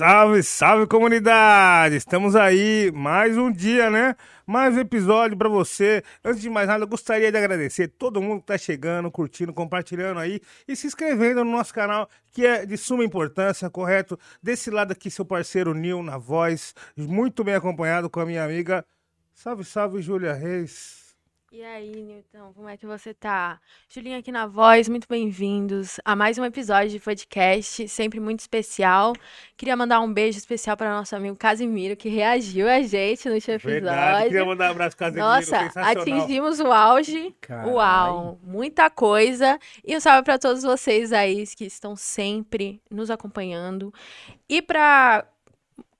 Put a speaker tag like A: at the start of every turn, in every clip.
A: Salve, salve comunidade! Estamos aí, mais um dia, né? Mais um episódio para você. Antes de mais nada, eu gostaria de agradecer todo mundo que tá chegando, curtindo, compartilhando aí e se inscrevendo no nosso canal, que é de suma importância, correto? Desse lado aqui, seu parceiro Nil na voz, muito bem acompanhado com a minha amiga. Salve, salve, Júlia Reis.
B: E aí, Nilton, como é que você tá? Julinha aqui na voz, muito bem-vindos a mais um episódio de podcast, sempre muito especial. Queria mandar um beijo especial para nosso amigo Casimiro, que reagiu a gente no último episódio.
A: Verdade, queria mandar um abraço Casimiro,
B: Nossa, atingimos o auge.
C: Carai.
B: Uau, muita coisa. E um salve para todos vocês aí que estão sempre nos acompanhando. E para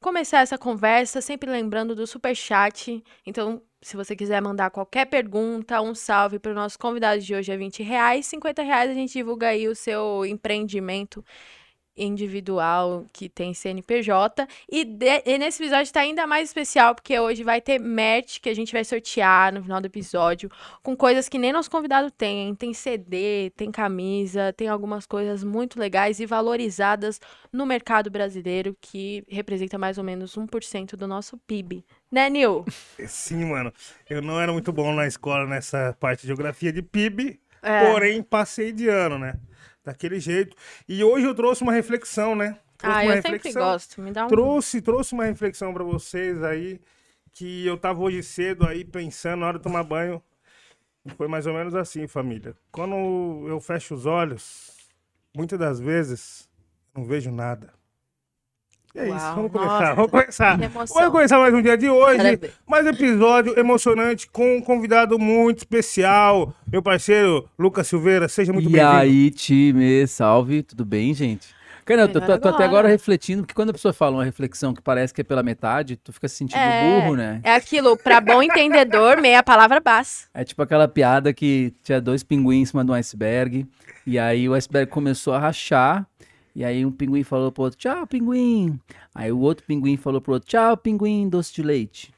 B: começar essa conversa, sempre lembrando do super chat. Então, se você quiser mandar qualquer pergunta, um salve para o nosso convidado de hoje é 20 reais. 50 reais a gente divulga aí o seu empreendimento individual que tem CNPJ. E, de- e nesse episódio está ainda mais especial, porque hoje vai ter merch que a gente vai sortear no final do episódio, com coisas que nem nosso convidado tem. Tem CD, tem camisa, tem algumas coisas muito legais e valorizadas no mercado brasileiro, que representa mais ou menos 1% do nosso PIB. Né, Nil?
A: Sim, mano. Eu não era muito bom na escola nessa parte de geografia de PIB,
B: É.
A: porém passei de ano, né? Daquele jeito. E hoje eu trouxe uma reflexão, né? Trouxe
B: Ah,
A: uma
B: eu sempre gosto. Me dá um.
A: Trouxe, trouxe uma reflexão pra vocês aí, que eu tava hoje cedo aí pensando na hora de tomar banho. Foi mais ou menos assim, família. Quando eu fecho os olhos, muitas das vezes, não vejo nada. É isso,
B: Uau,
A: vamos
B: nossa,
A: começar, vamos começar. Vamos começar mais um dia de hoje,
B: Parabéns.
A: mais um episódio emocionante com um convidado muito especial, meu parceiro Lucas Silveira, seja muito
C: e
A: bem-vindo.
C: aí, time, salve, tudo bem, gente? Cara, eu tô, tô- tô até
B: agora.
C: agora refletindo, porque quando a pessoa fala uma reflexão que parece que é pela metade, tu fica se sentindo
B: É.
C: burro, né?
B: É aquilo, pra bom entendedor, meia palavra basta.
C: É tipo aquela piada que tinha dois pinguins em cima de um iceberg, e aí o iceberg começou a rachar, e aí um pinguim falou pro outro, tchau, pinguim. Aí o outro pinguim falou pro outro, tchau, pinguim, doce de leite.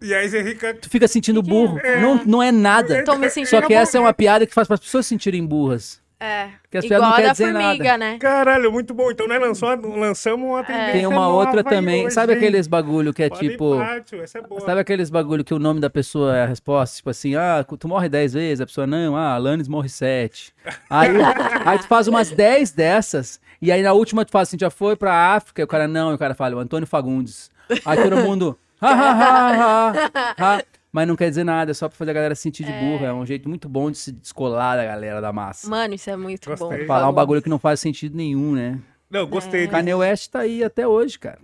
A: E aí você fica...
C: Tu fica sentindo
B: Que que é?
C: burro, não, não é nada.
B: Tô me sentindo
C: Só que essa é
A: burro.
C: uma piada que faz para as pessoas se sentirem burras.
B: É.
C: Porque as piadas
B: Igual
C: não
B: a da
C: dizer
B: formiga,
C: nada.
B: né?
A: Caralho, muito bom. Então nós lançou- lançamos uma tendência
C: Tem uma outra também.
A: hoje,
C: Sabe aqueles bagulho que é
A: Pode
C: tipo.
A: pátio, essa é boa.
C: Sabe aqueles bagulho que o nome da pessoa é a resposta? Tipo assim, ah, tu morre 10 vezes, a pessoa, não, ah, Alanis morre 7. Aí, aí tu faz umas 10 dessas, e aí na última tu fala assim, já foi pra África, e o cara, não, e o cara fala, o Antônio Fagundes. Aí todo mundo, ha, ha, ha, ha, ha. Mas não quer dizer nada, é só pra fazer a galera se sentir de burra. É um jeito muito bom de se descolar da galera da massa.
B: Mano, isso é muito
A: Gostei.
B: bom.
C: Falar um bagulho que não faz sentido nenhum, né?
A: Não, gostei. disso.
C: Kanye West tá aí até hoje, cara.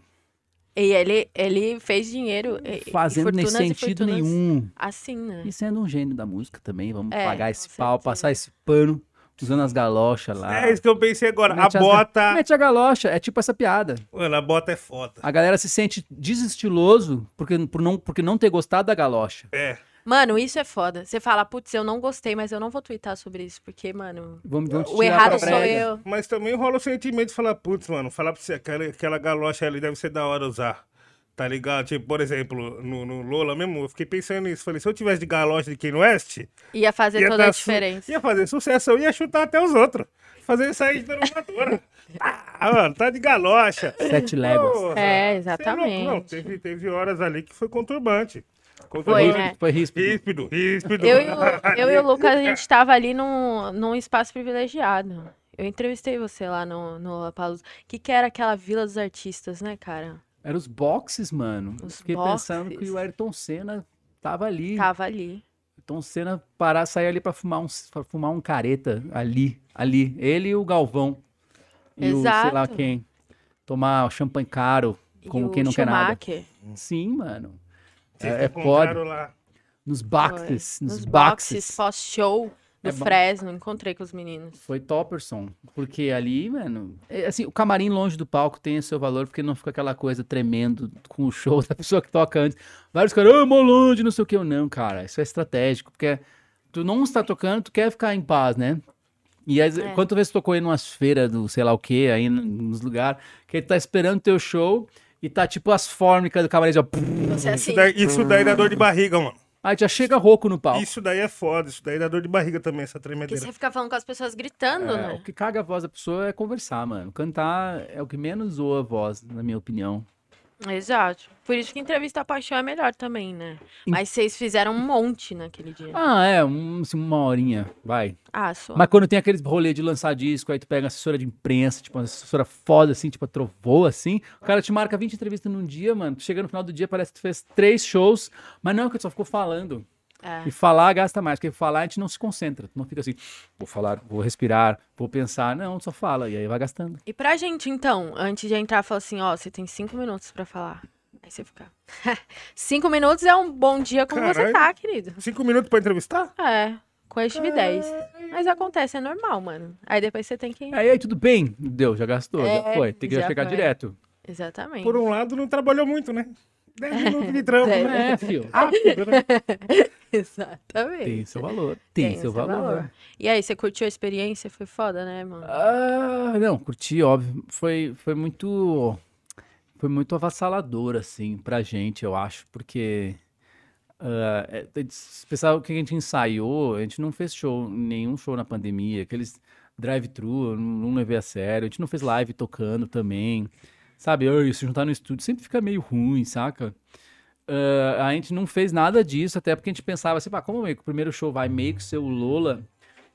B: E ele, ele fez dinheiro.
C: Fazendo nem
B: fortunas e
C: sentido nenhum.
B: Assim, né?
C: E sendo um gênio da música também, vamos
B: É,
C: pagar esse pau,
B: certeza.
C: passar esse pano, usando as galochas lá.
A: É isso que eu pensei agora. A
C: Mete as-
A: bota...
C: Mete a galocha, é tipo essa piada.
A: Mano, a bota é foda.
C: A galera se sente desestiloso porque, por não, porque não ter gostado da galocha.
A: É.
B: Mano, isso é foda. Você fala, putz, eu não gostei, mas eu não vou twittar sobre isso, porque, mano,
C: Vamos, vamos
B: o errado sou eu.
A: Mas também rola o sentimento de falar, putz, mano, falar pra você, aquela, aquela galocha ali deve ser da hora usar. Tá ligado? Tipo, por exemplo, no, no Lola mesmo, eu fiquei pensando nisso. Falei, se eu tivesse de galocha de Kanye West,
B: Ia fazer
A: ia,
B: toda a diferença.
A: ia fazer sucesso, eu ia chutar até os outros. Fazer sair de voadora. Ah, mano, tá de galocha.
C: Sete léguas.
B: É,
A: cê
B: exatamente.
A: louco. Não, teve, teve horas ali que foi conturbante.
B: Foi, né?
C: Foi ríspido.
A: Ríspido, ríspido.
B: Eu e, o, eu e o Lucas, a gente tava ali num, num espaço privilegiado. Eu entrevistei você lá no, no Lollapalooza. O que, que era aquela Vila dos Artistas, né, cara?
C: Eram os boxes, mano.
B: Os
C: Fiquei pensando
B: boxes.
C: que o Ayrton Senna tava ali.
B: Tava ali.
C: Ayrton Senna parar, sair ali pra fumar um, pra fumar um careta ali, ali. Ele e o Galvão. E o sei lá
B: Exato.
C: quem. Tomar champanhe caro, como
B: e
C: quem
B: o
C: não quer nada.
B: Schumacher.
C: Sim, mano.
A: Vocês
C: É, é foda.
A: lá.
C: Nos
B: Foi.
C: boxes, nos,
B: Nos
C: boxes.
B: boxes, pós-show do
C: É.
B: Fresno. Encontrei com os meninos.
C: Foi topperson. Porque ali, mano. é, assim, o camarim longe do palco tem o seu valor, porque não fica aquela coisa tremendo com o show da pessoa que toca antes. Vários caras, ah, longe, não sei o que. Eu, não, cara, isso é estratégico, porque tu não está tocando, tu quer ficar em paz, né? E às,
B: É.
C: quantas vezes tocou aí numas feiras do sei lá o que, aí nos lugares, que ele tá esperando teu show e tá tipo as fórmicas do camarim, ó.
B: Você
A: Isso
B: assim.
A: daí, isso daí dá dor de barriga, mano.
C: Aí já chega rouco no palco.
A: Isso daí é foda, isso daí dá dor de barriga também, essa
B: Porque
A: tremedeira.
B: você fica falando com as pessoas gritando,
C: É,
B: né?
C: O que caga a voz da pessoa é conversar, mano. Cantar é o que menos zoa a voz, na minha opinião.
B: Exato. Por isso que entrevista a paixão é melhor também, né? Mas vocês fizeram um monte naquele dia.
C: Ah, é, um, assim, uma horinha, vai.
B: Ah, só.
C: Mas quando tem aqueles rolê de lançar disco, aí tu pega uma assessora de imprensa, tipo, uma assessora foda, assim, tipo, a trovou, assim, o cara te marca 20 entrevistas num dia, mano. Tu chega no final do dia, parece que tu fez três shows, mas não, que tu só ficou falando.
B: É.
C: E falar gasta mais, porque falar a gente não se concentra. Tu não fica assim, vou falar, vou respirar, vou pensar. Não, só fala, e aí vai gastando.
B: E pra gente, então, antes de entrar, fala assim, ó, você tem cinco minutos pra falar. Aí você fica. cinco minutos é um bom dia como você
A: Caralho.
B: tá, querido.
A: Cinco minutos pra entrevistar?
B: É, com a Steve 10. Mas acontece, é normal, mano. Aí depois você tem que.
C: Aí, aí tudo bem, deu, já gastou, já
B: É,
C: foi. Tem que
B: já
C: chegar
B: foi.
C: direto.
B: Exatamente.
A: Por um lado, não trabalhou muito, né? Dez minutos de trampo, né?
C: É.
A: Rápido, né?
B: Exatamente.
C: Tem seu valor. Tem, seu valor.
B: E aí, você curtiu a experiência? Foi foda, né, mano?
C: Ah, não, curti, óbvio. Foi, foi muito. Foi muito avassalador, assim, pra gente, eu acho, porque. ah, é, pessoal que a gente ensaiou, a gente não fez show, nenhum show na pandemia, aqueles drive-thru, não, não levei a sério, a gente não fez live tocando também, sabe? Se juntar no estúdio sempre fica meio ruim, saca? Ah, a gente não fez nada disso, até porque a gente pensava assim, pá, como meio que o primeiro show vai meio que ser o Lola,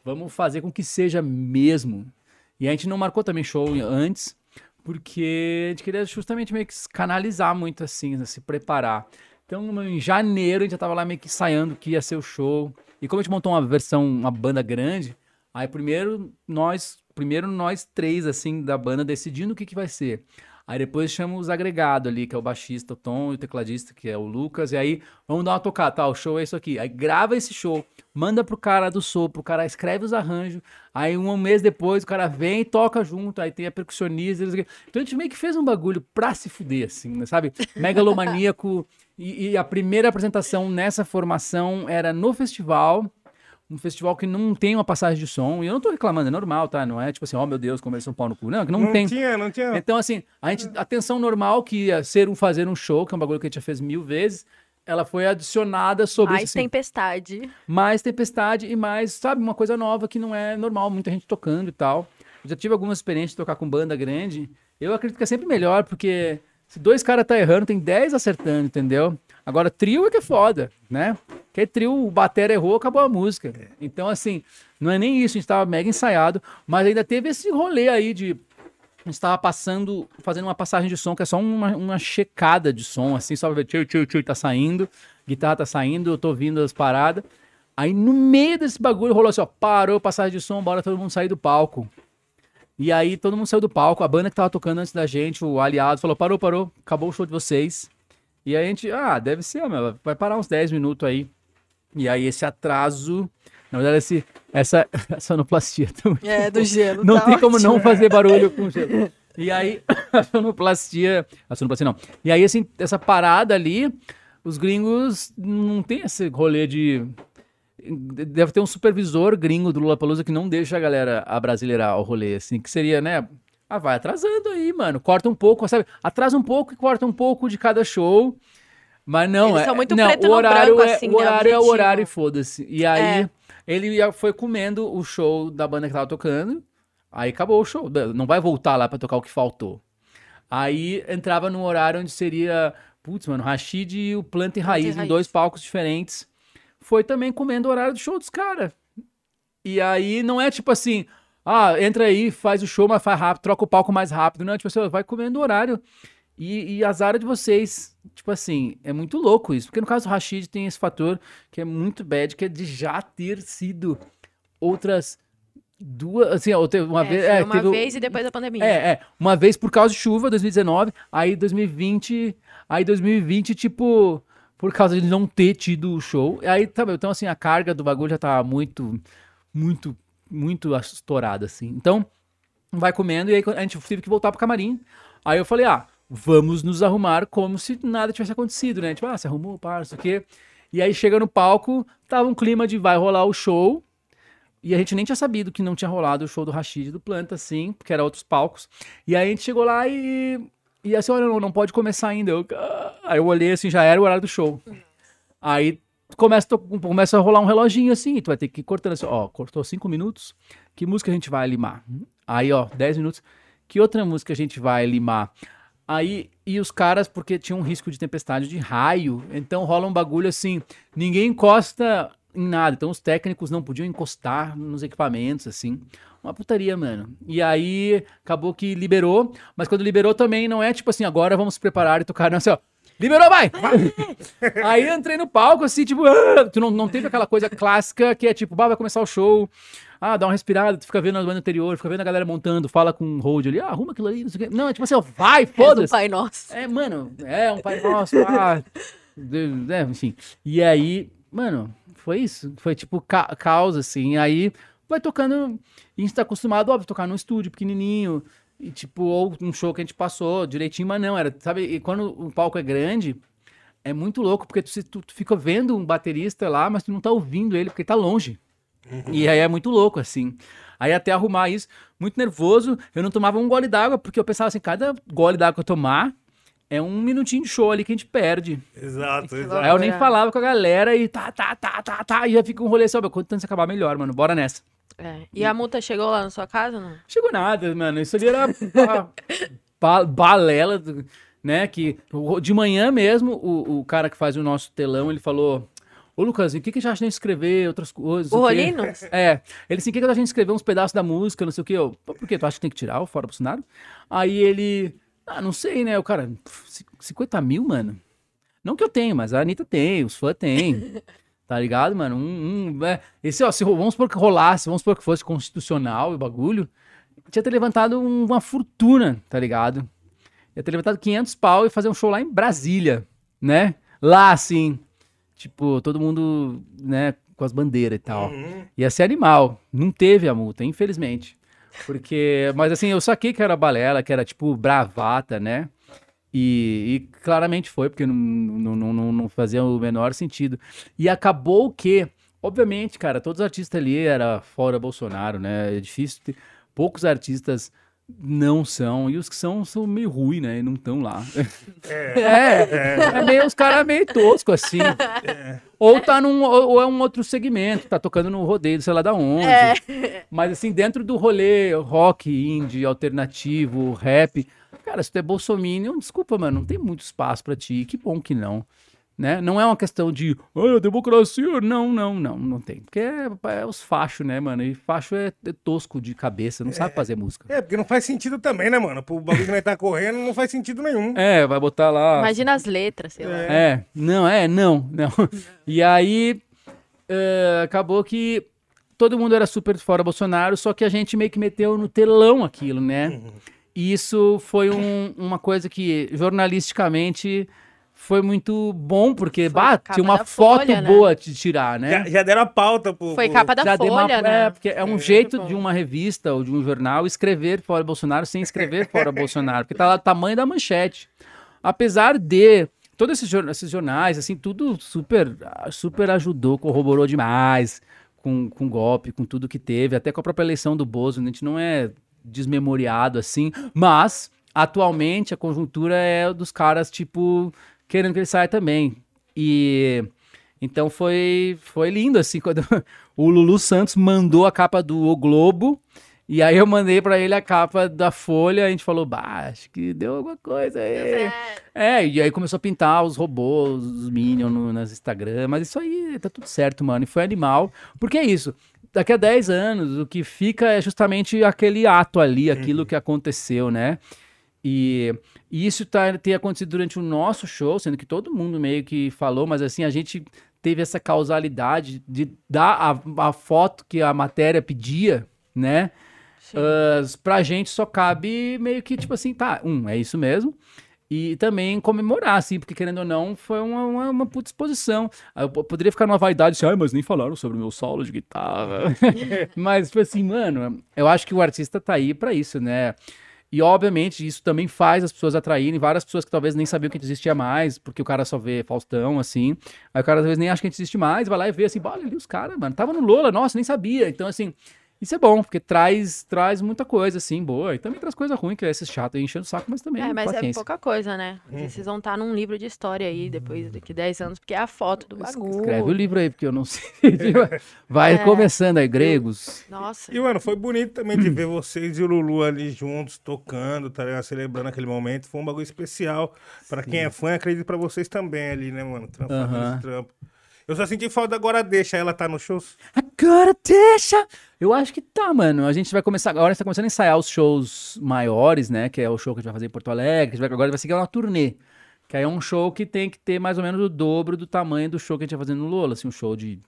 C: vamos fazer com que seja mesmo. E a gente não marcou também show antes, porque a gente queria justamente meio que canalizar muito assim, né, se preparar. Então, em janeiro, a gente já tava lá meio que ensaiando que ia ser o show. E como a gente montou uma versão, uma banda grande, aí primeiro nós, primeiro nós três, assim, da banda, decidindo o que que vai ser. Aí depois chama os agregados ali, que é o baixista, o Tom, e o tecladista, que é o Lucas. E aí, vamos dar uma tocada, tá? O show é isso aqui. Aí grava esse show, manda pro cara do sopro, o cara escreve os arranjos. Aí um mês depois o cara vem e toca junto. Aí tem a percussionista. quê. Então a gente meio que fez um bagulho pra se fuder, assim, né, sabe? Megalomaníaco. E, e a primeira apresentação nessa formação era no festival. Um festival que não tem uma passagem de som. E eu não tô reclamando, é normal, tá? Não é tipo assim, ó meu Deus, começou um pau no cu. Não, que não,
A: Não
C: tem.
A: tinha, não tinha.
C: Então, assim, a gente, a tensão normal que ia ser um fazer um show, que é um bagulho que a gente já fez mil vezes, ela foi adicionada sobre
B: Mais
C: isso. assim,
B: tempestade.
C: mais tempestade e mais, sabe, uma coisa nova que não é normal, muita gente tocando e tal. Eu já tive algumas experiências de tocar com banda grande. Eu acredito que é sempre melhor, porque se dois caras tá errando, tem dez acertando, entendeu? Agora, trio é que é foda, né? Que trio, o batera errou, acabou a música. Então, assim, não é nem isso, a gente tava mega ensaiado, mas ainda teve esse rolê aí de a gente passando, fazendo uma passagem de som, que é só uma, uma checada de som, assim, só pra ver, tio, tio, tio, tá saindo, guitarra tá saindo, eu tô ouvindo as paradas. Aí no meio desse bagulho rolou assim, ó, parou, passagem de som, bora todo mundo sair do palco. E aí todo mundo saiu do palco, a banda que tava tocando antes da gente, o aliado, falou, parou, parou, acabou o show de vocês. E aí a gente, ah, deve ser, meu, vai parar uns 10 minutos aí. E aí esse atraso, na verdade esse, essa, essa sonoplastia também.
B: É, do gelo.
C: Não
B: tá
C: tem como
B: ótimo.
C: não fazer barulho com gelo. E aí, a sonoplastia. A sonoplastia não. E aí, assim, essa parada ali, os gringos não tem esse rolê de. Deve ter um supervisor gringo do Lula Palusa que não deixa a galera abrasileirar o rolê, assim, que seria, né? Ah, vai atrasando aí, mano. Corta um pouco, sabe? Atrasa um pouco e corta um pouco de cada show. Mas não,
B: Eles
C: é.
B: são muito
C: não,
B: preto
C: o horário
B: branco,
C: é,
B: assim,
C: o
B: né,
C: horário é o
B: objetivo.
C: horário e foda-se. E aí,
B: É.
C: ele foi comendo o show da banda que tava tocando. Aí acabou o show. Não vai voltar lá pra tocar o que faltou. Aí entrava num horário onde seria, putz, mano, Rashid e o Planta e Raiz, em
B: Raiz.
C: dois palcos diferentes. Foi também comendo o horário do show dos caras. E aí não é tipo assim, ah, entra aí, faz o show, mas faz rápido, troca o palco mais rápido. Não, é tipo assim, vai comendo o horário. E, e azar de vocês. Tipo assim, é muito louco isso. Porque no caso do Rashid tem esse fator que é muito bad, que é de já ter sido outras duas, assim, teve uma
B: É,
C: vez, é,
B: uma
C: teve
B: vez e depois da pandemia.
C: é, é. Uma vez por causa de chuva, 2019. Aí 2020. Aí 2020, tipo, por causa de não ter tido o show. Aí também. Então, assim, a carga do bagulho já tá muito, muito, muito estourada, assim. Então, vai comendo. E aí a gente teve que voltar pro camarim. Aí eu falei, ah, vamos nos arrumar como se nada tivesse acontecido, né? Tipo, ah, se arrumou, parça, o quê? E aí chega no palco, tava um clima de vai rolar o show. E a gente nem tinha sabido que não tinha rolado o show do Rashid e do Planta, assim, porque era outros palcos. E aí a gente chegou lá e. E assim, olha, não, não pode começar ainda. Eu, ah. Aí eu olhei assim, já era o horário do show. Aí começa, começa a rolar um reloginho assim, tu vai ter que ir cortando assim, ó, cortou cinco minutos, que música a gente vai limar? Aí, ó, 10 minutos, que outra música a gente vai limar? Aí, e os caras, porque tinha um risco de tempestade de raio, então rola um bagulho assim, ninguém encosta em nada, então os técnicos não podiam encostar nos equipamentos, assim. Uma putaria, mano. E aí, acabou que liberou, mas quando liberou também não é tipo assim, agora vamos se preparar e tocar, não, assim, ó, liberou, vai! aí eu entrei no palco, assim, tipo, ah! tu não, não teve aquela coisa clássica que é tipo, bah, vai começar o show, ah, dá uma respirada, tu fica vendo a banda anterior, fica vendo a galera montando, fala com o hold ali, ah, arruma aquilo ali, não sei o quê. Não, é tipo assim, ó, vai,
B: És um
C: foda-se.
B: pai nosso.
C: É, mano, é um pai nosso, ah, é, enfim. E aí, mano, foi isso. Foi tipo ca caos, assim. Aí vai tocando. E a gente tá acostumado, óbvio, tocar num estúdio pequenininho. E tipo, ou um show que a gente passou direitinho, mas não, era, sabe? E quando o palco é grande, é muito louco, porque tu, se- tu, tu fica vendo um baterista lá, mas tu não tá ouvindo ele, porque ele tá longe. E aí é muito louco, assim. Aí até arrumar isso, muito nervoso, eu não tomava um gole d'água, porque eu pensava assim, cada gole d'água que eu tomar é um minutinho de show ali que a gente perde.
A: Exato, exato.
C: Aí eu nem
B: Loucura.
C: falava com a galera e tá, tá, tá, tá, tá, e já fica um rolê assim, ó, quanto antes acabar melhor, mano, bora nessa.
B: É. E a multa chegou lá na sua casa, não?
C: Chegou nada, mano, isso ali era ba- ba- balela, né, que de manhã mesmo, o, o cara que faz o nosso telão, ele falou... Ô, Lucas, o que, que a gente acha de escrever outras coisas?
B: O
C: não sei quê?"
B: Rolino?
C: É. Ele assim, o que, que a gente escrever uns pedaços da música, não sei o quê. Eu, "Pô, por quê? Tu acha que tem que tirar o Fora Bolsonaro? Aí ele, ah, não sei, né? O cara, "Pff, ci- 50 mil, mano? Não que eu tenho, mas a Anitta tem, os fãs têm. Tá ligado, mano? Um, um, é, esse, ó, se, vamos supor que rolasse, vamos supor que fosse constitucional e o bagulho, tinha ter levantado um- uma fortuna, tá ligado? Ia ter levantado 500 pau e fazer um show lá em Brasília, né? Lá, assim, tipo, todo mundo, né, com as bandeiras e tal.
A: Uhum.
C: Ia ser animal. Não teve a multa, infelizmente. Porque, mas assim, eu saquei que era balela, que era tipo bravata, né? E, e claramente foi, porque não, não, não, não- fazia o menor sentido. E acabou que, obviamente, cara, todos os artistas ali era fora Bolsonaro, né? É difícil ter. Poucos artistas não são, e os que são são meio ruins, né? E não estão lá. É, é, meio os caras meio tosco assim. Ou tá num ou ou é um outro segmento, tá tocando no rodeio, sei lá da onde.
B: É.
C: Mas assim, dentro do rolê rock, indie, alternativo, rap, cara, se tu é bolsominion, desculpa, mano, não tem muito espaço pra ti. Que bom que não. Né? Não é uma questão de, ah, democracia. Não, não, não, não tem. Porque é, é os fachos, né, mano? E facho é, é tosco de cabeça, não sabe fazer música.
A: É, porque não faz sentido também, né, mano? Pro bagulho que nós tá correndo, não faz sentido nenhum.
C: É, vai botar lá.
B: Imagina as letras, sei lá.
C: É, não, é, não, não. E aí, eh, acabou que todo mundo era super fora Bolsonaro, só que a gente meio que meteu no telão aquilo, né? E isso foi um- uma coisa que, jornalisticamente, foi muito bom, porque, bah, tinha uma foto
B: Folha, né?
C: boa de tirar, né?
A: Já, já deram a pauta pro.
B: Foi capa da
C: Já dei uma-
B: Folha,
C: é,
B: né?
C: porque é um
A: É,
C: jeito de uma revista ou de um jornal escrever fora Bolsonaro sem escrever fora Bolsonaro, porque tá lá o tamanho da manchete. Apesar de todos esses, jorna- esses jornais, assim, tudo super, super ajudou, corroborou demais com, com o golpe, com tudo que teve, até com a própria eleição do Bozo, né? a gente não é desmemoriado assim, mas atualmente a conjuntura é dos caras, tipo, querendo que ele saia também. E então foi, foi lindo, assim, quando o Lulu Santos mandou a capa do O Globo, e aí eu mandei pra ele a capa da Folha, a gente falou, bah, acho que deu alguma coisa aí. É, e aí começou a pintar os robôs, os Minions no, nas Instagram, mas isso aí tá tudo certo, mano, e foi animal, porque é isso, daqui a 10 anos, o que fica é justamente aquele ato ali, aquilo que aconteceu, né? E, e isso tá, tem acontecido durante o nosso show, sendo que todo mundo meio que falou, mas assim, a gente teve essa causalidade de dar a, a foto que a matéria pedia, né? Ah, pra gente só cabe meio que tipo assim, tá, um, é isso mesmo. E também comemorar, assim, porque querendo ou não, foi uma, uma, uma puta exposição. Ah, Eu po- poderia ficar numa vaidade assim, ai, mas nem falaram sobre o meu solo de guitarra. mas, tipo assim, mano, eu acho que o artista tá aí pra isso, né? E, obviamente, isso também faz as pessoas atraírem várias pessoas que talvez nem sabiam que a gente existia mais, porque o cara só vê Faustão, assim. Aí o cara, às vezes, nem acha que a gente existe mais, vai lá e vê assim, olha ali os caras, mano, tava no Lola, nossa, nem sabia. Então, assim, Isso é bom, porque traz, traz muita coisa, assim, boa. E também traz coisa ruim, que é esse chato aí enchendo o saco, mas também
B: É, mas é
C: paciência.
B: pouca coisa, né?
A: Uhum.
B: Vocês vão estar num livro de história aí depois daqui 10 anos, porque é a foto do bagulho.
C: Escreve o livro aí, porque eu não sei. Vai
B: É.
C: começando aí, gregos.
B: Nossa.
A: E, mano, foi bonito também de ver vocês e o Lulu ali juntos, tocando, tá ligado? Celebrando aquele momento. Foi um bagulho especial. Pra quem é fã, acredito pra vocês também ali, né, mano? Tram- fazendo
C: Aham.
A: esse trampo. Eu só senti falta agora deixa ela tá no show.
C: Agora deixa! Eu acho que tá, mano. A gente vai começar. Agora a gente tá começando a ensaiar os shows maiores, né? Que é o show que a gente vai fazer em Porto Alegre. Vai- Agora vai seguir uma turnê. Que aí é um show que tem que ter mais ou menos o dobro do tamanho do show que a gente vai fazer no Lola. Assim, um show de.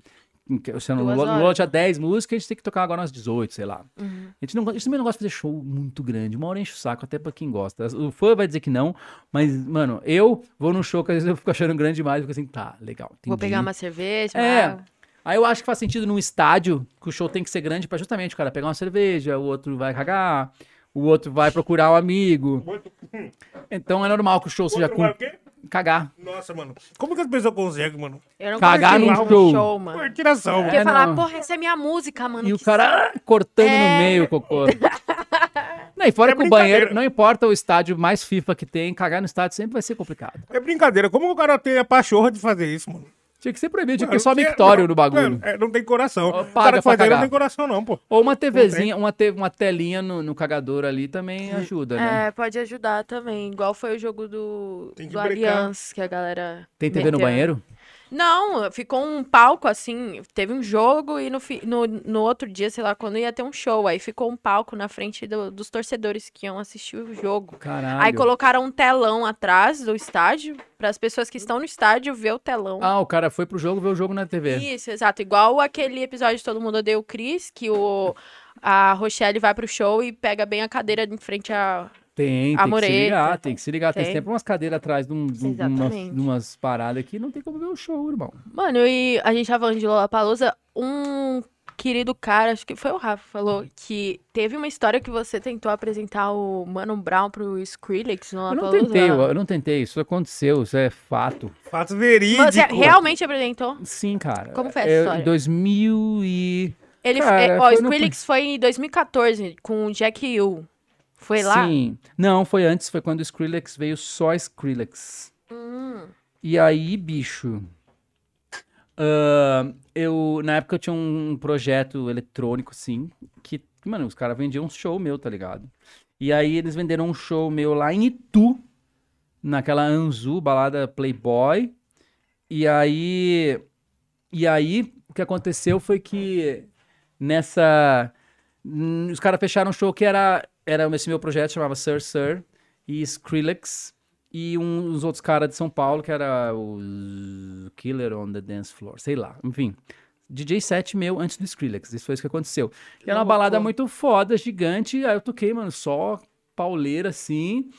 C: Se no Lola. Lola tinha 10 músicas, a gente tem que tocar agora umas 18, sei lá.
B: Uhum.
C: A, gente não, a gente também não gosta de fazer show muito grande. Uma hora enche o saco, até pra quem gosta. O fã vai dizer que não, mas, mano, eu vou num show que às vezes eu fico achando grande demais, fico assim, tá, legal.
B: Vou
C: entendi.
B: pegar uma cerveja.
C: É.
B: uma-
C: Aí eu acho que faz sentido num estádio que o show tem que ser grande pra justamente o cara pegar uma cerveja, o outro vai cagar, o outro vai procurar um amigo. Então é normal que o show seja com
A: o quê?
C: cagar.
A: Nossa, mano. Como que as pessoas conseguem, mano?
B: Eu não
C: Cagar num show.
B: show, mano.
A: Por tiração,
B: Porque
C: É,
B: falar,
C: não.
B: porra, essa é minha música, mano.
C: E o cara ah, cortando no
B: É.
C: meio o cocô. Não, e fora
A: É
C: que o banheiro, não importa o estádio mais FIFA que tem, cagar no estádio sempre vai ser complicado.
A: É brincadeira. Como o cara tem a pachorra de fazer isso, mano?
C: Tinha que ser proibido, tinha que ter só mictório
A: não,
C: no bagulho.
A: mano, é, não tem coração.
C: Ó,
A: o cara
C: paga
A: que não tem coração, não, pô.
C: Ou uma TVzinha, uma, te- uma telinha no, no cagador ali também ajuda, né?
B: É, pode ajudar também. Igual foi o jogo do, do
A: brincar.
B: Allianz, que a galera.
C: Tem TV no
B: meteu.
C: banheiro?
B: Não, ficou um palco assim. Teve um jogo e no, no, no outro dia, sei lá, quando ia ter um show. Aí ficou um palco na frente do- dos torcedores que iam assistir o jogo.
C: Caralho.
B: Aí colocaram um telão atrás do estádio, para as pessoas que estão no estádio ver o telão.
C: Ah, o cara foi pro jogo ver o jogo na TV.
B: Isso, exato. Igual aquele episódio de Todo Mundo Odeia o Chris, que o, a Rochelle vai pro show e pega bem a cadeira em frente a.
C: Tem, tem que se ligar, tem que se ligar. Tem,
B: Tem.
C: sempre umas cadeiras atrás de, um, de, um- umas, de umas paradas que não tem como ver o show, irmão.
B: Mano, e a gente tava falando de Lollapalooza, um querido cara, acho que foi o Rafa, falou que teve uma história que você tentou apresentar o Mano Brown pro Skrillex no
C: Eu não
B: Lollapalooza.
C: tentei, eu, eu não tentei, isso aconteceu, isso é fato.
A: Fato verídico.
B: Você realmente apresentou?
C: Sim, cara.
B: Como foi essa
C: Eu-
B: história?
C: Em 2000 e...
B: Ele,
C: Cara,
B: é, ó,
C: foi
B: o
C: no-
B: Skrillex foi em 2014 com o Jack Hill. Foi lá?
C: Sim. Não, foi antes, foi quando o Skrillex veio só Skrillex.
B: Hum.
C: E aí, bicho... ah, eu, na época eu tinha um projeto eletrônico, assim, que, mano, os caras vendiam um show meu, tá ligado? E aí eles venderam um show meu lá em Itu, naquela Anzu, balada Playboy. E aí, e aí o que aconteceu foi que nessa os caras fecharam um show que era era esse meu projeto chamava Sir Sir e Skrillex e um, uns outros caras de São Paulo que era o Killer on the Dance Floor, sei lá, enfim. DJ set meu antes do Skrillex, isso foi isso que aconteceu. E era uma balada muito foda, gigante, aí eu toquei, mano, só pauleira assim.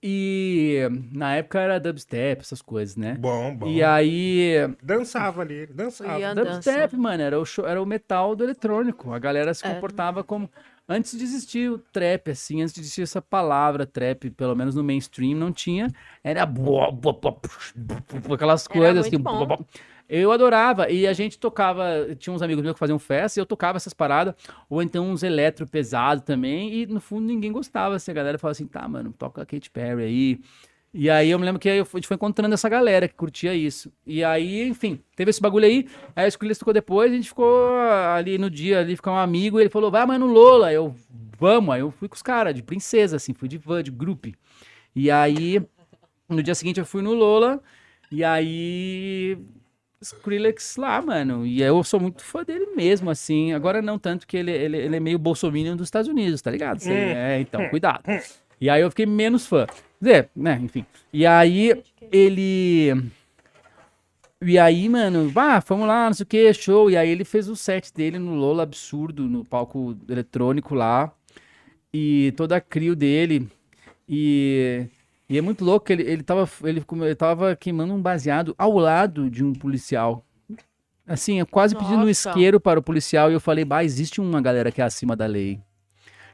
C: E na época era dubstep, essas coisas, né?
A: Bom, bom.
C: E aí,
A: Dançava ali, dançava.
C: Dubstep,
B: dança.
C: mano, era o, show- era o metal do eletrônico. A galera se
B: É.
C: comportava como. Antes de existir o trap, assim, antes de existir essa palavra trap, pelo menos no mainstream, não tinha. Era. Aquelas coisas assim.
B: bom.
C: Eu adorava. E a gente tocava. Tinha uns amigos meus que faziam festa e eu tocava essas paradas. Ou então uns eletro pesado também. E no fundo ninguém gostava. Assim, a galera falava assim: tá, mano, toca Katy Perry aí. E aí eu me lembro que aí eu a gente foi encontrando essa galera que curtia isso. E aí, enfim, teve esse bagulho aí. Aí o Skrillex tocou depois, a gente ficou ali no dia, ali, ficar um amigo. E ele falou, vai, mas no Lola. Eu, vamos. Aí eu fui com os caras, de princesa, assim, fui de van, de grupo. E aí, no dia seguinte eu fui no Lola. E aí, Skrillex lá, mano. E eu sou muito fã dele mesmo, assim. Agora não tanto que ele, ele, ele é meio bolsominion dos Estados Unidos, tá ligado? Cê- É, então, cuidado. E aí eu fiquei menos fã. Dizer, né, enfim. E aí ele. E aí, mano, vá, vamos lá, não sei o que, show. E aí ele fez o set dele no Lola absurdo, no palco eletrônico lá. E toda a crio dele. E, e é muito louco ele, ele, tava, ele, ele tava queimando um baseado ao lado de um policial. Assim, eu quase pedindo um
B: Nossa.
C: isqueiro para o policial. E eu falei, bah, existe uma galera que é acima da lei.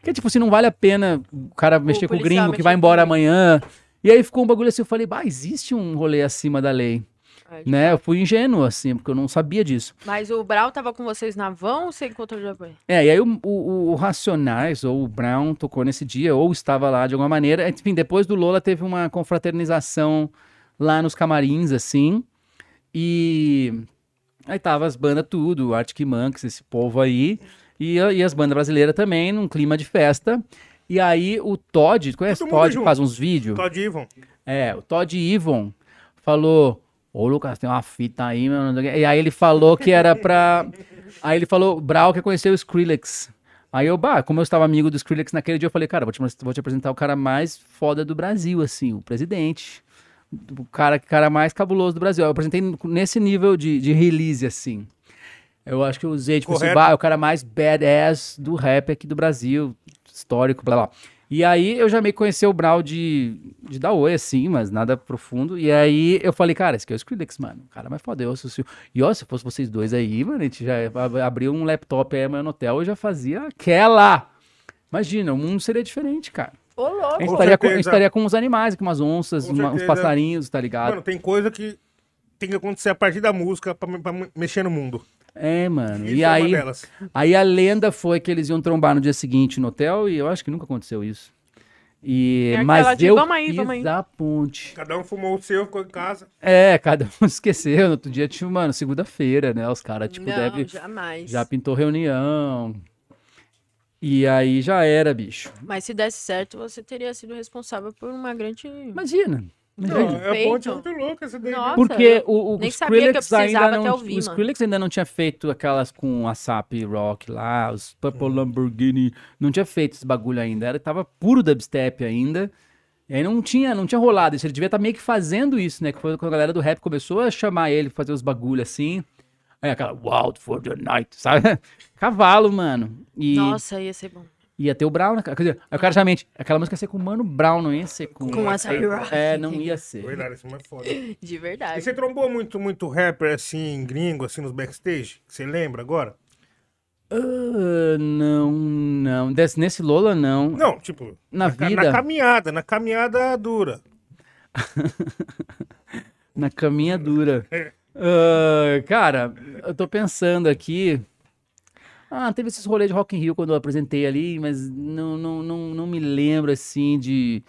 C: Que tipo assim, não vale a pena o cara mexer com o gringo que vai embora amanhã. E aí ficou um bagulho assim, eu falei, bah, existe um rolê acima da lei.
B: É, de
C: né? Eu fui ingênuo, assim, porque eu não sabia disso.
B: Mas o Brau tava com vocês na van ou você encontrou depois?
C: É, e aí o, o- o Racionais, ou o Brown, tocou nesse dia, ou estava lá de alguma maneira. Enfim, depois do Lola teve uma confraternização lá nos camarins, assim. E aí tava as bandas tudo, Arctic Monkeys, esse povo aí. E, e as bandas brasileiras também, num clima de festa. E aí o Todd, conhece o Todd,
A: junto.
C: faz uns vídeos?
A: Todd Ivon.
C: É, o Todd Ivon falou: Ô Lucas, tem uma fita aí, meu. não sei o quê." E aí ele falou que era pra. Aí ele falou: Brau quer conhecer o Skrillex. Aí eu, bah, como eu estava amigo do Skrillex naquele dia, eu falei: Cara, vou te, vou te apresentar o cara mais foda do Brasil, assim, o presidente. O cara, cara mais cabuloso do Brasil. Eu apresentei nesse nível de, de release, assim. Eu acho que eu usei, tipo, assim,
A: Correto.
C: bah, é o cara mais badass do rap aqui do Brasil, histórico, blá blá. E aí eu já meio que conheci o Brau de, de dar oi, assim, mas nada profundo. E aí eu falei, cara, esse aqui é o Skrillex, mano. O cara mais foda, eu associo. E ó, se fosse vocês dois aí, mano, a gente já ab- abriu um laptop aí amanhã no hotel e já fazia aquela. Imagina, o mundo seria diferente, cara.
B: Ô,
C: A
B: louco!
C: gente,
A: Com
C: estaria com, a gente estaria com uns animais, com umas onças,
A: Com
C: uma- uns passarinhos, tá ligado?
A: Mano, tem coisa que tem que acontecer a partir da música pra, pra mexer no mundo.
C: É, mano.
A: Isso
C: e
A: é uma
C: aí,
A: delas.
C: aí a lenda foi que eles iam trombar no dia seguinte no hotel e eu acho que nunca aconteceu isso. E,
B: É
C: mas eu
B: "Vamos aí,
C: fiz
B: vamos aí."
C: a ponte.
A: Cada um fumou o seu, ficou em casa.
C: É, cada um esqueceu. No outro dia tinha, mano, segunda-feira, né? Os caras, tipo,
B: não,
C: deve,
B: jamais.
C: já pintou reunião. E aí já era, bicho.
B: Mas se desse certo, você teria sido responsável por uma grande...
C: Imagina.
A: Não, é a ponte
B: Feito.
A: muito louca essa daí. né?
B: Nossa.
C: Porque o, o
B: nem sabia que eu
C: Skrillex ainda
B: precisava
C: não,
B: até ouvir,
C: o
B: mano.
C: Skrillex ainda não tinha feito aquelas com a SAP Rock lá, os Purple
A: Uhum.
C: Lamborghini, não tinha feito esse bagulho ainda, era tava puro dubstep ainda. E aí não tinha, não tinha rolado isso, ele devia estar meio que fazendo isso, né? Que foi quando a galera do rap começou a chamar ele pra fazer os bagulho assim. Aí aquela Wild for the Night, sabe? Cavalo, mano. E
B: Nossa, ia ser bom.
C: Ia ter o Brown, né? Quer dizer, aí o cara já mente, aquela música ia ser com o Mano Brown, não ia ser com...
B: Com a Sabi Rock.
C: É, não ia ser.
A: Verdade, isso é mais foda.
B: De
A: E
B: verdade.
A: você trombou muito, muito rapper, assim, gringo, assim, nos backstage? Que Você lembra agora?
C: Ah, não, não. Des- nesse Lola, não.
A: Não, tipo...
C: Na
A: ca-
C: vida?
A: Na caminhada, na caminhada dura.
C: Na caminha dura.
A: É.
C: Ah, cara, eu tô pensando aqui. Ah, teve esses rolês de Rock in Rio quando eu apresentei ali, mas não, não, não, não me lembro, assim, de,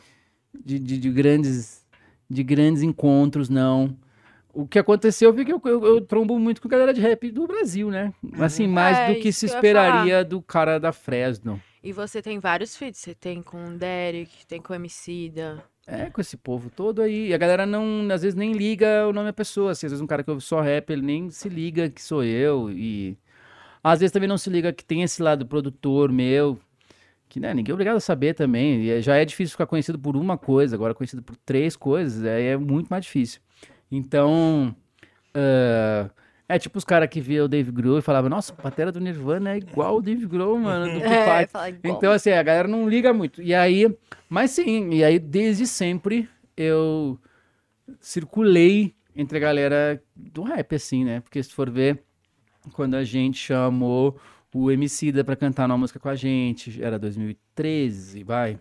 C: de, de, de grandes, de grandes encontros, não. O que aconteceu foi que eu, eu, eu trombo muito com a galera de rap do Brasil, né? Assim, mais
B: É,
C: do que se
B: que
C: esperaria do cara da Fresno.
B: E você tem vários feats. Você tem com o Derek, tem com o Emicida.
C: É, com esse povo todo aí. E a galera não, às vezes, nem liga o nome da pessoa. Assim, às vezes um cara que ouve só rap, ele nem se liga que sou eu. E às vezes também não se liga que tem esse lado produtor meu. Que, né, ninguém é obrigado a saber também. E é- já é difícil ficar conhecido por uma coisa, agora conhecido por três coisas, aí é muito mais difícil. Então, ah, é tipo os caras que viam o Dave Grohl e falavam, nossa, a batera do Nirvana é igual o Dave Grohl, mano, do Foo
B: É,
C: Fighters."
B: fala igual.
C: Então, assim, a galera não liga muito. E aí, mas sim, e aí desde sempre eu circulei entre a galera do rap, assim, né? Porque se for ver, quando a gente chamou o Emicida pra cantar numa música com a gente, era 2013, vai.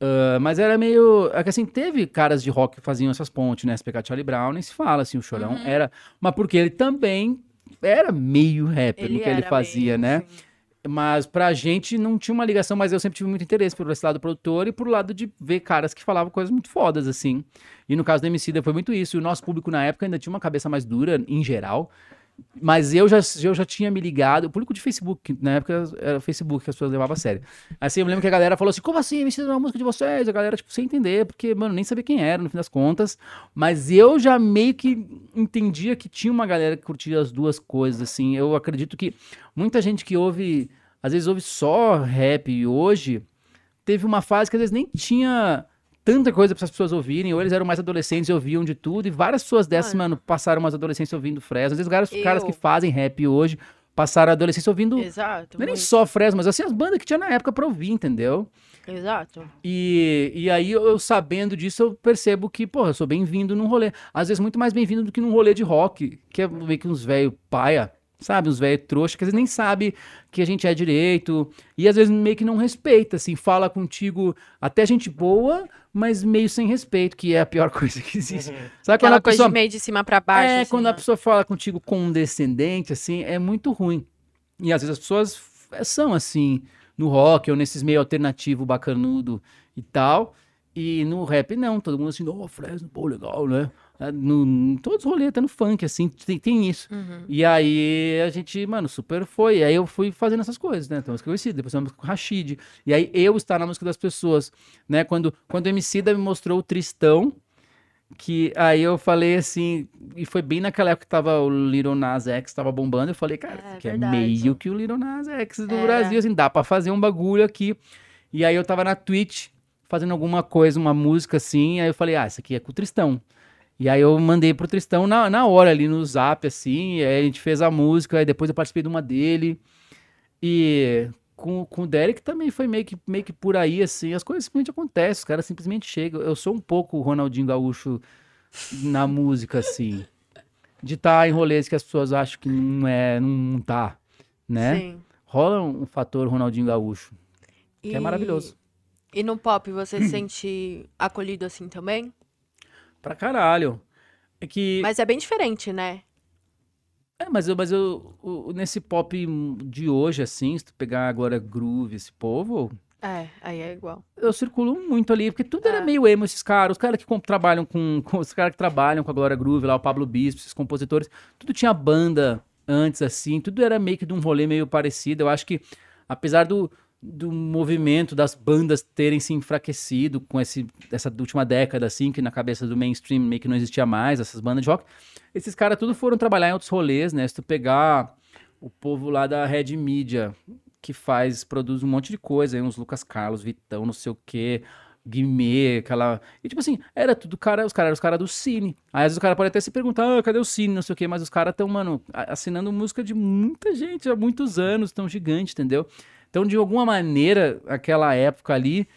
C: Ah, mas era meio. É que assim, teve caras de rock que faziam essas pontes, né? SPK Charlie Brown, nem se fala assim, o Chorão
B: Uhum.
C: era. Mas porque ele também era meio rapper no que ele fazia,
B: meio,
C: né?
B: sim.
C: Mas pra gente não tinha uma ligação, mas eu sempre tive muito interesse por esse lado produtor e por lado de ver caras que falavam coisas muito fodas, assim. E no caso do Emicida foi muito isso. E o nosso público na época ainda tinha uma cabeça mais dura, em geral. Mas eu já, eu já tinha me ligado. O público de Facebook, na época era o Facebook que as pessoas levavam a sério. Assim, eu me lembro que a galera falou assim: como assim, é uma música de vocês? A galera, tipo, sem entender, porque, mano, nem sabia quem era no fim das contas. Mas eu já meio que entendia que tinha uma galera que curtia as duas coisas, assim. Eu acredito que muita gente que ouve, às vezes ouve só rap e hoje, teve uma fase que às vezes nem tinha tanta coisa para as pessoas ouvirem, ou eles eram mais adolescentes e ouviam de tudo, e várias pessoas dessas, mano, passaram umas adolescentes ouvindo Fresno. Às vezes vários
B: Eu-
C: caras que fazem rap hoje passaram a adolescência ouvindo.
B: Exato.
C: Não é nem só Fresno, mas assim, as bandas que tinha na época pra ouvir, entendeu?
B: Exato.
C: E, e aí, eu, sabendo disso, eu percebo que, pô, eu sou bem-vindo num rolê. Às vezes, muito mais bem-vindo do que num rolê de rock, que é meio que uns velho paia, sabe? Uns velhos trouxa que às vezes nem sabe que a gente é direito e às vezes meio que não respeita, assim, fala contigo até gente boa, mas meio sem respeito, que é a pior coisa que existe. Sabe quando
B: Aquela
C: a
B: coisa
C: pessoa
B: meio de cima pra baixo.
C: é,
B: assim,
C: quando a
B: né?
C: pessoa fala contigo condescendente, assim, é muito ruim. E às vezes as pessoas são assim, no rock ou nesses meio alternativo bacanudo e tal. E no rap, não, todo mundo assim, ô, Fresno, pô, legal, né? É, No, em todos os rolês, até no funk, assim, tem, tem isso.
B: Uhum.
C: E aí a gente, mano, super foi. E aí eu fui fazendo essas coisas, né? Então, música conhecida, depois uma música com o Rashid. E aí eu estar na música das pessoas, né? Quando, quando o Emicida me mostrou o Tristão, que aí eu falei assim, e foi bem naquela época que tava o Little Nas X, tava bombando, eu falei, cara,
B: É,
C: aqui é meio que o Little Nas X do
B: Era.
C: Brasil, assim, dá pra fazer um bagulho aqui. E aí eu tava na Twitch, fazendo alguma coisa, uma música assim, aí eu falei, ah, isso aqui é com o Tristão. E aí eu mandei pro Tristão na, na hora ali no zap, assim, e aí a gente fez a música, aí depois eu participei de uma dele. E com, com o Derek também foi meio que, meio que por aí, assim, as coisas simplesmente acontecem, os caras simplesmente chegam. Eu sou um pouco o Ronaldinho Gaúcho na música, assim. De estar em rolês que as pessoas acham que não é, não tá, né?
B: Sim.
C: Rola um fator Ronaldinho Gaúcho, que é
B: E-
C: maravilhoso.
B: E no pop, você se sente acolhido assim também?
C: Pra caralho. É que.
B: Mas é bem diferente, né?
C: É, mas eu, mas eu, o- nesse pop de hoje, assim, se tu pegar agora Groove, esse povo,
B: É, aí é igual.
C: eu circulo muito ali, porque tudo era
B: É.
C: meio emo, esses caras, os caras que trabalham com, com- os caras que trabalham com a Glória Groove, lá o Pablo Bispo, esses compositores, tudo tinha banda antes, assim, tudo era meio que de um rolê meio parecido. Eu acho que, apesar do, do movimento das bandas terem se enfraquecido com esse, essa última década, assim, que na cabeça do mainstream meio que não existia mais, essas bandas de rock, esses caras tudo foram trabalhar em outros rolês, né? Se tu pegar o povo lá da Red Media, que faz, produz um monte de coisa, aí uns Lucas Carlos, Vitão, não sei o quê, Guimê, aquela. E tipo assim, era tudo cara, os caras eram os caras do Cine. Aí às vezes o cara pode até se perguntar, ah, cadê o Cine, não sei o quê, mas os caras estão, mano, assinando música de muita gente há muitos anos, tão gigante, entendeu? Então, de alguma maneira, aquela época ali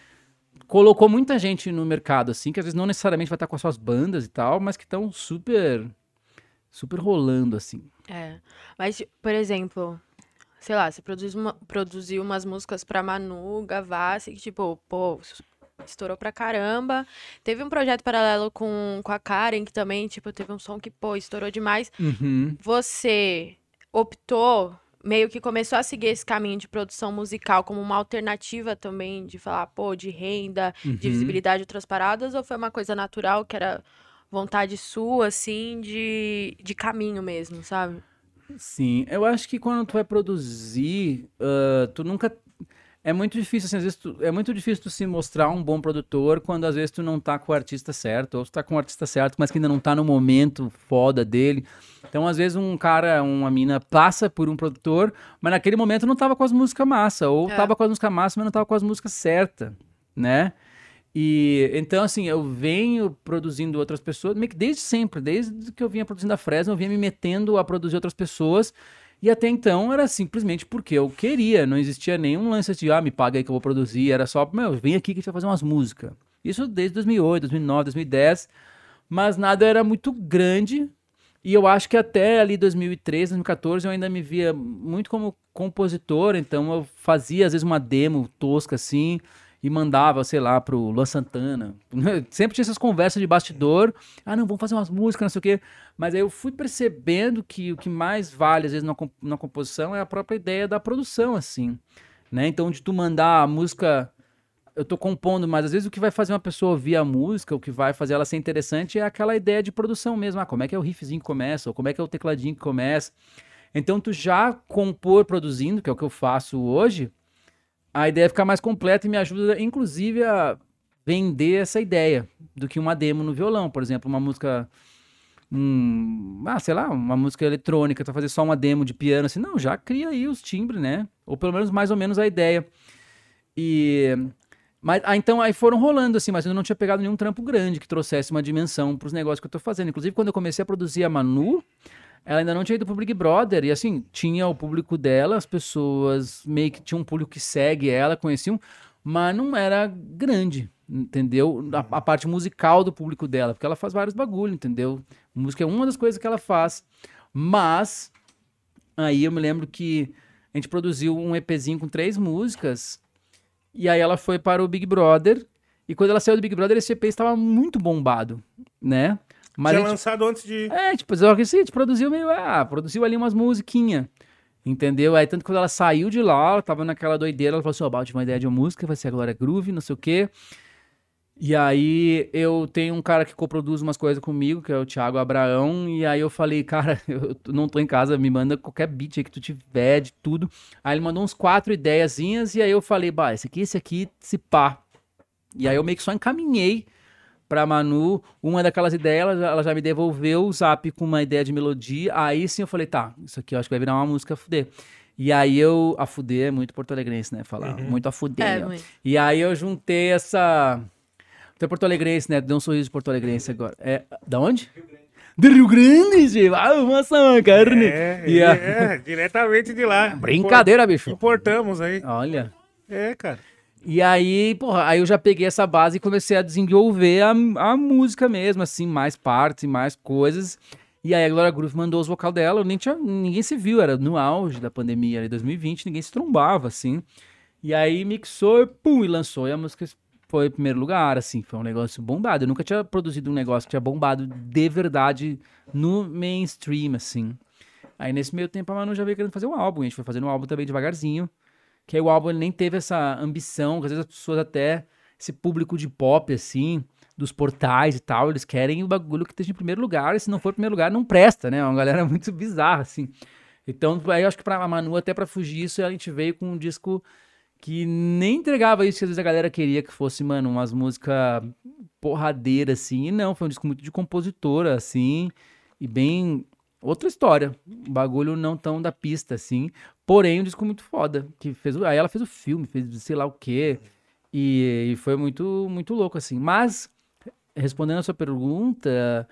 C: colocou muita gente no mercado, assim, que às vezes não necessariamente vai estar com as suas bandas e tal, mas que estão super. super rolando, assim.
B: É. Mas, por exemplo, sei lá, você produz uma, produziu umas músicas pra Manu, Gavassi, que tipo, pô, estourou pra caramba. Teve um projeto paralelo com, com a Karen, que também, tipo, teve um som que, pô, estourou demais.
C: Uhum.
B: Você optou, meio que começou a seguir esse caminho de produção musical como uma alternativa também de falar, pô, de renda, de
C: Uhum.
B: visibilidade de outras paradas, ou foi uma coisa natural que era vontade sua, assim, de, de caminho mesmo, sabe?
C: Sim, eu acho que quando tu vai produzir, ah, tu nunca. É muito difícil, assim, às vezes tu- é muito difícil tu se mostrar um bom produtor quando às vezes tu não tá com o artista certo, ou tu tá com o artista certo, mas que ainda não tá no momento foda dele. Então, às vezes, um cara, uma mina passa por um produtor, mas naquele momento não tava com as músicas massa, ou
B: É.
C: tava com as músicas massa, mas não tava com as músicas certas, né? E então, assim, eu venho produzindo outras pessoas, meio que desde sempre, desde que eu vinha produzindo a Fresno, eu vinha me metendo a produzir outras pessoas. E até então era simplesmente porque eu queria, não existia nenhum lance de, ah, me paga aí que eu vou produzir, era só, meu, vem aqui que a gente vai fazer umas músicas. Isso desde 2008, 2009, 2010, mas nada era muito grande. E eu acho que até ali 2013, 2014, eu ainda me via muito como compositor, então eu fazia às vezes uma demo tosca assim e mandava, sei lá, pro Luan Santana. Sempre tinha essas conversas de bastidor. Ah, não, vamos fazer umas músicas, não sei o quê. Mas aí eu fui percebendo que o que mais vale, às vezes, na, com- na composição é a própria ideia da produção, assim. Né? Então, de tu mandar a música. Eu tô compondo, mas às vezes o que vai fazer uma pessoa ouvir a música, o que vai fazer ela ser interessante é aquela ideia de produção mesmo. Ah, como é que é o riffzinho que começa, ou como é que é o tecladinho que começa. Então, tu já compor produzindo, que é o que eu faço hoje, a ideia fica mais completa e me ajuda, inclusive, a vender essa ideia do que uma demo no violão, por exemplo, uma música. Ah, sei lá, uma música eletrônica, vai fazer só uma demo de piano, assim, não, já cria aí os timbres, né? Ou pelo menos mais ou menos a ideia. E. Mas, ah, então aí foram rolando, assim, mas eu não tinha pegado nenhum trampo grande que trouxesse uma dimensão pros negócios que eu tô fazendo. Inclusive, quando eu comecei a produzir a Manu, ela ainda não tinha ido pro Big Brother. E assim, tinha o público dela, as pessoas meio que tinham um público que segue ela, conheciam, mas não era grande, entendeu? A, a parte musical do público dela, porque ela faz vários bagulho, entendeu? Música é uma das coisas que ela faz. Mas Aí eu me lembro que a gente produziu um EPzinho com três músicas. E aí ela foi para o Big Brother. E quando ela saiu do Big Brother, esse EP estava muito bombado, né? Mas
A: Tinha lançado antes de.
C: é, tipo, só que assim, a gente produziu meio. Ah, produziu ali umas musiquinhas. Entendeu? Aí, tanto que quando ela saiu de lá, ela tava naquela doideira, ela falou assim: Ó, oh, tive uma ideia de uma música, vai ser a Glória Groove, não sei o quê. E aí, eu tenho um cara que coproduz umas coisas comigo, que é o Thiago Abraão. E aí, eu falei: Cara, eu não tô em casa, me manda qualquer beat aí que tu tiver, de tudo. Aí, ele mandou uns quatro ideiazinhas. E aí, eu falei: Bah, esse aqui, esse aqui, se pá. E aí, eu meio que só encaminhei pra Manu uma daquelas ideias, ela já, me devolveu o zap com uma ideia de melodia. Aí sim eu falei, tá, isso aqui eu acho que vai virar uma música fuder. E aí eu. A fuder é muito porto-alegrense, né? Falar muito a fuder.
B: É, muito.
C: E aí eu juntei essa. Tu é porto-alegrense, né? Deu um sorriso de porto-alegrense agora. É. Da onde? Do Rio Grande, gente. Ah, maçã, carne.
A: É,
C: E a-
A: é, diretamente de lá.
C: Brincadeira, bicho.
A: Importamos aí.
C: Olha.
A: É, cara.
C: E aí, porra, aí eu já peguei essa base e comecei a desenvolver a, a música mesmo, assim, mais partes mais coisas. E aí a Glória Groove mandou os vocal dela, eu nem tinha, ninguém se viu, era no auge da pandemia, em 2020, ninguém se trombava, assim. E aí mixou e pum, e lançou, e a música foi em primeiro lugar, assim, foi um negócio bombado. Eu nunca tinha produzido um negócio que tinha bombado de verdade no mainstream, assim. Aí nesse meio tempo a Manu já veio querendo fazer um álbum, a gente foi fazendo um álbum também devagarzinho. Que aí o álbum nem teve essa ambição, que às vezes as pessoas até, esse público de pop, assim, dos portais e tal, eles querem o bagulho que esteja em primeiro lugar, e se não for em primeiro lugar, não presta, né? É uma galera muito bizarra, assim. Então, aí eu acho que pra Manu, até pra fugir isso, a gente veio com um disco que nem entregava isso que às vezes a galera queria que fosse, mano, umas músicas porradeiras, assim. E não, foi um disco muito de compositora, assim, e bem. Outra história. Um bagulho não tão da pista, assim. Porém, um disco muito foda. Que fez, aí ela fez o filme, fez sei lá o quê. E, e foi muito, muito louco, assim. Mas, respondendo a sua pergunta,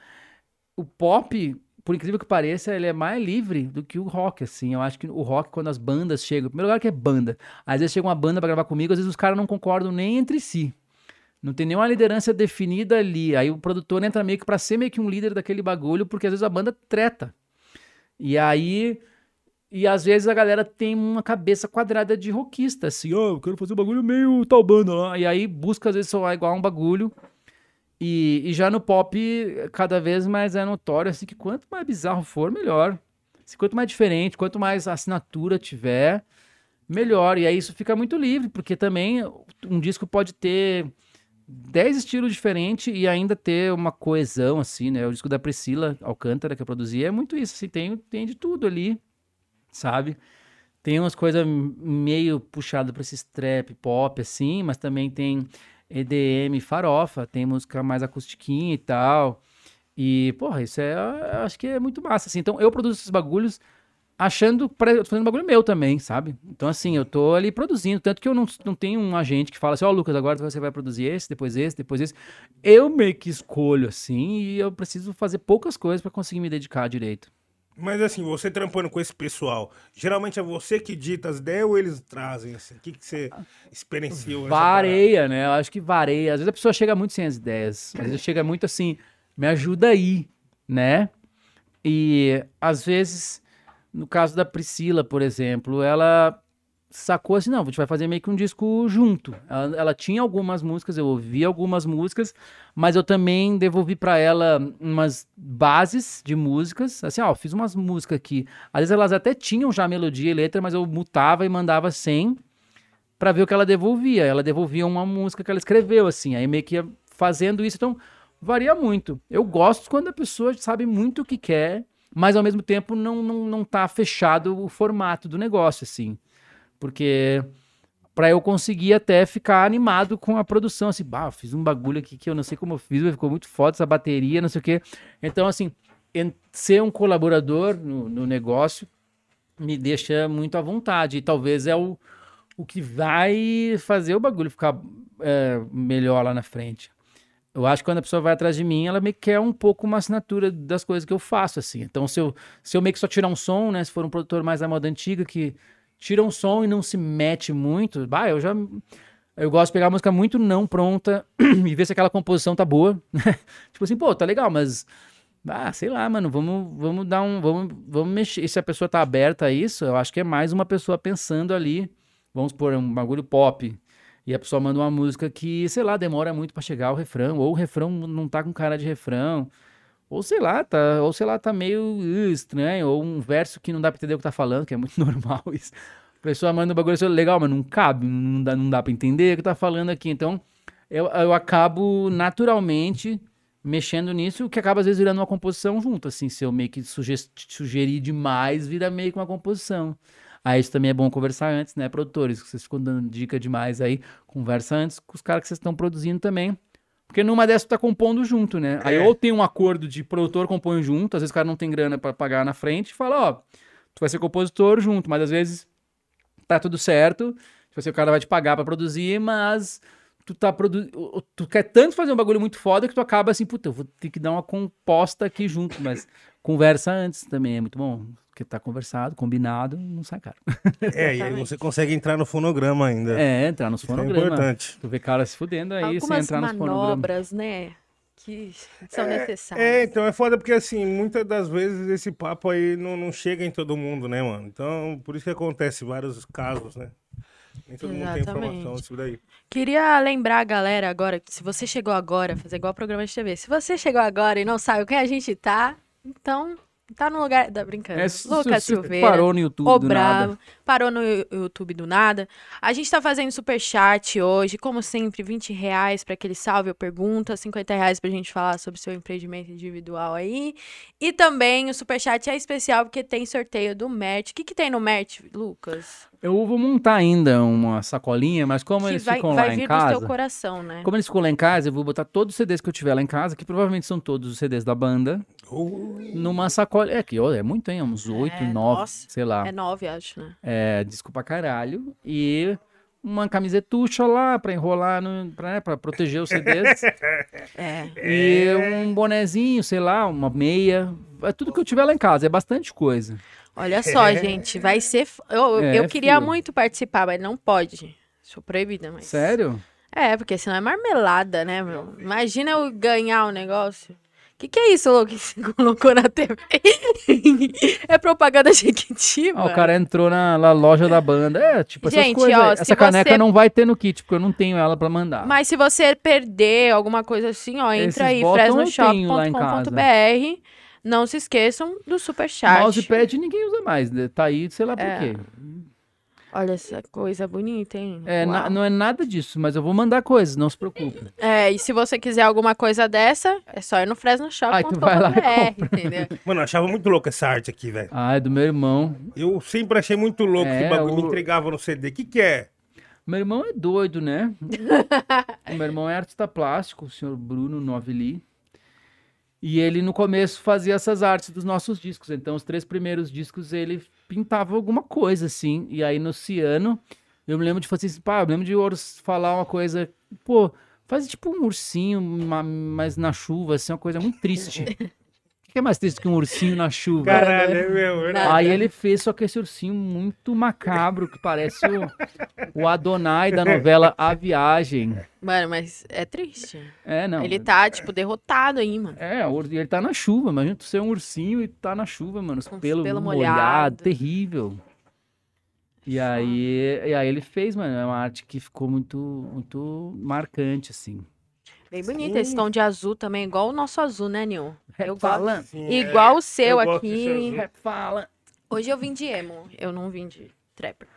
C: o pop, por incrível que pareça, ele é mais livre do que o rock, assim. Eu acho que o rock, quando as bandas chegam... Primeiro lugar que é banda. Às vezes chega uma banda pra gravar comigo, às vezes os caras não concordam nem entre si. Não tem nenhuma liderança definida ali. Aí o produtor entra meio que pra ser meio que um líder daquele bagulho, porque às vezes a banda treta. E aí... E às vezes a galera tem uma cabeça quadrada de rockista, assim, ó, eu quero fazer um bagulho meio tal banda lá. E aí busca às vezes soar igual a um bagulho. E, e já no pop, cada vez mais é notório, assim, que quanto mais bizarro for, melhor. Se quanto mais diferente, quanto mais assinatura tiver, melhor. E aí isso fica muito livre, porque também um disco pode ter 10 estilos diferentes e ainda ter uma coesão, assim, né? O disco da Priscila Alcântara, que eu produzi, é muito isso, assim, tem, tem de tudo ali, sabe? Tem umas coisas meio puxadas pra esse trap pop, assim, mas também tem EDM farofa, tem música mais acustiquinha e tal. E, porra, isso é, acho que é muito massa, assim. Então, eu produzo esses bagulhos achando, eu tô fazendo bagulho meu também, sabe? Então, assim, eu tô ali produzindo, tanto que eu não, não tenho um agente que fala assim, ó, Lucas, agora você vai produzir esse, depois esse, depois esse. Eu meio que escolho, assim, e eu preciso fazer poucas coisas pra conseguir me dedicar direito.
A: Mas assim, você trampando com esse pessoal, geralmente é você que dita as ideias ou eles trazem? Assim? O que, que você experienciou?
C: Vareia, né? Eu acho que vareia. Às vezes a pessoa chega muito sem as ideias. Às vezes chega muito assim, me ajuda aí, né? E às vezes, no caso da Priscila, por exemplo, ela sacou assim, não, a gente vai fazer meio que um disco junto. Ela, ela tinha algumas músicas, eu ouvi algumas músicas, mas eu também devolvi pra ela umas bases de músicas, assim, ó, fiz umas músicas aqui. Às vezes elas até tinham já melodia e letra, mas eu mutava e mandava sem pra ver o que ela devolvia. Ela devolvia uma música que ela escreveu, assim, aí meio que ia fazendo isso, então varia muito. Eu gosto quando a pessoa sabe muito o que quer, mas ao mesmo tempo não, não, não tá fechado o formato do negócio, assim. Porque pra eu conseguir até ficar animado com a produção, assim, bah, fiz um bagulho aqui que eu não sei como eu fiz, mas ficou muito foda essa bateria, não sei o quê. Então, assim, ser um colaborador no, no negócio me deixa muito à vontade. E talvez é o, o que vai fazer o bagulho ficar é, melhor lá na frente. Eu acho que quando a pessoa vai atrás de mim, ela me quer um pouco uma assinatura das coisas que eu faço, assim. Então, se eu, se eu meio que só tirar um som, né? Se for um produtor mais da moda antiga, que tira um som e não se mete muito, bah, eu já... Eu gosto de pegar a música muito não pronta e ver se aquela composição tá boa. tipo assim, pô, tá legal, mas Ah, sei lá, mano, vamos, vamos dar um. Vamos, vamos mexer. E se a pessoa tá aberta a isso, eu acho que é mais uma pessoa pensando ali. Vamos pôr um bagulho pop. E a pessoa manda uma música que, sei lá, demora muito pra chegar ao refrão, ou o refrão não tá com cara de refrão, ou sei lá, tá, ou sei lá, tá meio uh, estranho, ou um verso que não dá pra entender o que tá falando, que é muito normal isso. A pessoa manda um bagulho assim, legal, mas não cabe, não dá, não dá pra entender o que tá falando aqui. Então, eu, eu acabo naturalmente mexendo nisso, que acaba às vezes virando uma composição junto, assim, se eu meio que suge sugerir demais, vira meio que uma composição. Aí isso também é bom conversar antes, né, produtores? Que vocês ficam dando dica demais aí, conversa antes com os caras que vocês estão produzindo também. Porque numa dessas tu tá compondo junto, né? Aí
A: É.
C: ou tem um acordo de produtor compõe junto, às vezes o cara não tem grana pra pagar na frente, e fala, ó, tu vai ser compositor junto, mas às vezes tá tudo certo, tipo assim, o cara vai te pagar pra produzir, mas tu tá produ... tu quer tanto fazer um bagulho muito foda que tu acaba assim, puta, eu vou ter que dar uma composta aqui junto, mas conversa antes também é muito bom, porque tá conversado, combinado, não sai caro.
A: É, e aí
B: Exatamente.
A: você consegue entrar no fonograma ainda.
C: É, entrar nos
A: é
C: fonogramas.
A: importante.
C: Tu vê cara se fudendo aí, sem
B: Algumas
C: entrar nos fonogramas.
B: manobras, né? Que são necessárias.
A: É, então é foda porque assim, muitas das vezes esse papo aí não, não chega em todo mundo, né, mano? Então, por isso que acontece vários casos, né? Nem todo mundo tem
B: Exatamente.
A: informação disso daí.
B: Queria lembrar a galera agora, que se você chegou agora, fazer igual programa de TV. Se você chegou agora e não sabe quem a gente tá, então tá no lugar. Tá brincando.
C: É,
B: Lucas Silveira.
C: Parou no YouTube do
B: Bravo,
C: nada.
B: parou no YouTube do nada. A gente tá fazendo superchat hoje, como sempre, 20 reais pra aquele salve ou pergunta, 50 reais pra gente falar sobre seu empreendimento individual aí. E também o superchat é especial porque tem sorteio do merch. O que, que tem no merch, Lucas?
C: Eu vou montar ainda uma sacolinha, mas como
B: que
C: eles
B: vai,
C: ficam
B: vai
C: lá
B: vir
C: em
B: do
C: casa.
B: seu coração, né?
C: Como eles ficam lá em casa, eu vou botar todos os CDs que eu tiver lá em casa, que provavelmente são todos os CDs da banda, numa sacola. É que ó, é muito, hein? Uns oito,
B: É,
C: nove,
B: nossa.
C: sei lá.
B: É nove, acho, né?
C: É, disco pra caralho. E uma camisetucha lá pra enrolar, no, pra, né, pra proteger os CDs.
B: É.
C: e um bonezinho, sei lá, uma meia. É tudo que eu tiver lá em casa, é bastante coisa.
B: Olha só, gente, vai ser. Eu,
C: É,
B: eu queria
C: filho.
B: muito participar, mas não pode. Sou proibida, mas.
C: Sério?
B: É, porque senão é marmelada, né, meu? Imagina eu ganhar o negócio. O que, que é isso, louco, que você colocou na TV? é propaganda jequitiva?
C: Ah, o cara entrou na, na loja da banda. É, tipo, essas
B: Gente,
C: coisas.
B: ó,
C: Essa caneca
B: você-
C: não vai ter no kit, porque eu não tenho ela pra mandar.
B: Mas se você perder alguma coisa assim, ó, entra
C: Esses
B: aí, fresnoshop.com.br. Não se esqueçam do superchat.
C: Mousepad ninguém usa mais, né? tá aí, sei lá por
B: É.
C: quê.
B: Olha essa coisa bonita, hein?
C: É, na- não é nada disso, mas eu vou mandar coisas, não se preocupe.
B: É, e se você quiser alguma coisa dessa, é só ir no
C: Aí tu vai lá e
B: fresnoshop.com.br, entendeu?
A: Mano, eu achava muito louco essa arte aqui, velho.
C: Ah, é do meu irmão.
A: Eu sempre achei muito louco
C: É,
A: que bagulho me
C: o-
A: entregava no CD. O que que é?
C: Meu irmão é doido, né? o meu irmão é artista plástico, o senhor Bruno Novelli. E ele no começo fazia essas artes dos nossos discos. Então, os três primeiros discos ele pintava alguma coisa assim. E aí no Ciano, eu me lembro de fazer assim, pá, eu lembro de falar uma coisa, pô, faz tipo um ursinho, ma- mas na chuva, assim, uma coisa muito triste. O que é mais triste que um ursinho na chuva?
A: Caralho, é mesmo. verdade.
C: Aí ele fez só que esse ursinho muito macabro, que parece o, o Adonai da novela A Viagem.
B: Mano, mas é triste.
C: É, não.
B: Ele tá, tipo, derrotado aí, mano.
C: É, ele tá na chuva. Imagina tu ser um ursinho e tá na chuva, mano. Os pelos
B: pelo
C: molhados,
B: molhado.
C: terrível. E aí, e aí ele fez, mano, é uma arte que ficou muito, muito marcante, assim.
B: Bem bonito.
A: Sim.
B: Esse tom de azul também, igual o nosso azul, né, Nil? Eu gosto.
C: Fala,
A: Sim, é.
B: Igual o seu
A: eu
B: aqui.
C: fala.
B: Hoje eu vim de emo, eu não vim de trapper.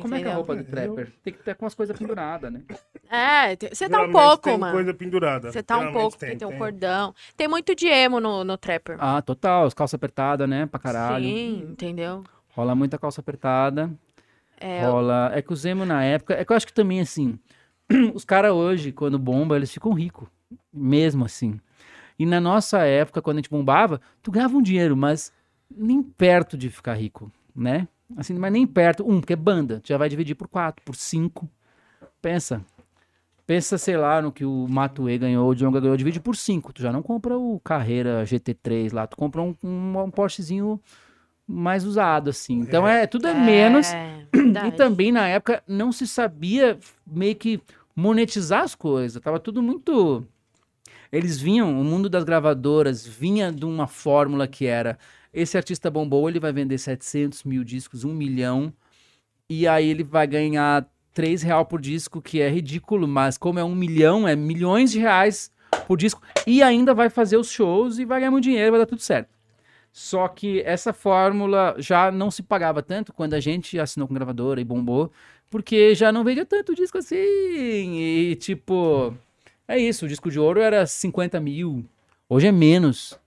C: Como é que é a
B: Entendeu?
C: roupa do trapper? Tem que ter com as coisas penduradas, né?
B: É, você tá um pouco,
A: tem
B: mano.
A: coisa pendurada.
B: Você tá um pouco, porque tem um cordão. Tem muito de emo no, no trapper.
C: Ah, total. As calças apertadas, né? Pra caralho.
B: Sim, entendeu?
C: Rola muita calça apertada.
B: É,
C: Rola. É que o Zemo na época. É que eu acho que também, assim. os caras hoje, quando bomba, eles ficam ricos. Mesmo assim. E na nossa época, quando a gente bombava, tu ganhava um dinheiro, mas nem perto de ficar rico, né? Assim, mas nem perto. Um, porque é banda. Tu já vai dividir por quatro, por cinco. Pensa. Pensa, sei lá, no que o Matue ganhou, o Djonga ganhou, divide por cinco. Tu já não compra o Carreira GT3 lá, tu compra um, um, um Porschezinho mais usado, assim. Então é, tudo é menos. E também na época não se sabia meio que monetizar as coisas. Tava tudo muito. Eles vinham, o mundo das gravadoras vinha de uma fórmula que era: esse artista bombou, ele vai vender 700 mil discos, um milhão, e aí ele vai ganhar 3 real por disco, que é ridículo, mas como é um milhão, é milhões de reais por disco, e ainda vai fazer os shows e vai ganhar muito dinheiro, vai dar tudo certo. Só que essa fórmula já não se pagava tanto quando a gente assinou com gravadora e bombou, porque já não vendia tanto disco assim. E tipo, é isso, o disco de ouro era 50 mil, hoje é menos.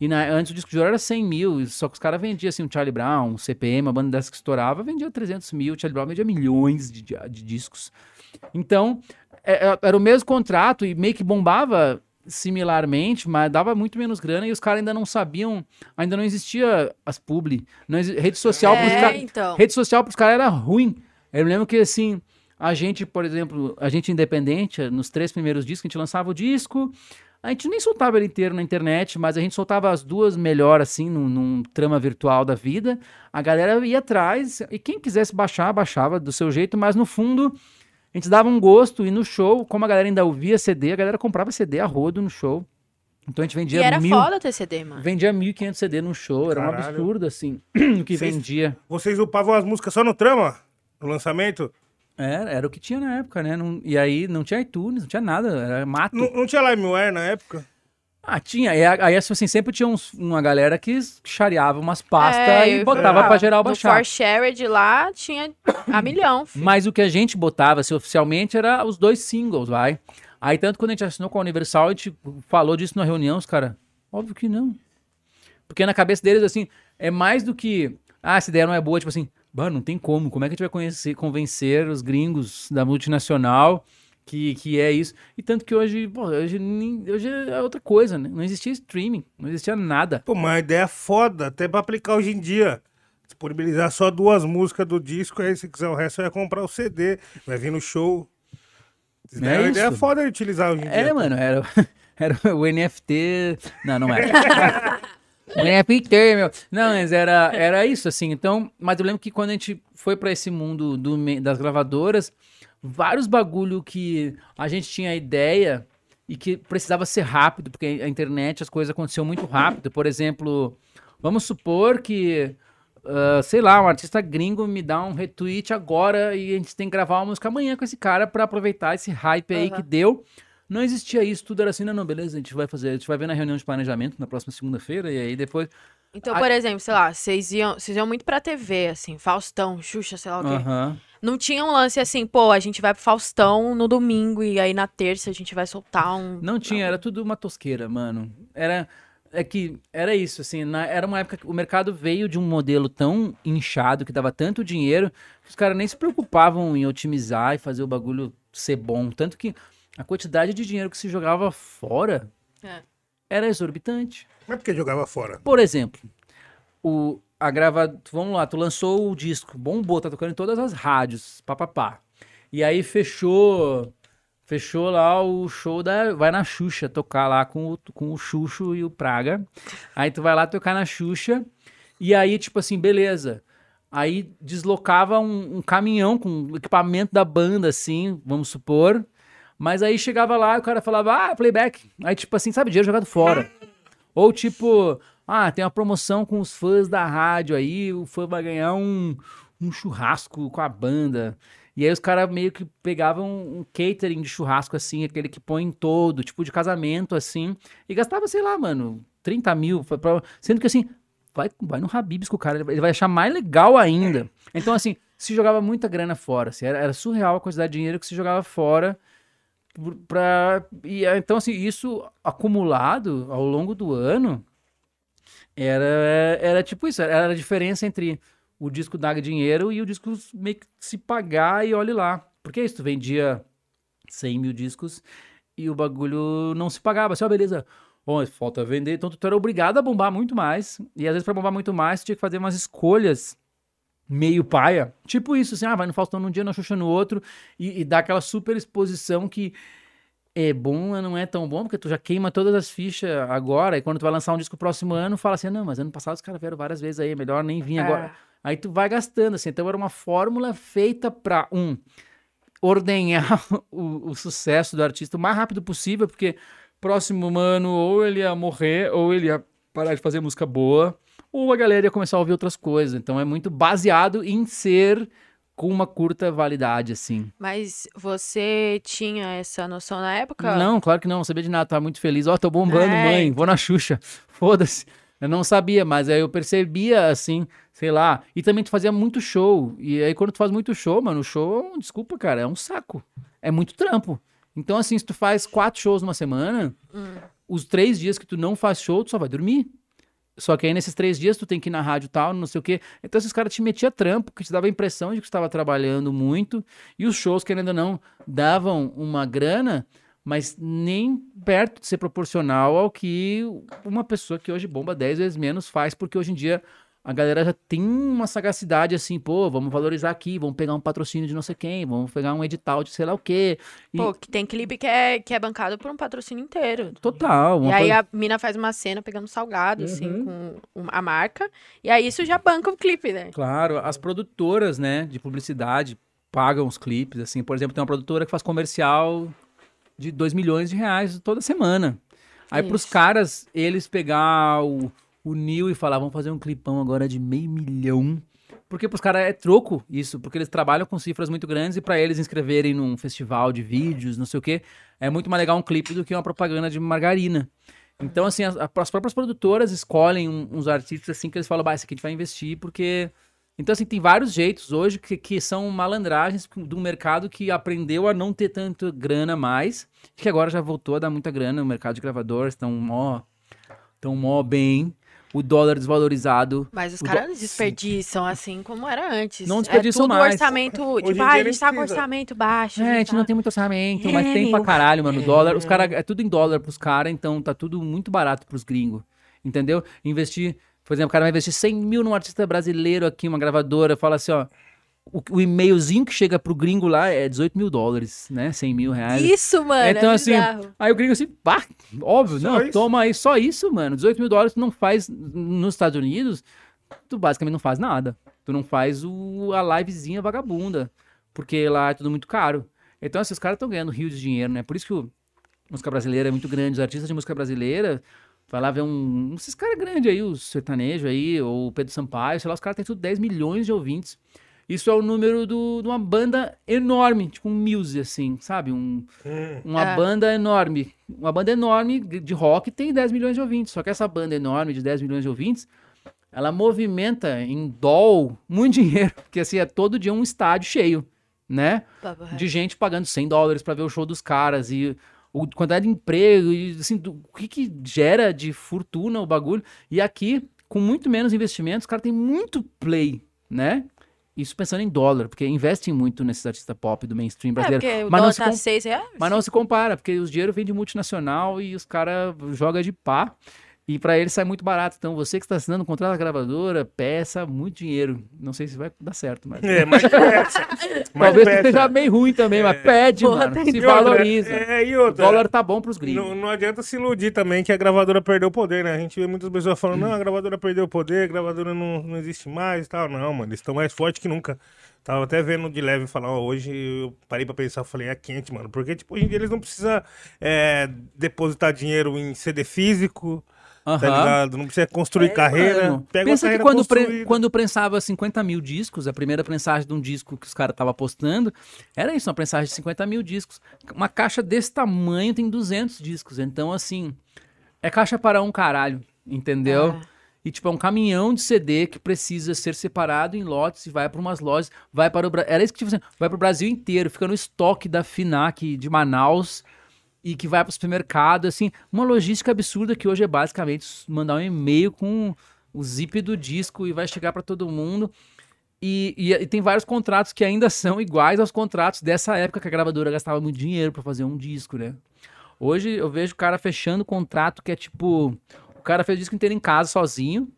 C: E na, antes o disco de ouro era 100 mil, só que os caras vendiam assim, um Charlie Brown, um CPM, uma banda dessa que estourava, vendia 300 mil, o Charlie Brown vendia milhões de, de, de discos. Então, é, é, era o mesmo contrato e meio que bombava similarmente, mas dava muito menos grana e os caras ainda não sabiam, ainda não existia as publi, não exi- rede social
B: É,
C: pros caras,
B: então.
C: rede social pros caras era ruim. Eu lembro que assim, a gente, por exemplo, a gente independente, nos três primeiros discos, a gente lançava o disco, a gente nem soltava ele inteiro na internet, mas a gente soltava as duas melhor, assim, num, num trama virtual da vida. A galera ia atrás, e quem quisesse baixar, baixava do seu jeito, mas no fundo, a gente dava um gosto, e no show, como a galera ainda ouvia CD, a galera comprava CD a rodo no show. Então a gente
B: E
C: vendia
B: era
C: mil,
B: foda ter CD, mano.
C: vendia 1.500 CD num show, era um absurdo, assim, o que
A: Vocês-
C: vendia.
A: Vocês upavam as músicas só no trama? No lançamento?
C: Era, era o que tinha na época, né? Não- e aí não tinha iTunes, não tinha nada, era mato.
A: Não, não tinha LimeWare na época?
C: Ah, tinha. E a- aí, assim, sempre tinha uns- uma galera que chareava umas pastas
B: É,
C: e botava pra geral
B: No
C: baixar.
B: For Shared lá tinha a milhão, filho.
C: Mas o que a gente botava, assim, oficialmente, era os dois singles, vai. Aí, tanto quando a gente assinou com a Universal, a gente falou disso na reunião, os caras, óbvio que não. Porque na cabeça deles, assim, é mais do que, ah, essa ideia não é boa, tipo assim, mano, não tem como, como é que a gente vai conhecer, convencer os gringos da multinacional que, que é isso? E tanto que hoje, pô, hoje, hoje é outra coisa, né? Não existia streaming, não existia nada.
A: Pô, uma ideia foda, até pra aplicar hoje em dia. Disponibilizar só duas músicas do disco, aí se quiser o resto, vai comprar o CD, vai vir no show. Daí
C: É
A: é uma ideia foda de utilizar hoje em
C: É,
A: dia.
C: mano, era, era o NFT. Não, não era. o NFT, meu. Não, mas era, era isso, assim. Então, mas eu lembro que quando a gente foi pra esse mundo do das gravadoras, vários bagulho que a gente tinha ideia e que precisava ser rápido, porque a internet, as coisas aconteciam muito rápido. Por exemplo, vamos supor que. ah, sei lá, um artista gringo me dá um retweet agora e a gente tem que gravar uma música amanhã com esse cara pra aproveitar esse hype aí
B: Aham.
C: que deu. Não existia isso, tudo era assim, não, não, beleza, a gente vai fazer, a gente vai ver na reunião de planejamento na próxima segunda-feira, e aí depois.
B: Então,
C: Ai-
B: por exemplo, sei lá, vocês iam, vocês iam muito pra TV, assim, Faustão, Xuxa, sei lá o quê.
C: Aham.
B: Não tinha um lance assim, pô, a gente vai pro Faustão no domingo e aí na terça a gente vai soltar um.
C: Não tinha, era tudo uma tosqueira, mano. Era. É que era isso, assim, na- era uma época que o mercado veio de um modelo tão inchado, que dava tanto dinheiro, que os caras nem se preocupavam em otimizar e fazer o bagulho ser bom. Tanto que a quantidade de dinheiro que se jogava fora
B: É.
C: era exorbitante.
A: Mas porque jogava fora?
C: Por exemplo, o, a grava... Vamos lá, tu lançou o disco, bombou, tá tocando em todas as rádios, papapá. E aí fechou... Fechou lá o show da... Vai na Xuxa tocar lá com o, com o Xuxo e o Praga. Aí tu vai lá tocar na Xuxa. E aí, tipo assim, beleza. Aí deslocava um, um caminhão com equipamento da banda, assim, vamos supor. Mas aí chegava lá e o cara falava, ah, playback. Aí, tipo assim, sabe, dinheiro jogado fora. Ou tipo, ah, tem uma promoção com os fãs da rádio aí, o fã vai ganhar um, um churrasco com a banda. E aí os caras meio que pegavam um catering de churrasco, assim, aquele que põe em todo, tipo de casamento, assim, e gastava, sei lá, mano, 30 mil. pra- Sendo que assim, vai, vai no Habibs com o cara, ele vai- achar mais legal ainda. Então, assim, se jogava muita grana fora, assim, era, era surreal a quantidade de dinheiro que se jogava fora. Pra, e, então, assim, isso acumulado ao longo do ano era, era tipo isso, era a diferença entre o disco dar dinheiro e o disco meio que se pagar e olhe lá. Porque é isso, tu vendia 100 mil discos e o bagulho não se pagava. Assim, ó, beleza, ó, falta vender, então tu era obrigado a bombar muito mais. E às vezes pra bombar muito mais, tu tinha que fazer umas escolhas meio paia. Tipo isso, assim, ah, vai no Faustão num dia, na Xuxa no outro, e, e dá aquela super exposição que é bom, não é tão bom, porque tu já queima todas as fichas agora, e quando tu vai lançar um disco próximo ano, fala assim, não, mas ano passado os caras vieram várias vezes aí, é melhor nem vir agora. Aí tu vai gastando, assim, então era uma fórmula feita pra, um, ordenhar o, o sucesso do artista o mais rápido possível, porque próximo ano ou ele ia morrer, ou ele ia parar de fazer música boa, ou a galera ia começar a ouvir outras coisas. Então é muito baseado em ser com uma curta validade, assim.
B: Mas você tinha essa noção na época?
C: Não, claro que não, não sabia de nada, tava muito feliz. Ó, tô bombando,
B: É,
C: mãe, vou na Xuxa. Foda-se. Eu não sabia, mas aí eu percebia, assim, sei lá. E também tu fazia muito show. E aí quando tu faz muito show, mano, o show, desculpa, cara, é um saco. É muito trampo. Então, assim, se tu faz quatro shows numa semana, os três dias que tu não faz show, tu só vai dormir. Só que aí nesses três dias tu tem que ir na rádio tal, não sei o quê. Então esses caras te metiam trampo, que te dava a impressão de que estava trabalhando muito. E os shows, querendo ou não, davam uma grana, mas nem perto de ser proporcional ao que uma pessoa que hoje bomba 10 vezes menos faz, porque hoje em dia a galera já tem uma sagacidade assim, pô, vamos valorizar aqui, vamos pegar um patrocínio de não sei quem, vamos pegar um edital de sei lá o quê. E-
B: Pô, que tem clipe que é, que é bancado por um patrocínio inteiro.
C: Total.
B: E aí
C: coisa-
B: a mina faz uma cena pegando salgado, assim,
C: Uhum.
B: com um- a marca. E aí isso já banca o clipe, né?
C: Claro, as produtoras, né, de publicidade pagam os clipes, assim, por exemplo, tem uma produtora que faz comercial de 2 milhões de reais toda semana. Aí pros
B: Isso.
C: caras, eles pegar o, Neil e falar, vamos fazer um clipão agora de meio milhão. Porque pros caras é troco isso, porque eles trabalham com cifras muito grandes e pra eles inscreverem num festival de vídeos, não sei o quê, é muito mais legal um clipe do que uma propaganda de margarina. Então, assim, as, as próprias produtoras escolhem um- uns artistas assim que eles falam, bah, esse aqui a gente vai investir porque então, assim, tem vários jeitos hoje que, que são malandragens um mercado que aprendeu a não ter tanto grana mais, que agora já voltou a dar muita grana no mercado de gravadores, estão mó, tão mó bem, o dólar desvalorizado.
B: Mas os
C: O do-
B: caras desperdiçam assim como era antes.
C: Não desperdiçam
B: é tudo
C: mais.
B: orçamento, tipo, ah, a gente tá com orçamento baixo.
C: É, a gente
B: tá-
C: não tem muito orçamento, mas
B: É,
C: tem pra
B: meu.
C: caralho, mano. Dólar, os cara, é tudo em dólar pros caras, então tá tudo muito barato pros gringos. Entendeu? Investir, por exemplo, o cara vai investir 100 mil num artista brasileiro aqui, uma gravadora, fala assim, ó. O, o e-mailzinho que chega pro gringo lá é 18 mil dólares, né? 100 mil reais.
B: Isso, mano,
C: Então,
B: é
C: assim,
B: bizarro.
C: Aí o gringo assim, pá, óbvio,
A: Só
C: não,
A: isso?
C: toma aí, só isso, mano. 18 mil dólares tu não faz nos Estados Unidos, tu basicamente não faz nada. Tu não faz o, a livezinha vagabunda, porque lá é tudo muito caro. Então, assim, os caras estão ganhando rios de dinheiro, né? Por isso que o música brasileira é muito grande. Os artistas de música brasileira, vai lá ver um. Esses caras grandes aí, os sertanejos aí, ou o Pedro Sampaio, sei lá, os caras têm tudo 10 milhões de ouvintes. Isso é o número do- de uma banda enorme, tipo um Muse, assim, sabe? Um, uma
B: É.
C: banda enorme. Uma banda enorme de rock tem 10 milhões de ouvintes. Só que essa banda enorme de 10 milhões de ouvintes, ela movimenta em doll muito dinheiro. Porque assim, é todo dia um estádio cheio, né? De gente pagando 100 dólares pra ver o show dos caras e o quantidade de emprego e assim, do- o que que gera de fortuna o bagulho. E aqui, com muito menos investimentos, os caras têm muito play, né? Isso pensando em dólar, porque investem muito nesses artistas pop do mainstream
B: É,
C: brasileiro.
B: o
C: mas, não
B: dólar
C: se
B: tá
C: com-
B: 6 reais.
C: mas não se compara, porque os dinheiro vem de multinacional e os caras jogam de pá. E pra eles sai muito barato. Então, você que está assinando um contrato da gravadora, peça muito dinheiro. Não sei se vai dar certo, mas.
A: É, mas peça. Mas
C: Talvez
A: peça.
C: seja meio ruim também, mas pede,
B: Porra,
C: mano.
B: tem-
C: Se
A: E outra,
C: valoriza.
A: É, e
C: O
A: outra.
C: dólar tá bom pros gringos.
A: Não, não adianta se iludir também que a gravadora perdeu o poder, né? A gente vê muitas pessoas falando, não, a gravadora perdeu o poder, a gravadora não, não existe mais e tal. Não, mano, eles estão mais fortes que nunca. Tava até vendo de leve falar, ó, hoje eu parei pra pensar, falei, é quente, mano. Porque, tipo, hoje em dia eles não precisam é, depositar dinheiro em CD físico, tá
C: Aham.
A: ligado? Não precisa construir carreira.
C: É, Mano,
A: Pega
C: pensa
A: uma
C: que
A: carreira
C: quando, pre- quando prensava 50 mil discos, a primeira prensagem de um disco que os caras estavam postando, era isso, uma prensagem de 50 mil discos. Uma caixa desse tamanho tem 200 discos. Então, assim, é caixa para um caralho, entendeu?
B: É.
C: E, tipo, é um caminhão de CD que precisa ser separado em lotes e vai para umas lojas, vai para o... Era isso que, tipo assim, vai para o Brasil inteiro, fica no estoque da FINAC de Manaus e que vai para o supermercado, assim, uma logística absurda que hoje é basicamente mandar um e-mail com o zip do disco e vai chegar para todo mundo. E, e- e tem vários contratos que ainda são iguais aos contratos dessa época que a gravadora gastava muito dinheiro para fazer um disco, né? Hoje eu vejo o cara fechando contrato que é tipo. O cara fez o disco inteiro em casa sozinho.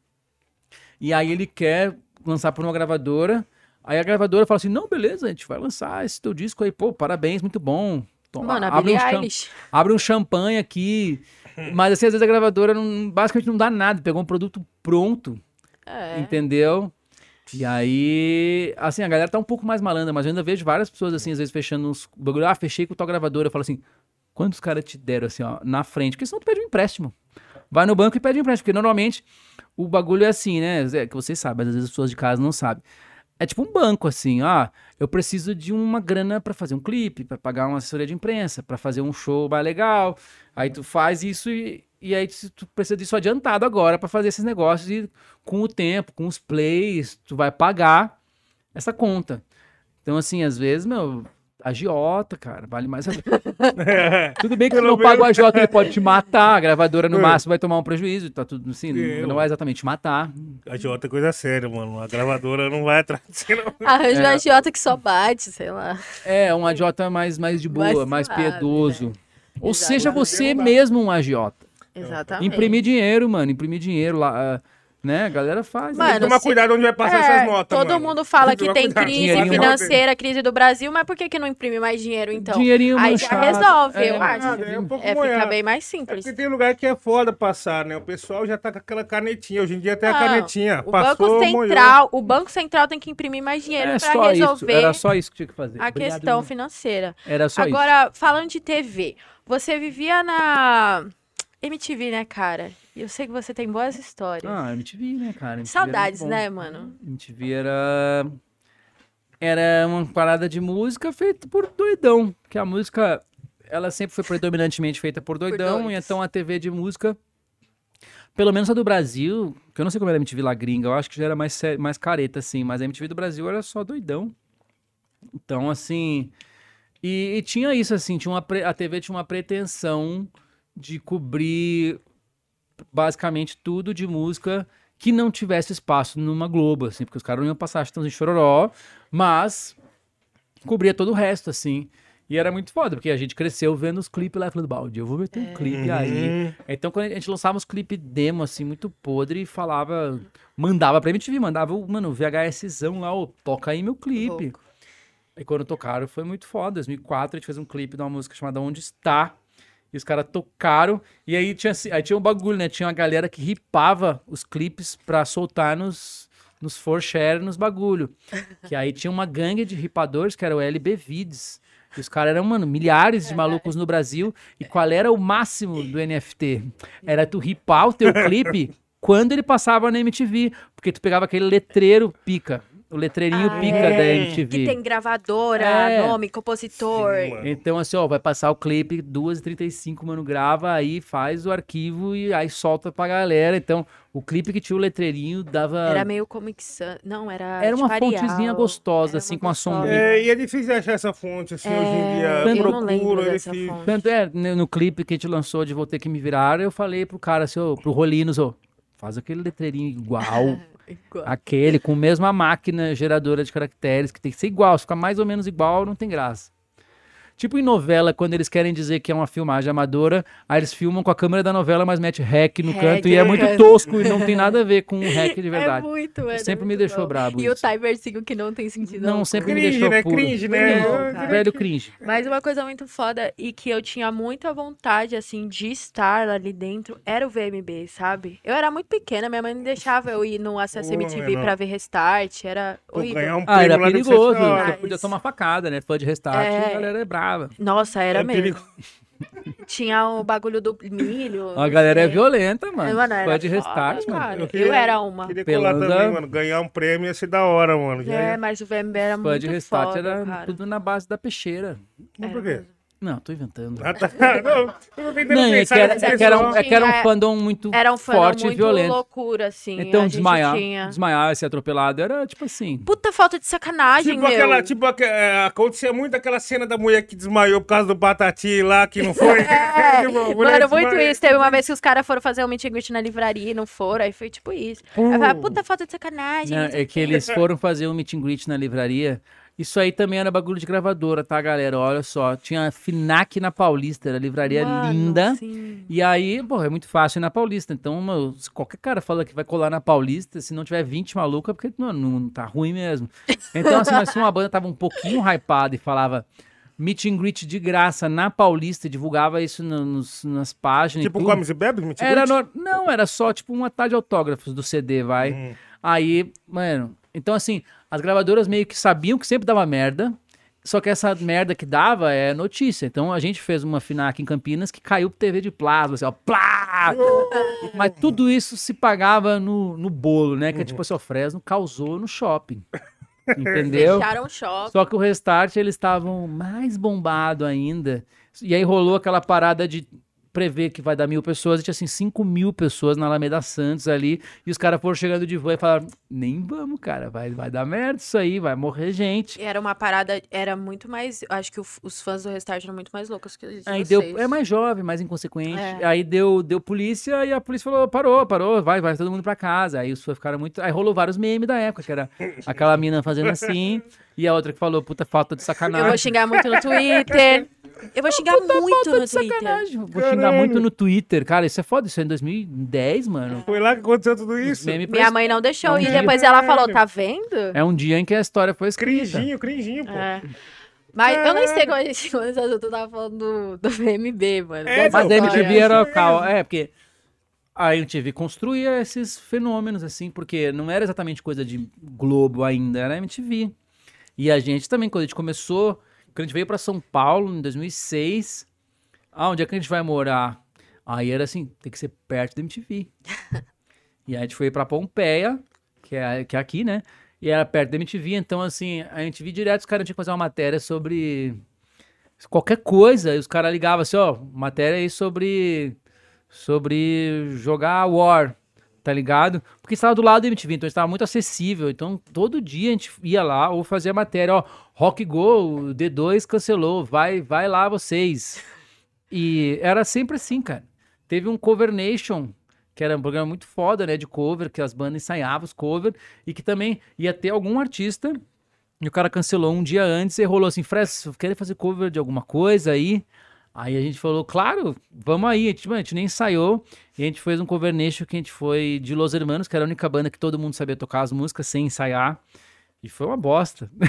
C: E aí ele quer lançar por uma gravadora. Aí a gravadora fala assim: não, beleza, a gente vai lançar esse teu disco aí, pô, parabéns, muito bom. Toma,
B: Mano,
C: abre, um abre um champanhe aqui. Mas assim, às vezes a gravadora não, basicamente não dá nada, pegou um produto pronto,
B: É.
C: entendeu? E aí, assim, a galera tá um pouco mais malandra, mas eu ainda vejo várias pessoas assim, às vezes fechando uns bagulho, ah, fechei com tal gravadora, eu falo assim, quantos caras te deram assim, ó, na frente? Porque senão tu pede um empréstimo. Vai no banco e pede um empréstimo, porque normalmente o bagulho é assim, né? Zé, Que vocês sabem, às vezes as pessoas de casa não sabem. É tipo um banco, assim, ah, eu preciso de uma grana pra fazer um clipe, pra pagar uma assessoria de imprensa, pra fazer um show mais legal. Aí tu faz isso e, e aí tu tu precisa disso adiantado agora pra fazer esses negócios e com o tempo, com os plays, tu vai pagar essa conta. Então, assim, às vezes, meu, agiota, cara, vale mais a Tudo bem que
A: Pelo
C: não paga o agiota, ele pode te matar, a gravadora no
A: É.
C: máximo vai tomar um prejuízo, tá tudo assim,
A: É,
C: não vai exatamente te matar.
A: Agiota é coisa séria, mano. A gravadora não vai atrás de você, não.
B: Arranjo um agiota que só bate, sei lá.
C: É, um agiota mais, mais de boa,
B: Mais
C: mais,
B: suave,
C: piedoso. Ou
B: Exato.
C: seja, você mesmo um agiota.
B: Exatamente.
C: Imprimir dinheiro, mano, imprimir dinheiro lá, ah, né? A galera faz. né?
B: Mano,
A: Tem que tomar
B: se-
A: cuidado onde vai passar
B: É,
A: essas notas,
B: todo
A: mano.
B: mundo fala
A: Tem
B: que tem
A: cuidado.
B: crise
C: Dinheirinho.
B: financeira, crise do Brasil, mas por que, que não imprime mais dinheiro, então?
C: Dinheirinho
B: Aí já
C: manchado.
B: resolve,
C: É,
B: eu acho.
A: É um pouco
B: É, fica bem mais
A: É
B: simples.
A: porque tem lugar que é foda passar, né? O pessoal já tá com aquela canetinha. Hoje em dia tem a
B: Não,
A: canetinha.
B: O
A: Passou,
B: Banco
A: molhou.
B: Central, o Banco Central tem que imprimir mais dinheiro
C: É
B: para
C: só isso,
B: resolver
C: era só isso que tinha que fazer.
B: a
C: Obrigado,
B: questão
C: Luna.
B: financeira.
C: Era só isso.
B: Agora, falando de TV, você vivia na MTV, né, cara? E eu sei que você tem boas histórias.
C: Ah, MTV, né, cara? MTV
B: Saudades, né, mano?
C: MTV era. Era uma parada de música feita por doidão. Que a música, ela sempre foi predominantemente feita por doidão. e
B: doidos.
C: então a TV de música, pelo menos a do Brasil, que eu não sei como era a MTV lá gringa, eu acho que já era mais, mais careta, assim. Mas a MTV do Brasil era só doidão. Então, assim. E, e tinha isso, assim, tinha uma a TV tinha uma pretensão de cobrir basicamente tudo de música que não tivesse espaço numa Globo, assim, porque os caras não iam passar Chitãozinho Chororó, mas cobria todo o resto, assim. E era muito foda, porque a gente cresceu vendo os clipes lá, falando, balde, eu vou meter um clipe aí.
A: Uhum.
C: Então, quando a gente lançava uns clipes demo, assim, muito podre, e falava, mandava pra MTV, mandava, o- mano, o VHSzão lá, ó, toca aí meu clipe.
B: Louco.
C: E quando tocaram foi muito foda. Em 2004 a gente fez um clipe de uma música chamada Onde Está. E os caras tocaram. E aí tinha, aí tinha um bagulho, né? Tinha uma galera que ripava os clipes pra soltar nos, nos for share, nos bagulho. Que aí tinha uma gangue de ripadores que era o LB Vids. E os caras eram, mano, milhares de malucos no Brasil. E qual era o máximo do NFT? Era tu ripar o teu clipe quando ele passava na MTV. Porque tu pegava aquele letreiro pica. O letreirinho
B: Ah,
C: pica
B: é.
C: da MTV.
B: Que tem gravadora,
C: É.
B: nome, compositor.
A: Sim.
C: Então, assim, ó, vai passar o clipe 2h35, mano, grava, aí faz o arquivo e aí solta pra galera. Então, o clipe que tinha o letreirinho dava.
B: Era meio Comic Sans. Não, era.
C: Era uma
B: tipo Arial.
C: fontezinha gostosa,
B: Era
C: assim, com a sombrinha.
A: É, e é difícil achar essa fonte, assim, hoje em dia.
B: É,
A: Eu
B: não lembro
A: procuro, é
B: dessa fonte.
C: Tanto é, no, no clipe que a gente lançou de Vou Ter Que Me Virar, eu falei pro cara, assim, ô, pro Rolinos, ô, faz aquele letreirinho igual,
B: Igual.
C: aquele, com a mesma máquina geradora de caracteres, que tem que ser igual, se ficar mais ou menos igual, não tem graça. Tipo em novela, quando eles querem dizer que é uma filmagem amadora, aí eles filmam com a câmera da novela, mas mete rec no
B: Rec
C: canto e é muito
B: canto.
C: tosco e não tem nada a ver com o rec de verdade.
B: É muito, é
C: Sempre me
B: muito
C: deixou
B: bom.
C: brabo
B: E
C: isso.
B: o timerzinho que não tem sentido.
C: Não,
B: algum.
C: sempre me
A: Cringe,
C: deixou
A: né?
C: puro.
A: Cringe, né?
B: Não.
C: Velho cringe.
B: Mas uma coisa muito foda e que eu tinha muita vontade, assim, de estar ali dentro era o VMB, sabe? Eu era muito pequena, minha mãe não deixava eu ir no Acesso
A: Pô,
B: MTV
A: não.
B: pra ver Restart, era
A: Pô,
B: horrível.
A: um
C: Ah, era perigoso. Você podia tomar facada, né? Fã de restart,
B: É.
C: a galera é brava.
B: Nossa, era
A: É
B: mesmo.
A: perigo-
B: Tinha o bagulho do milho.
C: A galera é
B: sei.
C: violenta, mano.
B: Mano, era
C: Fã de
B: foda,
C: restart, mano.
B: cara.
A: Eu
B: Eu,
A: queria-
B: era uma.
A: Queria colar
C: Pelanda-
A: também, mano. Ganhar um prêmio ia ser da hora, mano.
B: É,
A: ia-
B: mas o VMB era
C: Fã
B: muito
C: de restart
B: foda,
C: era
B: cara.
C: tudo na base da peixeira.
A: Mas por quê?
C: Não, tô inventando.
A: Ah, tá. Não, eu tô tentando
C: Não, é que,
A: pensar
C: era,
A: nesse
C: é que era um, é que era um
B: Tinha-
C: fandom muito
B: Era um fandom
C: forte
B: muito
C: e violento.
B: loucura, assim.
C: Então,
B: a gente
C: desmaiar,
B: tinha...
C: desmaiar e ser atropelado era tipo assim.
B: Puta falta de sacanagem,
A: Tipo
B: meu.
A: aquela, tipo, é, acontecia muito aquela cena da mulher que desmaiou por causa do Patati lá, que não foi?
B: É,
A: Tipo,
B: mano, muito
A: desmaia-
B: isso. Teve uma vez que os caras foram fazer um meet and greet na livraria e não foram, aí foi tipo isso. Aí eu falei, puta falta de sacanagem. Não
C: é que eles foram fazer um meet and greet na livraria. Isso aí também era bagulho de gravadora, tá, galera? Olha só. Tinha Finac na Paulista, era livraria
B: Mano,
C: linda.
B: sim.
C: E aí, pô, é muito fácil ir na Paulista. Então, meu, se qualquer cara fala que vai colar na Paulista, se não tiver 20 maluca, é porque não, não tá ruim mesmo. Então, assim, mas se uma banda tava um pouquinho hypada e falava meet and greet de graça na Paulista, e divulgava isso no- nos- nas páginas.
A: Tipo, comes e bebes? me
C: era no- Não, era só tipo uma tarde de autógrafos do CD, vai.
A: Hum.
C: Aí, mano. Então, assim, as gravadoras meio que sabiam que sempre dava merda. Só que essa merda que dava é notícia. Então a gente fez uma FINAC em Campinas que caiu pro TV de plasma, assim, ó, plá! Mas tudo isso se pagava no, no bolo, né? Que é tipo assim, o Fresno causou no shopping. Entendeu?
B: Fecharam o shopping.
C: Só que o Restart eles estavam mais bombado ainda. E aí rolou aquela parada de prever que vai dar mil pessoas, e tinha assim, cinco mil pessoas na Alameda Santos ali, e os caras foram chegando de van e falaram, nem vamos, cara, vai, vai dar merda isso aí, vai morrer gente.
B: Era uma parada, era muito mais. Acho que o- os fãs do Restart eram muito mais loucos que os de
C: Aí
B: vocês.
C: deu, é mais jovem, mais inconsequente.
B: É.
C: Aí deu, deu polícia e a polícia falou: parou, parou, vai, vai todo mundo pra casa. Aí os fãs ficaram muito. Aí rolou vários memes da época, que era aquela mina fazendo assim, e a outra que falou: puta falta de
B: Eu
C: sacanagem.
B: vou xingar muito no Twitter. Eu vou xingar muito no
C: de
B: Twitter.
C: sacanagem. Vou xingar muito no Twitter. Cara, isso é foda. Isso é em 2010, mano.
A: Foi lá que aconteceu tudo isso.
C: Meme
B: Minha mãe não deixou.
C: Não
B: E depois ela falou, tá vendo?
C: É um dia em que a história foi escrita.
A: Cringinho, cringinho, pô.
B: É. Mas eu nem sei como a gente começou, eu tava falando do, do VMB, mano.
A: É,
C: Mas a MTV era
A: isso
C: cal... É, porque a MTV construía esses fenômenos, assim, porque não era exatamente coisa de Globo ainda, era MTV. E a gente também, quando a gente começou, quando a gente veio pra São Paulo em 2006, ah, onde é que a gente vai morar? Aí era assim, tem que ser perto da MTV. e aí a gente foi pra Pompeia, que é, que é aqui, né? E era perto da MTV, então assim, a MTV direto os caras tinham que fazer uma matéria sobre qualquer coisa, e os caras ligavam assim, ó, matéria aí sobre sobre jogar War, tá ligado? Porque estava do lado da MTV, então estava muito acessível. Então todo dia a gente ia lá ou fazia matéria, ó, Rock Go, o D2 cancelou, vai, vai lá vocês. E era sempre assim, cara. Teve um Cover Nation, que era um programa muito foda, né, de cover, que as bandas ensaiavam os cover e que também ia ter algum artista e o cara cancelou um dia antes e rolou assim, Fres, quer fazer cover de alguma coisa aí? Aí a gente falou, claro, vamos aí. A gente, mano, a gente nem ensaiou. E a gente fez um cover nation que a gente foi de Los Hermanos, que era a única banda que todo mundo sabia tocar as músicas sem ensaiar. E foi uma bosta.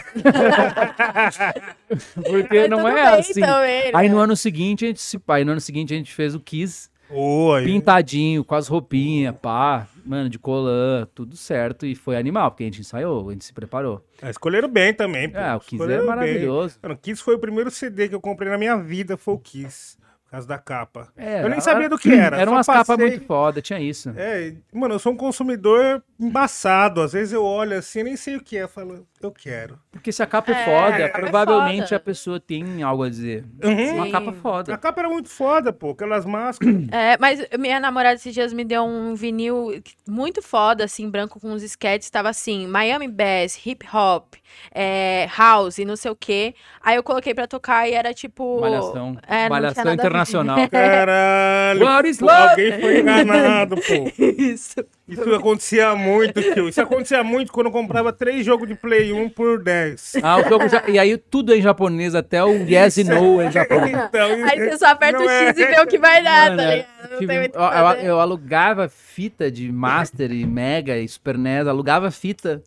C: Porque
B: Mas
C: não é
B: bem
C: assim.
B: também, né?
C: Aí no ano seguinte, a gente se aí no ano seguinte a gente fez o Kiss
A: Oi.
C: pintadinho, com as roupinhas, pá, mano, de colã, tudo certo. E foi animal, porque a gente ensaiou, a gente se preparou.
A: Ah, Escolheram bem também, pô.
C: É, o Kiss é
A: bem.
C: maravilhoso.
A: Mano, o Kiss foi o primeiro CD que eu comprei na minha vida, foi o Kiss. Por causa da capa.
C: É,
A: eu nem
C: a-
A: sabia do que era.
C: Eram
A: só
C: umas capas
A: passei-
C: muito foda, tinha isso.
A: É, mano, eu sou um consumidor embaçado. Às vezes eu olho assim, nem sei o que é. Eu falo, eu quero.
C: Porque se a capa é,
B: É,
C: foda,
B: a capa é
C: provavelmente
B: foda.
C: a pessoa tem algo a dizer.
A: Uhum.
C: Uma capa
A: A
C: foda.
A: capa era muito foda, pô. Aquelas máscaras.
B: É, mas minha namorada esses dias me deu um vinil muito foda, assim, branco com uns sketches. Tava assim, Miami Bass, hip hop, é, house, não sei o quê. Aí eu coloquei pra tocar e era tipo.
C: Malhação.
B: É,
C: Malhação
B: a ver.
C: Internacional.
A: Caralho.
C: What is
A: pô,
C: love?
A: alguém foi enganado, pô.
B: Isso.
A: Isso acontecia muito, tio. Isso acontecia muito quando eu comprava três jogos de Play 1 por 10.
C: Ah, o jogo já... E aí tudo é em japonês, até o yes e no é em japonês.
A: Então,
B: Aí você só aperta o
A: é-
B: X e vê o que vai dar,
C: Mano,
B: tá
C: tive- eu, eu- alugava fita de Master e Mega e Super NES, alugava fita.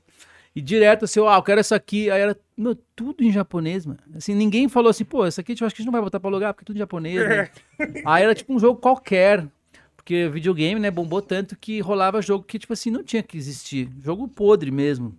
C: E direto assim, ó, eu quero isso aqui. Aí era meu, tudo em japonês, mano. Assim, ninguém falou assim, pô, isso aqui eu acho que a gente não vai botar pra alugar, porque é tudo em japonês, né? Aí era tipo um jogo qualquer. Porque videogame, né, bombou tanto que rolava jogo que, tipo assim, não tinha que existir. Jogo podre mesmo.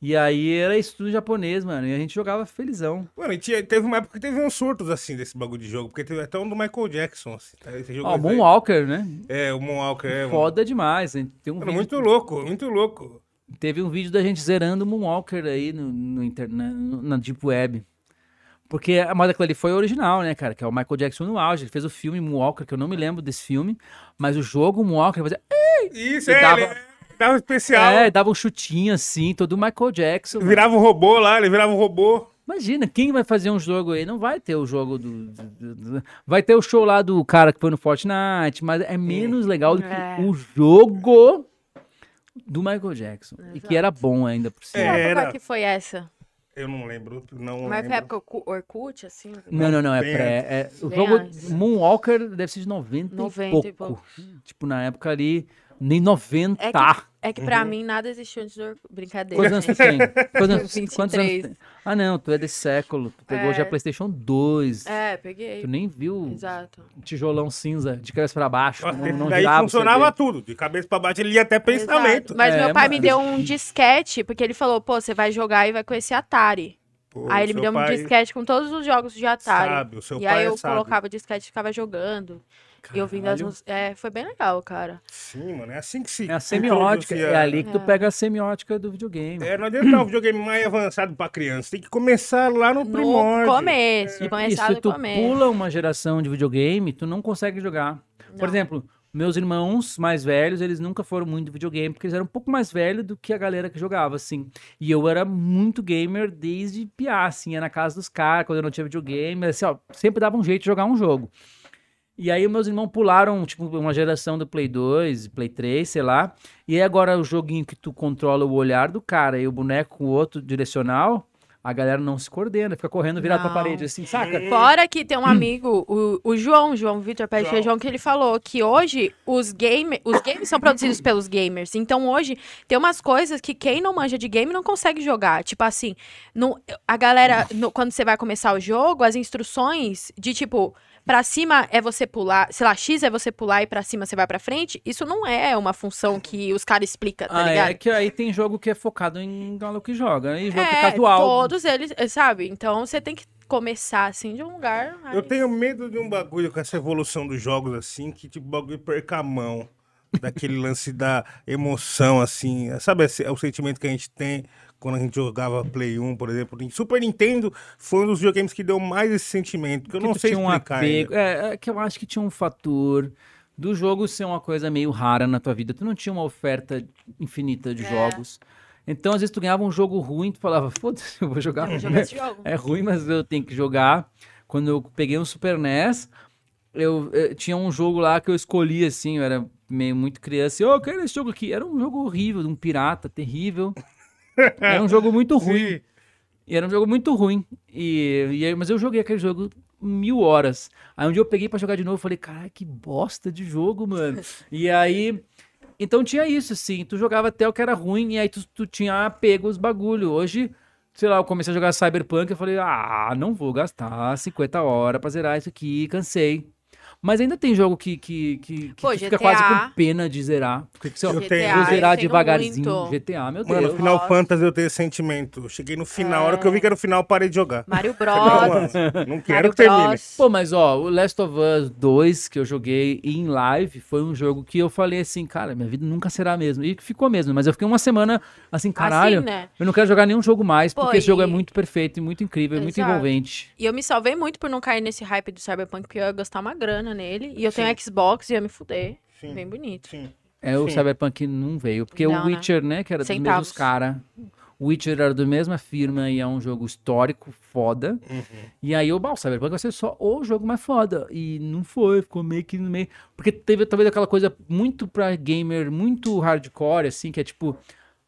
C: E aí era isso tudo em japonês, mano. E a gente jogava felizão.
A: Mano, e tinha- teve uma época que teve uns surtos assim desse bagulho de jogo, porque teve até um do Michael Jackson. Assim, tá? Esse jogo
C: Ó,
A: é-
C: Moonwalker, né?
A: É, o Moonwalker. É, mano.
C: Foda demais. hein? Tem um
A: Mano, muito louco, muito louco.
C: Teve um vídeo da gente zerando o Moonwalker aí no, no inter- na, na Deep Web. Porque a moda aquilo ali foi original, né, cara? Que é o Michael Jackson no auge. Ele fez o filme Moonwalker, que eu não me lembro desse filme. Mas o jogo Moonwalker ele fazia.
A: Isso, é,
C: dava-
A: ele dava um especial.
C: É, dava um chutinho assim, todo o Michael Jackson. mano.
A: Virava um robô lá, ele virava um robô.
C: Imagina, quem vai fazer um jogo aí? Não vai ter o jogo do, do- do- Vai ter o show lá do cara que foi no Fortnite, mas é menos legal do que
B: É.
C: o jogo do Michael Jackson. E que era bom ainda por cima.
A: É.
B: Que época
A: Era.
B: que foi essa?
A: Eu não lembro, não
B: Mas foi
A: lembro.
B: época Orku- Orkut, assim?
C: Não, não, não, é pré. É, o jogo
B: antes.
C: Moonwalker deve ser de 90,
B: 90
C: e
B: e
C: pouco. Tipo, na época ali, nem 90.
B: É que, é que pra mim nada existiu antes do Orkut. Brincadeira.
C: Quantos anos tu tem? Quantos anos,
B: 23.
C: quantos anos tu tem? Ah, não, tu é desse século. Tu pegou
B: É.
C: já PlayStation 2.
B: É, peguei.
C: Tu nem viu
B: Exato.
C: tijolão cinza de cabeça pra baixo.
A: Nossa,
C: não, não
A: daí funcionava tudo. De cabeça pra baixo, ele ia até pensamento.
B: Exato. Mas
C: É,
B: meu pai me
C: mano.
B: deu um disquete, porque ele falou, pô, você vai jogar e vai conhecer Atari.
A: O
B: aí ele me deu um disquete com todos os jogos de Atari.
A: Sabe, o seu
B: e
A: pai
B: aí eu
A: sábio.
B: colocava o disquete e ficava jogando. E ouvindo as
C: Caralho.
B: músicas. É, foi bem legal, cara.
A: Sim, mano, é assim que se.
C: É a semiótica, é ali que tu
B: É.
C: pega a semiótica do videogame.
A: É, não adianta dar um videogame mais avançado pra criança. Tem que começar lá no primórdio.
B: No começo,
C: E
B: começar
C: se
B: do
C: tu
B: começo.
C: pula uma geração de videogame, tu não consegue jogar. Por
B: Não.
C: exemplo, meus irmãos mais velhos, eles nunca foram muito videogame, porque eles eram um pouco mais velhos do que a galera que jogava, assim. E eu era muito gamer desde piá, assim, ia na casa dos caras, quando eu não tinha videogame, assim, ó, sempre dava um jeito de jogar um jogo. E aí meus irmãos pularam, tipo, uma geração do Play 2, Play 3, sei lá. E aí agora o joguinho que tu controla o olhar do cara e o boneco com o outro direcional, a galera não se coordena, fica correndo virado pra
B: Não.
C: parede, assim, saca?
B: Fora que tem um amigo, o, o João, João Vitor Pé de
A: João.
B: Feijão, que ele falou que hoje os, game, os games são produzidos pelos gamers. Então hoje tem umas coisas que quem não manja de game não consegue jogar. Tipo assim, no, a galera, no- quando você vai começar o jogo, as instruções de tipo. Pra cima é você pular, sei lá, X é você pular e pra cima você vai pra frente. Isso não é uma função que os caras explicam, tá
C: Ah,
B: ligado?
C: é que aí tem jogo que é focado em galo que joga, e jogo que é
B: É,
C: casual.
B: todos eles, eh, sabe? Então você tem que começar assim de um lugar.
A: Eu
B: aí-
A: tenho medo de um bagulho com essa evolução dos jogos, assim, que tipo, o bagulho perca a mão. Daquele lance da emoção, assim. Sabe esse, é o sentimento que a gente tem quando a gente jogava Play 1, por exemplo. Em Super Nintendo foi um dos videogames que deu mais esse sentimento, que eu
C: que
A: não sei
C: tinha um
A: explicar
C: apego.
A: ainda.
C: É, é que eu acho que tinha um fator do jogo ser uma coisa meio rara na tua vida. Tu não tinha uma oferta infinita de
B: É.
C: jogos. Então, às vezes, tu ganhava um jogo ruim, tu falava, foda-se, eu vou jogar.
B: Vou jogar esse jogo.
C: É ruim, mas eu tenho que jogar. Quando eu peguei um Super NES, eu, eh, tinha um jogo lá que eu escolhi, assim, eu era meio muito criança. E, oh, eu quero esse jogo aqui. Era um jogo horrível, de um pirata, terrível. Era um jogo muito ruim.
A: Sim.
C: E era um jogo muito ruim. E, e aí, mas eu joguei aquele jogo mil horas. Aí um dia eu peguei pra jogar de novo e falei, cara, que bosta de jogo, mano. e aí. Então tinha isso, assim. Tu jogava até o que era ruim e aí tu, tu tinha apego aos bagulho. Hoje, sei lá, eu comecei a jogar Cyberpunk e falei, ah, não vou gastar 50 horas pra zerar isso aqui, cansei. Mas ainda tem jogo que, que, que, que
B: Pô,
C: tu fica
B: GTA.
C: quase com pena de zerar. Porque se eu,
A: Eu
B: GTA,
A: tenho-
C: vou zerar
B: eu
C: devagarzinho.
B: muito.
C: GTA, meu
A: Mano,
C: Deus.
A: Final
B: Nossa.
A: Fantasy eu tenho esse sentimento. Cheguei no final, a
B: É.
A: hora que eu vi que era o final, eu parei de jogar.
B: Mario
A: Não,
B: Bros.
A: mano, não quero
B: Mario
A: que termine.
B: Bros.
C: Pô, mas ó, o Last of Us 2 que eu joguei em live foi um jogo que eu falei assim, cara, minha vida nunca será a mesma. E ficou mesmo, mas eu fiquei uma semana assim, caralho,
B: Assim, né?
C: eu não quero jogar nenhum jogo mais,
B: Pô,
C: porque esse jogo é
B: e-
C: muito perfeito e muito incrível, e muito
B: Exato.
C: envolvente.
B: E eu me salvei muito por não cair nesse hype do Cyberpunk, porque eu ia gastar uma grana nele. E eu tenho Xbox e ia me fuder.
A: Sim.
B: Bem bonito.
A: Sim.
C: É, o
A: Sim.
C: Cyberpunk não veio, porque o
B: Não, né?
C: Witcher, né, que era dos
B: Centavos.
C: mesmos cara, o Witcher era da mesma firma e é um jogo histórico, foda.
A: Uhum.
C: E aí o, bah, o Cyberpunk vai ser só o jogo mais foda. E não foi, ficou meio que no meio. Porque teve talvez aquela coisa muito pra gamer, muito hardcore, assim, que é tipo.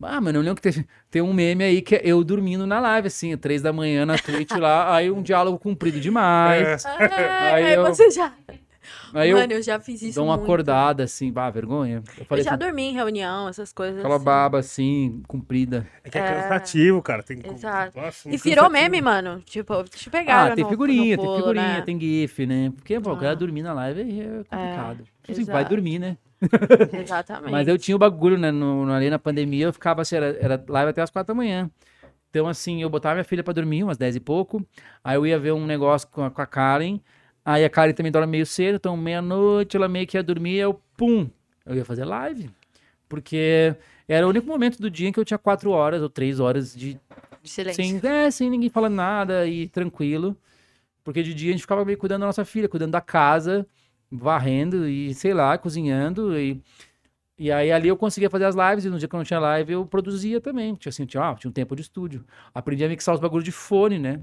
C: Ah, mano, eu lembro que teve, tem um meme aí que é eu dormindo na live, assim, três da manhã na Twitch lá, aí um diálogo comprido demais.
A: É.
B: Ah,
C: Aí
B: aí
C: eu-
B: você já.
C: Aí
B: Mano,
C: eu
B: eu já fiz isso.
C: dou uma
B: muito.
C: acordada, assim, bah, vergonha. Eu
B: Eu já
C: assim,
B: dormi em reunião, essas coisas.
C: aquela
B: assim.
C: baba assim, comprida.
A: É que é cansativo, cara. Tem que...
B: Exato.
A: Nossa,
B: E virou meme, mano. Tipo, te pegaram
C: Ah, tem
B: no-
C: figurinha,
B: no
C: tem figurinha,
B: né?
C: tem GIF, né? Porque, pô, o cara
B: Ah.
C: dormir na live é complicado. Tipo assim, vai dormir, né?
B: Exatamente.
C: Mas eu tinha o bagulho, né? No, no- ali na pandemia, eu ficava assim, era, era live até as quatro da manhã. Então, assim, eu botava minha filha pra dormir, umas dez e pouco. Aí eu ia ver um negócio com a, com a Karen. Aí a Karen também dorme meio cedo, então meia-noite ela meio que ia dormir, eu, pum, eu ia fazer live. Porque era o único momento do dia em que eu tinha quatro horas ou três horas de
B: De silêncio.
C: sem, é, sem ninguém falando nada e tranquilo. Porque de dia a gente ficava meio cuidando da nossa filha, cuidando da casa, varrendo e, sei lá, cozinhando. E, e aí ali eu conseguia fazer as lives, e no dia que eu não tinha live eu produzia também. Tinha, assim, tinha, ah, tinha um tempo de estúdio. Aprendi a mixar os bagulhos de fone, né?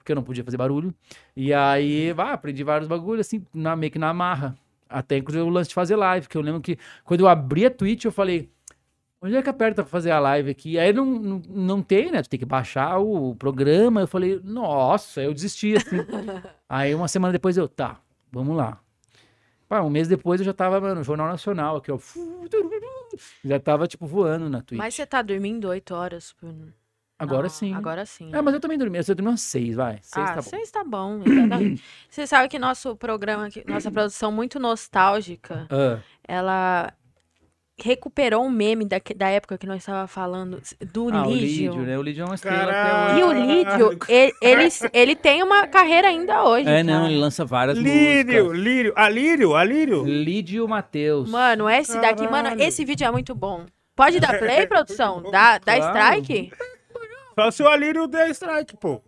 C: Porque eu não podia fazer barulho. E aí, vá, aprendi vários bagulhos, assim, na, meio que na marra. Até inclusive o lance de fazer live, que eu lembro que quando eu abri a Twitch, eu falei, Onde é que aperta pra fazer a live aqui? Aí não, não, não tem, né? Tu tem que baixar o programa. Eu falei, nossa, eu desisti, assim. Aí uma semana depois eu, tá, vamos lá. Pá, um mês depois eu já tava, mano, no Jornal Nacional aqui, ó. Já tava, tipo, voando na Twitch.
B: Mas você tá dormindo oito horas por...
C: Agora
B: Não,
C: sim.
B: Agora sim.
C: É, mas eu também dormi. Eu dormi umas seis, vai. Seis
B: ah,
C: tá bom.
B: seis tá bom. exatamente. Você sabe que nosso programa, nossa produção muito nostálgica,
C: Ah,
B: ela recuperou um meme da, da época que nós estávamos falando, do
C: Ah, o
B: Lídio.
C: Lídio, né? O Lídio é uma estrela
A: Caralho.
C: até
B: E
C: hoje.
B: o Lídio, ele, ele, ele tem uma carreira ainda hoje.
C: É, não,
B: cara.
C: ele lança várias
A: Lírio,
C: músicas.
A: Lírio. Alírio, Alírio.
C: Lídio Matheus.
B: Mano, esse daqui, mano,
A: Caralho.
B: esse vídeo é muito bom. Pode dar play, produção? Dá, dá
C: Claro.
B: strike?
A: Só se o Alírio der strike, pô.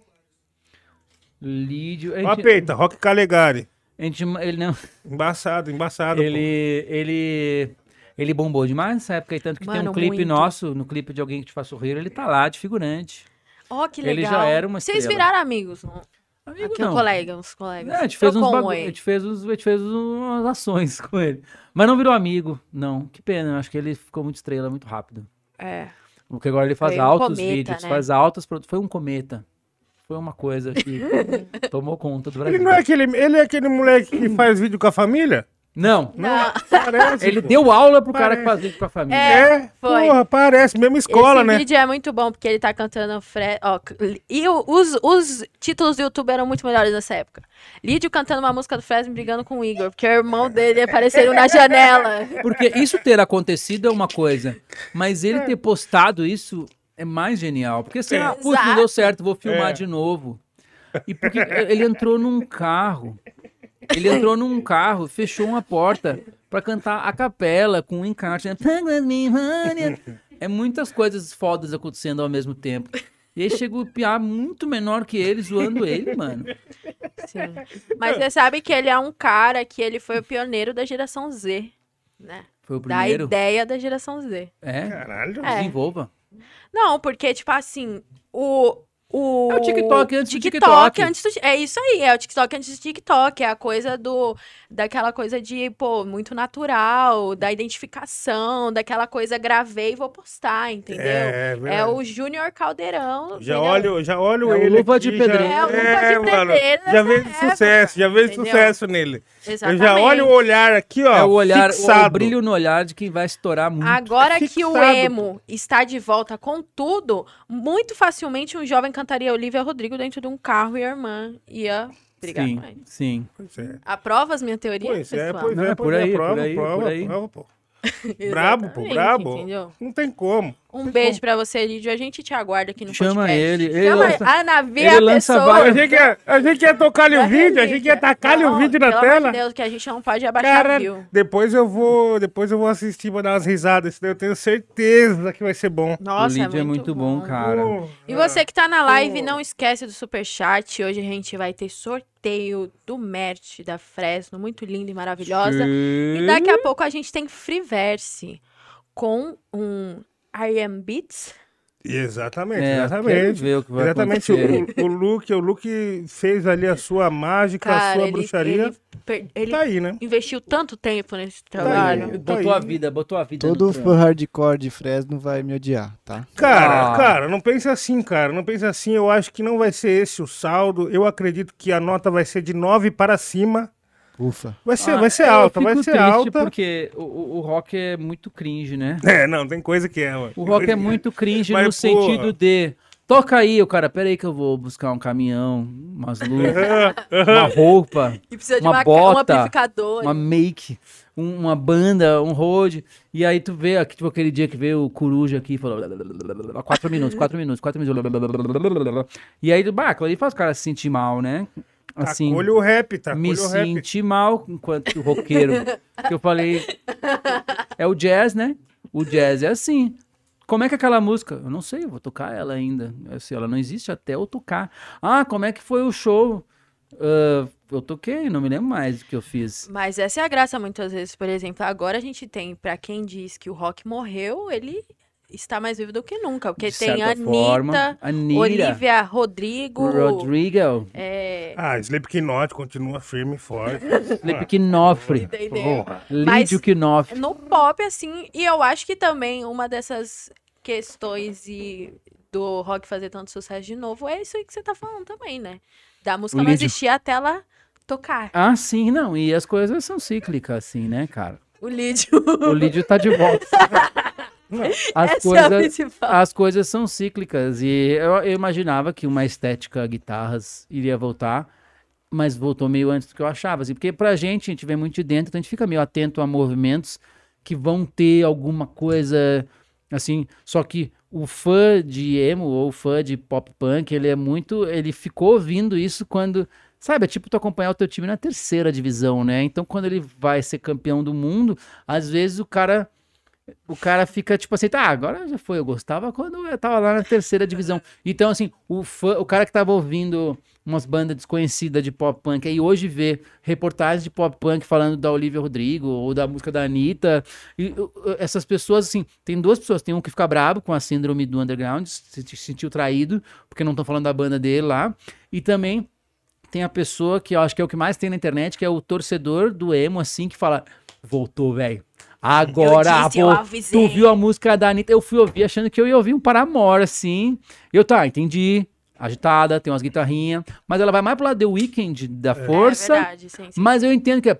C: Lídio.
A: Ó,
C: gente,
A: peita, Rock Calegari.
C: a gente- ele não.
A: Embaçado, embaçado.
C: Ele, ele, ele bombou demais nessa época, e tanto que tem
B: Mano,
C: um clipe
B: muito.
C: nosso, no clipe de alguém que te faça sorrir, ele tá lá de figurante.
B: Ó, que
C: Ele
B: legal.
C: já era uma
B: Vocês
C: estrela.
B: viraram amigos, não?
C: Amigo,
B: Aqui,
C: não.
B: um colega, uns colegas.
C: É, a gente fez uns
B: Trocou um
C: bagu... a gente fez uns, a gente fez umas ações com ele. Mas não virou amigo, não. Que pena, eu acho que ele ficou muito estrela muito rápido.
B: É.
C: Porque agora ele faz
B: um
C: altos
B: cometa,
C: vídeos,
B: né?
C: faz altas Foi um cometa. Foi uma coisa que tomou conta do Brasil.
A: Ele não é aquele, ele é aquele moleque que faz vídeo com a família?
C: Não,
B: Não,
A: Parece.
C: ele
A: pô.
C: deu aula pro cara que
A: Parece.
C: faz vídeo pra família.
A: É,
B: Foi.
A: porra, parece. Mesma escola,
B: esse
A: né?
B: vídeo é muito bom, porque ele tá cantando Fred. Ó, e o- os, os títulos do YouTube eram muito melhores nessa época. Lídio cantando uma música do Fresno brigando com o Igor, porque o irmão dele apareceram na janela.
C: Porque isso ter acontecido é uma coisa, mas ele ter postado isso é mais genial. Porque assim, ah, putz, não deu certo, vou filmar
A: É.
C: de novo. E porque ele entrou num carro, ele entrou num carro, fechou uma porta pra cantar a capela com um encarte. né? É muitas coisas fodas acontecendo ao mesmo tempo. E aí chega o Piá muito menor que ele, zoando ele, mano.
B: Sim. Mas você sabe que ele é um cara que ele foi o pioneiro da geração Z, né?
C: Foi o
B: Da
C: primeiro.
B: ideia da geração Z.
C: É,
A: Caralho.
B: É.
C: desenvolva.
B: Não, porque, tipo assim, o. O,
C: É o TikTok antes do
B: TikTok
C: TikTok.
B: antes do- É isso aí, é o TikTok antes do TikTok. É a coisa do. Daquela coisa de, pô, muito natural, da identificação, daquela coisa gravei e vou postar, entendeu?
A: É,
B: É,
A: verdade.
B: o Júnior Caldeirão.
A: Já
B: entendeu?
A: olho, já olho
C: É o
A: ele
C: Luva de
A: aqui,
C: Pedreiro.
A: Já,
B: É o Luva de
A: é, mano,
B: Pedreiro
A: já vejo
B: época,
A: sucesso, já vejo
B: entendeu?
A: sucesso nele. Eu
B: Exatamente.
A: já olho o olhar aqui, ó,
C: É o olhar, o
A: fixado.
C: brilho no olhar de quem vai estourar muito.
B: Agora que o emo está de volta com tudo, muito facilmente um jovem cantaria Olivia Rodrigo dentro de um carro e a irmã ia brigar
C: sim,
B: com ele.
C: sim.
A: Pois é,
B: Aprova as minhas teorias,
A: pois é,
B: pessoal?
A: pois
C: Não,
A: é,
C: é
A: pois
C: por
A: é,
C: aí,
A: prova,
C: por aí,
A: prova,
C: por aí.
A: prova, pô. Brabo, pô, brabo.
B: entendeu?
A: Não tem como.
B: Um beijo pra você, Lídio. A gente te aguarda aqui no
C: Chama
B: podcast.
C: ele, ele
B: Chama
C: lança-
B: a Navi,
C: ele
B: a pessoa.
A: A gente ia, a gente ia tocar-lhe o vídeo, a gente ia tacar-lhe o vídeo na
B: pelo
A: tela.
B: de Deus, que a gente não pode abaixar
A: Cara,
B: view.
A: depois eu vou, depois eu vou assistir pra dar umas risadas, senão eu tenho certeza que vai ser bom.
B: Nossa,
C: o Lídio é muito bom, cara.
A: Pô,
B: E você que tá na live,
A: Pô.
B: não esquece do superchat. Hoje a gente vai ter sorteio do merch da Fresno, muito linda e maravilhosa. E daqui a pouco a gente tem Freeverse com um IM Beats.
A: Exatamente,
C: É,
A: exatamente.
C: ver o que vai
A: Exatamente,
C: acontecer.
A: o, o Luke, o Luke fez ali a sua mágica, a
B: Cara,
A: sua
B: ele,
A: bruxaria.
B: ele, per- ele
A: Tá aí, né?
B: investiu tanto tempo nesse
A: aí.
B: trabalho.
A: Tá
C: Botou a
A: aí.
C: vida, botou a vida.
D: Todo fã hardcore de Fresno vai me odiar, tá?
A: Cara,
C: Ah.
A: cara, não pense assim, cara. Não pense assim. Eu acho que não vai ser esse o saldo. Eu acredito que a nota vai ser de 9 para cima.
D: Ufa.
A: Vai ser,
C: Ah,
A: vai ser alta, vai ser alta.
C: porque o, o, rock é muito cringe, né?
A: É, não, tem coisa que é, mano.
C: O rock é muito cringe
A: Mas,
C: no
A: porra.
C: sentido de. Toca aí, o cara, peraí que eu vou buscar um caminhão, umas luzes, uma roupa,
B: E precisa de
C: Uma
B: uma,
C: bota,
B: um amplificador.
C: uma make, um- uma banda, um road. E aí tu vê, aqui, tipo aquele dia que veio o Coruja aqui e falou. Quatro minutos, quatro minutos, quatro minutos. E aí, bah, ali faz o cara se sentir mal, né? Assim,
A: Tacolhe o rap, tá?
C: me
A: o rap.
C: senti mal enquanto roqueiro. que eu falei. É o jazz, né? O jazz é assim. Como é que é aquela música? Eu não sei, eu vou tocar ela ainda. Assim, ela não existe até eu tocar. Ah, como é que foi o show? Ah, eu toquei, não me lembro mais do que eu fiz.
B: Mas essa é a graça muitas vezes. Por exemplo, agora a gente tem, pra quem diz que o rock morreu, ele está mais vivo do que nunca. Porque
C: De
B: tem Anitta,
C: forma, Anitta,
B: Olivia Rodrigo.
C: Rodrigo,
B: É,
A: Ah, Slipknot continua firme e forte.
B: Entendeu?
C: Lídio Knopfler.
B: No pop, assim, e eu acho que também uma dessas questões e do rock fazer tanto sucesso de novo é isso aí que você tá falando também, né? Da música
C: O
B: não
C: Lídio.
B: existir até ela tocar.
C: Ah, sim, não. E as coisas são cíclicas, assim, né, cara?
B: O Lídio.
C: O Lídio tá de volta. As
B: é
C: coisas,
B: principal.
C: as coisas são cíclicas e eu, eu imaginava que uma estética guitarras iria voltar, mas voltou meio antes do que eu achava, assim, porque pra gente, a gente vem muito de dentro, então a gente fica meio atento a movimentos que vão ter alguma coisa assim, só que o fã de emo ou fã de pop punk, ele é muito, ele ficou ouvindo isso quando, sabe, é tipo tu acompanhar o teu time na terceira divisão, né? Então quando ele vai ser campeão do mundo, às vezes o cara o cara fica tipo assim, tá, agora já foi, eu gostava quando eu tava lá na terceira divisão. Então assim, o fã, o cara que tava ouvindo umas bandas desconhecidas de pop punk aí hoje vê reportagens de pop punk falando da Olivia Rodrigo ou da música da Anitta. E essas pessoas, assim, tem duas pessoas. Tem um que fica brabo com a síndrome do underground, se sentiu traído, porque não estão falando da banda dele lá. E também tem a pessoa que eu acho que é o que mais tem na internet, que é o torcedor do emo, assim, que fala: voltou, velho. Agora,
B: disse, avisei."
C: tu viu a música da Anitta? Eu fui ouvir achando que eu ia ouvir um Paramore, assim. Eu, tá, entendi. Agitada, tem umas guitarrinhas. Mas ela vai mais pro lado The Weeknd, da força.
B: É verdade, sim, sim.
C: Mas eu entendo que é...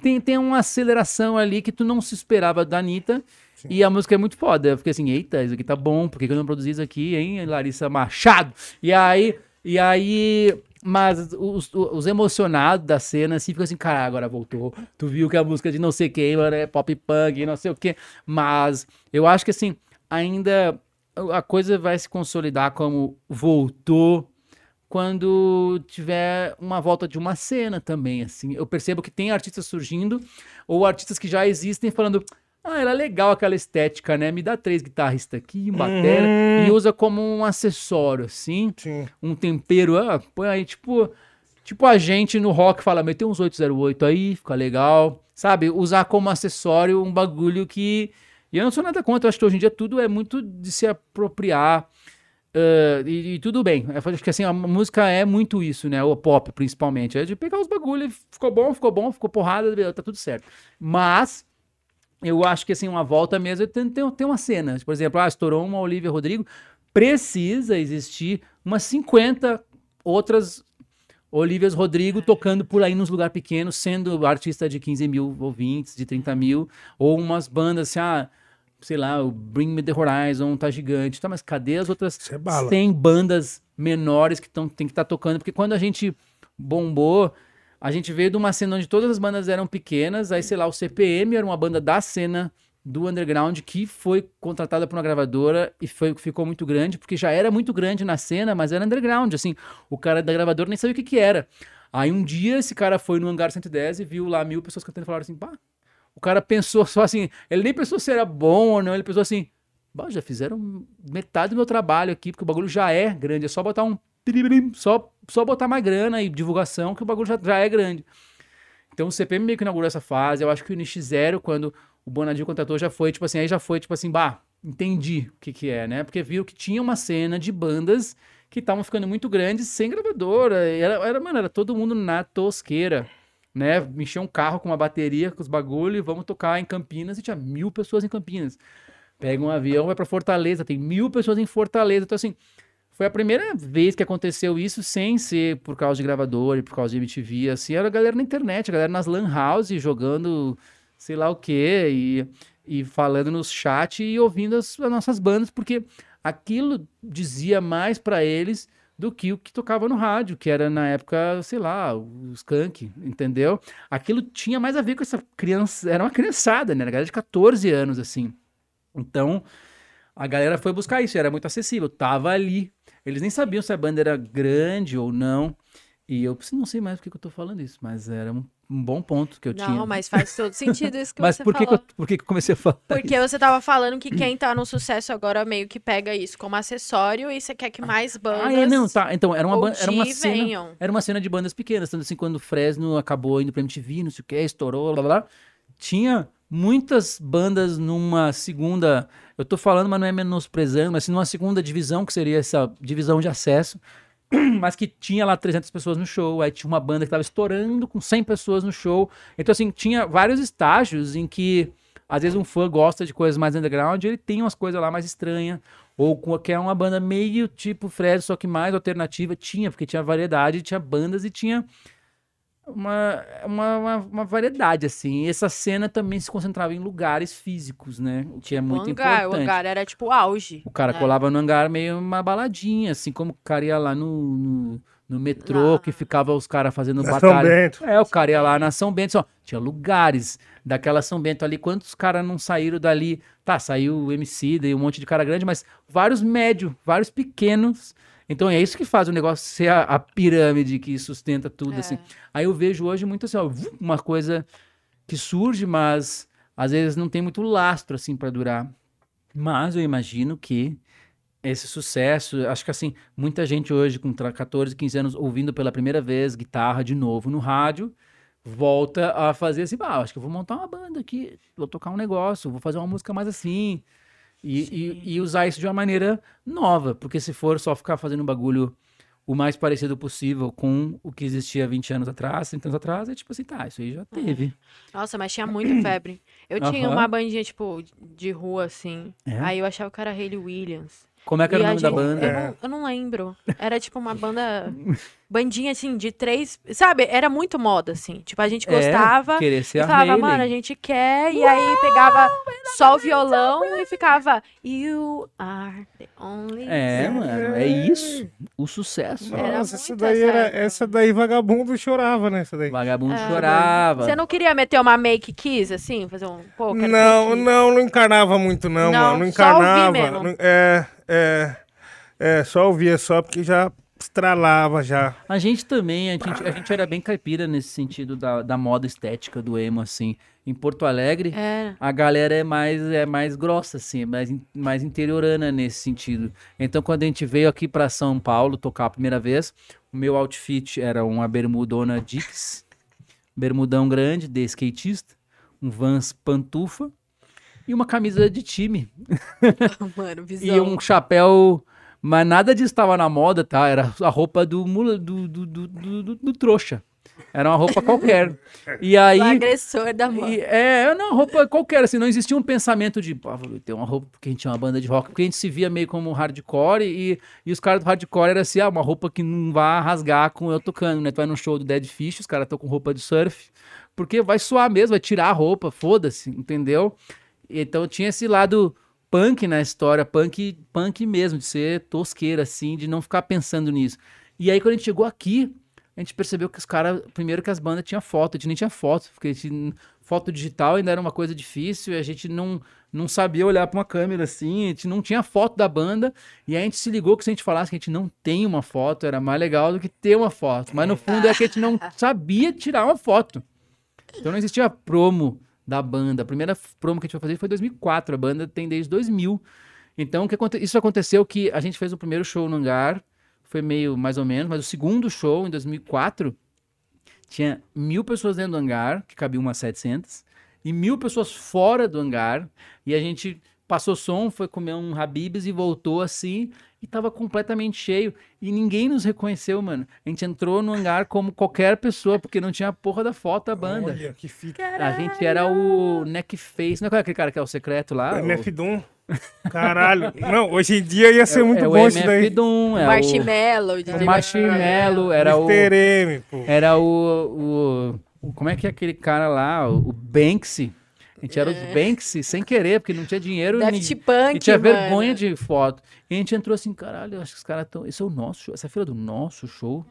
C: tem, tem uma aceleração ali que tu não se esperava da Anitta. E a música é muito foda. Eu fiquei assim, eita, isso aqui tá bom. Por que, que eu não produzi isso aqui, hein, Larissa Machado? E aí... E aí... Mas os, os emocionados da cena, assim, ficam assim, cara, agora voltou. Tu viu que a música de não sei quem, é pop punk, não sei o quê. Mas eu acho que, assim, ainda a coisa vai se consolidar como voltou quando tiver uma volta de uma cena também, assim. Eu percebo que tem artistas surgindo ou artistas que já existem falando ah, era legal aquela estética, né? Me dá três guitarristas aqui, um batera, e usa como um acessório, assim,
A: Sim.
C: um tempero, ah, põe aí, tipo, tipo a gente no rock fala, meter uns 808 aí, fica legal, sabe? Usar como acessório um bagulho que, e eu não sou nada contra, eu acho que hoje em dia tudo é muito de se apropriar, ah, e, e tudo bem, eu acho que assim, a música é muito isso, né? O pop, principalmente. É de pegar os bagulhos, ficou bom, ficou bom, ficou porrada, tá tudo certo. Mas eu acho que assim, uma volta mesmo tem, tem, tem uma cena. Por exemplo, ah, estourou uma Olivia Rodrigo. Precisa existir umas 50 outras Olivias Rodrigo tocando por aí nos lugares pequenos, sendo artista de 15 mil ouvintes, de 30 mil, ou umas bandas assim, ah, sei lá, o Bring Me The Horizon tá gigante, tá, mas cadê as outras
A: Isso é bala.
C: 100 bandas menores que tão, tem que estar tocando? Porque quando a gente bombou, a gente veio de uma cena onde todas as bandas eram pequenas, aí sei lá, o CPM era uma banda da cena do underground que foi contratada por uma gravadora e foi, ficou muito grande, porque já era muito grande na cena, mas era underground, assim, o cara da gravadora nem sabia o que que era. Aí um dia esse cara foi no Hangar 110 e viu lá mil pessoas cantando e falaram assim, pá, o cara pensou só assim, ele nem pensou se era bom ou não, ele pensou assim, "Bah, já fizeram metade do meu trabalho aqui, porque o bagulho já é grande, é só botar um só, só botar mais grana e divulgação que o bagulho já, já é grande. Então o CPM meio que inaugurou essa fase. Eu acho que o NX Zero, quando o Bonadinho contratou, já foi, tipo assim, aí já foi, tipo assim, bah, entendi o que que é, né? Porque viu que tinha uma cena de bandas que estavam ficando muito grandes sem gravadora. Era, era, mano, era todo mundo na tosqueira, né? Encher um carro com uma bateria, com os bagulho e vamos tocar em Campinas e tinha mil pessoas em Campinas. Pega um avião, vai pra Fortaleza, tem mil pessoas em Fortaleza. Então, assim, foi a primeira vez que aconteceu isso sem ser por causa de gravador e por causa de MTV, assim, era a galera na internet, a galera nas lan house jogando sei lá o quê e, e falando nos chat e ouvindo as, as nossas bandas, porque aquilo dizia mais pra eles do que o que tocava no rádio, que era na época, sei lá, o Skank, entendeu? Aquilo tinha mais a ver com essa criança, era uma criançada, né? Era galera de 14 anos, assim. Então, a galera foi buscar isso, era muito acessível, tava ali. Eles nem sabiam se a banda era grande ou não. E eu não sei mais por que eu tô falando isso, mas era um, um bom ponto que eu tinha.
B: Não, mas faz todo sentido isso que
C: Mas
B: você
C: por que,
B: falou.
C: eu, por que eu comecei a falar?
B: Porque você tava falando que quem tá no sucesso agora meio que pega isso como acessório e você quer que mais bandas
C: Ah, é, não, tá. Então, era uma, era uma cena.
B: venham.
C: Era uma cena de bandas pequenas, tanto assim, quando o Fresno acabou indo pra MTV, não sei o que, estourou, blá blá blá. Tinha muitas bandas numa segunda. Eu tô falando, mas não é menosprezando, mas numa segunda divisão, que seria essa divisão de acesso. Mas que tinha lá 300 pessoas no show, aí tinha uma banda que tava estourando com 100 pessoas no show. Então, assim, tinha vários estágios em que, às vezes, um fã gosta de coisas mais underground, ele tem umas coisas lá mais estranhas. Ou com- que é uma banda meio tipo Fred, só que mais alternativa. Tinha, porque tinha variedade, tinha bandas e tinha uma, uma, uma, uma variedade, assim. E essa cena também se concentrava em lugares físicos, né? O que é
B: O
C: muito
B: hangar,
C: importante.
B: o hangar era tipo o auge.
C: O cara
B: né?
C: colava no hangar meio uma baladinha, assim como o cara ia lá no, no, no metrô,
B: Ah.
C: que ficava os caras fazendo
A: Na São
C: batalha.
A: Bento.
C: É, o cara ia lá na São Bento, só, tinha lugares daquela São Bento ali, quantos caras não saíram dali? Tá, saiu o MC, daí um monte de cara grande, mas vários médios, vários pequenos. Então é isso que faz o negócio ser a, a pirâmide que sustenta tudo,
B: É.
C: assim. Aí eu vejo hoje muito assim, ó, uma coisa que surge, mas às vezes não tem muito lastro, assim, pra durar. Mas eu imagino que esse sucesso, acho que assim, muita gente hoje com tra- 14, 15 anos ouvindo pela primeira vez guitarra de novo no rádio, volta a fazer assim, ah, acho que eu vou montar uma banda aqui, vou tocar um negócio, vou fazer uma música mais assim. E, e, e usar isso de uma maneira nova, porque se for só ficar fazendo um bagulho o mais parecido possível com o que existia 20 anos atrás, 30 anos atrás, é tipo assim, tá, isso aí já teve.
B: Nossa, mas tinha muita febre. Eu tinha
C: Aham.
B: uma bandinha, tipo, de rua, assim.
C: É?
B: Aí eu achava que era Hayley Williams.
C: Como é que era
B: E
C: o nome da
B: gente-
C: banda?
B: Eu não, eu não lembro. Era tipo uma banda. Bandinha assim, de três. Sabe? Era muito moda, assim. Tipo, a gente
C: É,
B: gostava.
C: querer ser
B: e
C: a
B: falava,
C: Hayley.
B: mano, a gente quer. E aí pegava só o violão e ficava. You are the only.
C: É,
B: one."
C: mano, é isso. O sucesso.
B: Era
A: Nossa, essa daí,
B: essa
A: era, essa daí vagabundo chorava, né? Essa daí.
C: Vagabundo
B: É,
C: chorava.
B: Você não queria meter uma make kiss, assim? Fazer um. Pô, quero
A: Não, não, não encarnava muito, não,
B: Não,
A: mano. Não
B: só ouvir
A: encarnava.
B: mesmo.
A: Não- é, é, é, só ouvia só porque já estralava já.
C: A gente também, a gente, a gente era bem caipira nesse sentido da, da moda estética do emo, assim. Em Porto Alegre,
B: É.
C: a galera é mais, é mais grossa, assim, é mais, mais interiorana nesse sentido. Então, quando a gente veio aqui para São Paulo tocar a primeira vez, o meu outfit era uma bermudona Dix, bermudão grande de skatista, um Vans pantufa e uma camisa de time.
B: Mano,
C: E um chapéu. Mas nada disso estava na moda, tá? Era a roupa do, mula- do, do, do, do, do- trouxa. Era uma roupa qualquer. E aí.
B: O agressor da mão.
C: E, é, era uma roupa qualquer, assim, não existia um pensamento de, vou ter uma roupa porque a gente é uma banda de rock, porque a gente se via meio como hardcore e, e os caras do hardcore era assim, ah, uma roupa que não vai rasgar com eu tocando, né? Tu vai num show do Dead Fish, os caras estão com roupa de surf, porque vai suar mesmo, vai tirar a roupa, foda-se, entendeu? Então tinha esse lado punk na história, punk, punk mesmo, de ser tosqueira, assim, de não ficar pensando nisso. E aí quando a gente chegou aqui, a gente percebeu que os caras, primeiro que as bandas tinham foto, a gente nem tinha foto, porque gente, foto digital ainda era uma coisa difícil e a gente não, não sabia olhar para uma câmera assim, a gente não tinha foto da banda, e aí a gente se ligou que se a gente falasse que a gente não tem uma foto, era mais legal do que ter uma foto. Mas no fundo é que a gente não sabia tirar uma foto. Então não existia promo da banda. A primeira promo que a gente foi fazer foi em 2004, a banda tem desde 2000. Então que aconte- isso aconteceu que a gente fez o primeiro show no hangar, foi meio mais ou menos, mas o segundo show, em 2004, tinha mil pessoas dentro do hangar, que cabiam umas 700, e mil pessoas fora do hangar, e a gente passou som, foi comer um Habibs e voltou assim, e tava completamente cheio, e ninguém nos reconheceu, mano. A gente entrou no hangar como qualquer pessoa, porque não tinha a porra da foto da banda.
A: Olha que fita.
C: A gente era o Neckface, não é aquele cara que é o secreto lá? O-
A: MF Doom. Caralho. Não, hoje em dia ia ser muito
C: é
A: bom
C: o
A: isso daí.
C: Doom, é o,
B: Marshmallow,
C: o
B: DJ
C: Marshmallow, era o...
A: M, pô.
C: Era o, o, o- Como é que é aquele cara lá? O, o Banksy. A gente era os Banksy sem querer, porque não tinha dinheiro.
B: Daft
C: ninguém-
B: Punk,
C: E tinha
B: mano.
C: vergonha de foto. E a gente entrou assim, caralho, eu acho que os caras estão. Esse é o nosso show. Essa é a fila do nosso show.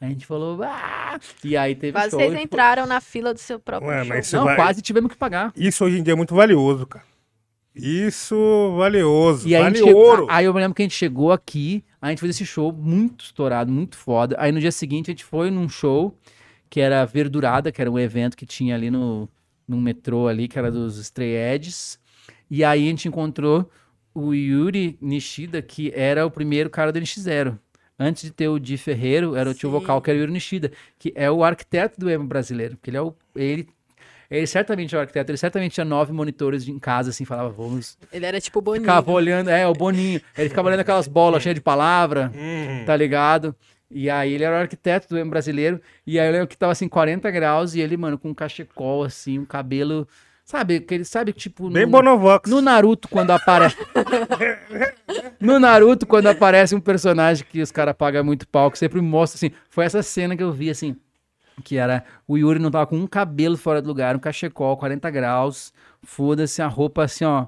C: Aí a gente falou, ah! E aí teve
B: Quase
C: show.
B: vocês
C: e
B: entraram na fila do seu próprio
A: Ué,
B: show.
C: Não,
A: vai-
C: quase tivemos que pagar.
A: Isso hoje em dia é muito valioso, cara. Isso valioso.
C: E aí,
A: vale
C: gente
A: ouro.
C: aí eu me lembro que a gente chegou aqui, a gente fez esse show muito estourado, muito foda. Aí no dia seguinte a gente foi num show que era Verdurada, que era um evento que tinha ali no, no metrô ali, que era dos Stray Edges. E aí a gente encontrou o Yuri Nishida, que era o primeiro cara do NX0. Antes de ter o Di Ferreiro, era o tio
B: Sim.
C: vocal, que era o Yuri Nishida, que é o arquiteto do emo brasileiro. Porque ele é o. Ele, ele certamente é o arquiteto, ele certamente tinha nove monitores em casa, assim, falava, vamos
B: Ele era tipo bonito.
C: Ficava olhando, é, o Boninho. Ele ficava olhando aquelas bolas cheias de palavra,
A: Hum.
C: tá ligado? E aí ele era o arquiteto do brasileiro. E aí eu lembro que tava assim, 40 graus, e ele, mano, com um cachecol, assim, um cabelo. Sabe, que ele sabe, tipo.
A: Bem
C: no,
A: Bonovox.
C: no Naruto, quando aparece. no Naruto, quando aparece um personagem que os caras pagam muito pau, que sempre mostra assim. Foi essa cena que eu vi, assim. Que era o Yuri não tava com um cabelo fora do lugar, um cachecol, 40 graus, foda-se, a roupa assim, ó.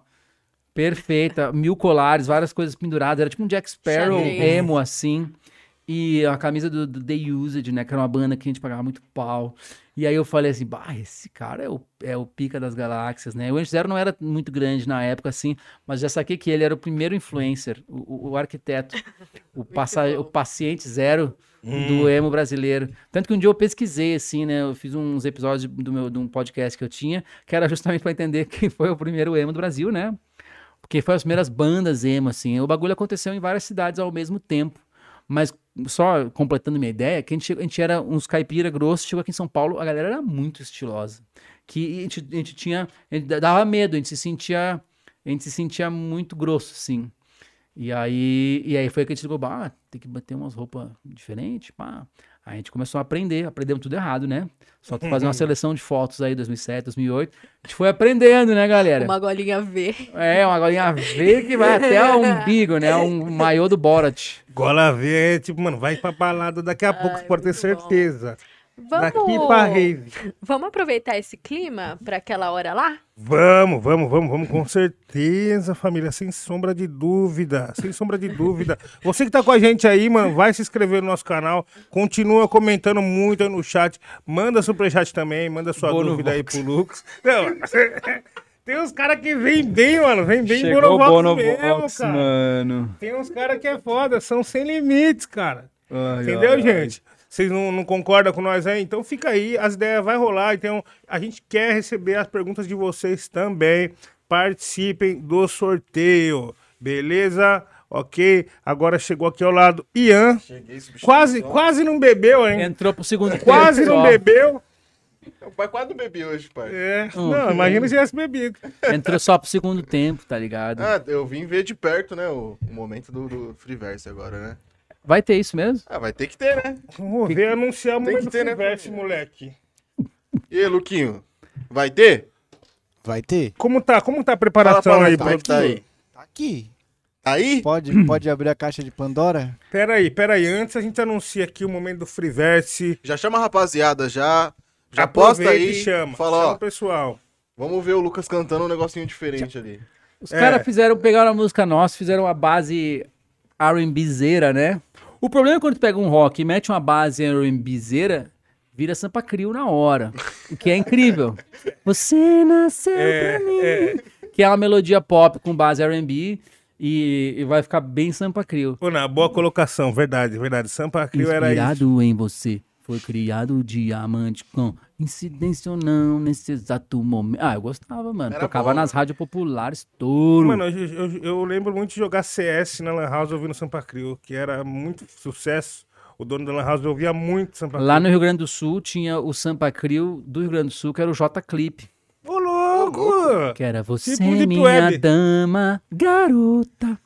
C: Perfeita, mil colares, várias coisas penduradas. Era tipo um Jack Sparrow
B: Xadrez.
C: emo, assim. E a camisa do, do The Used, né? Que era uma banda que a gente pagava muito pau. E aí eu falei assim, bah, esse cara é o, é o pica das galáxias, né? O Anjo Zero não era muito grande na época, assim, mas já saquei que ele era o primeiro influencer, o, o- arquiteto, o, passa, o paciente zero do emo brasileiro. Tanto que um dia eu pesquisei, assim, né? Eu fiz uns episódios do meu, de um podcast que eu tinha, que era justamente para entender quem foi o primeiro emo do Brasil, né? Porque foi as primeiras bandas emo, assim. O bagulho aconteceu em várias cidades ao mesmo tempo. Mas só completando minha ideia, que a gente, a gente era uns caipira grossos, chegou aqui em São Paulo, a galera era muito estilosa. Que a gente, a gente tinha. A gente dava medo, a gente se sentia. A gente se sentia muito grosso, assim. E aí, e aí foi que a gente ligou, ah, tem que bater umas roupas diferentes, pá. A gente começou a aprender, aprendemos tudo errado, né? Só fazer uma seleção de fotos aí, 2007, 2008. A gente foi aprendendo, né, galera?
B: Uma golinha V.
C: É, uma golinha V que vai até o umbigo, né? Um maiô do Borat.
A: Gola V é tipo, mano, vai pra balada daqui a pouco, você pode ter
B: muito bom. Vamos,
A: pra rave.
B: vamos aproveitar esse clima para aquela hora lá?
A: Vamos, vamos, vamos, vamos, com certeza, família, sem sombra de dúvida, sem sombra de dúvida. Você que tá com a gente aí, mano, vai se inscrever no nosso canal, continua comentando muito aí no chat, manda superchat também, manda sua
C: Bono
A: dúvida aí
C: Vox.
A: pro Lucas. Não, tem uns caras que vem bem, mano, vem bem
C: Chegou o
A: Bonovox mesmo,
C: Bonovox,
A: cara.
C: mano.
A: Tem uns caras que é foda, são sem limites, cara.
C: Ai,
A: Entendeu,
C: ai, ai.
A: Vocês não, não concordam com nós aí? Então fica aí, as ideias vai rolar. Então a gente quer receber as perguntas de vocês também. Participem do sorteio, beleza? Ok? Agora chegou aqui ao lado Ian. Quase, quase não bebeu, hein?
C: Entrou pro segundo
A: Quase
C: tempo
A: não
C: só.
A: bebeu.
E: O pai quase não bebi hoje, pai.
A: É.
C: Hum.
A: Não, imagina se tivesse bebido.
C: Entrou só pro segundo tempo, tá ligado?
E: Ah, eu vim ver de perto, né, o, o momento do, do Freeverse agora, né?
C: Vai ter isso mesmo?
E: Ah, vai ter que ter, né?
A: Vamos ver anunciar o
E: Tem
A: momento
E: que ter, né,
A: moleque.
E: E aí, Luquinho? Vai ter?
D: Vai ter?
A: Como tá, como tá a
E: Fala
A: preparação
E: pra nós
A: aí,
E: como é que tá
A: produtor?
E: aí.
D: Tá aqui.
E: Tá aí?
D: Pode, pode abrir a caixa de Pandora?
A: Pera aí, pera aí. Antes a gente anuncia aqui o momento do Freeverse.
E: Já chama a rapaziada, já. Já
A: Aproveita
E: posta aí.
A: chama.
E: Fala,
A: chama
E: ó,
A: o pessoal.
E: vamos ver o Lucas cantando um negocinho diferente ali.
C: Os
A: É.
C: caras fizeram, pegaram a música nossa, fizeram uma base R&Bzeira, né? O problema é quando tu pega um rock e mete uma base R&Bzeira, vira Sampa Crio na hora. O que é incrível. Você nasceu
A: É,
C: pra mim.
A: é.
C: Que é uma melodia pop com base R&B e, e vai ficar bem Sampa Crio.
A: Ô, na boa colocação, verdade, verdade. Sampa Crio era isso.
C: Inspirado em você. Foi criado diamante com incidência ou não nesse exato momento. Ah, eu gostava, mano.
E: Era
C: Tocava
E: bom,
C: nas rádios populares, touro.
A: Mano, eu, eu- eu lembro muito de jogar CS na Lan House ouvindo Sampa Crio, que era muito sucesso. O dono da Lan House ouvia muito Sampa Crio.
C: Lá no Rio Grande do Sul tinha o Sampa Crio do Rio Grande do Sul, que era o J Clip.
A: Ô, louco!
C: Que era Você,
A: Tipo
C: minha
A: Web.
C: dama, garota.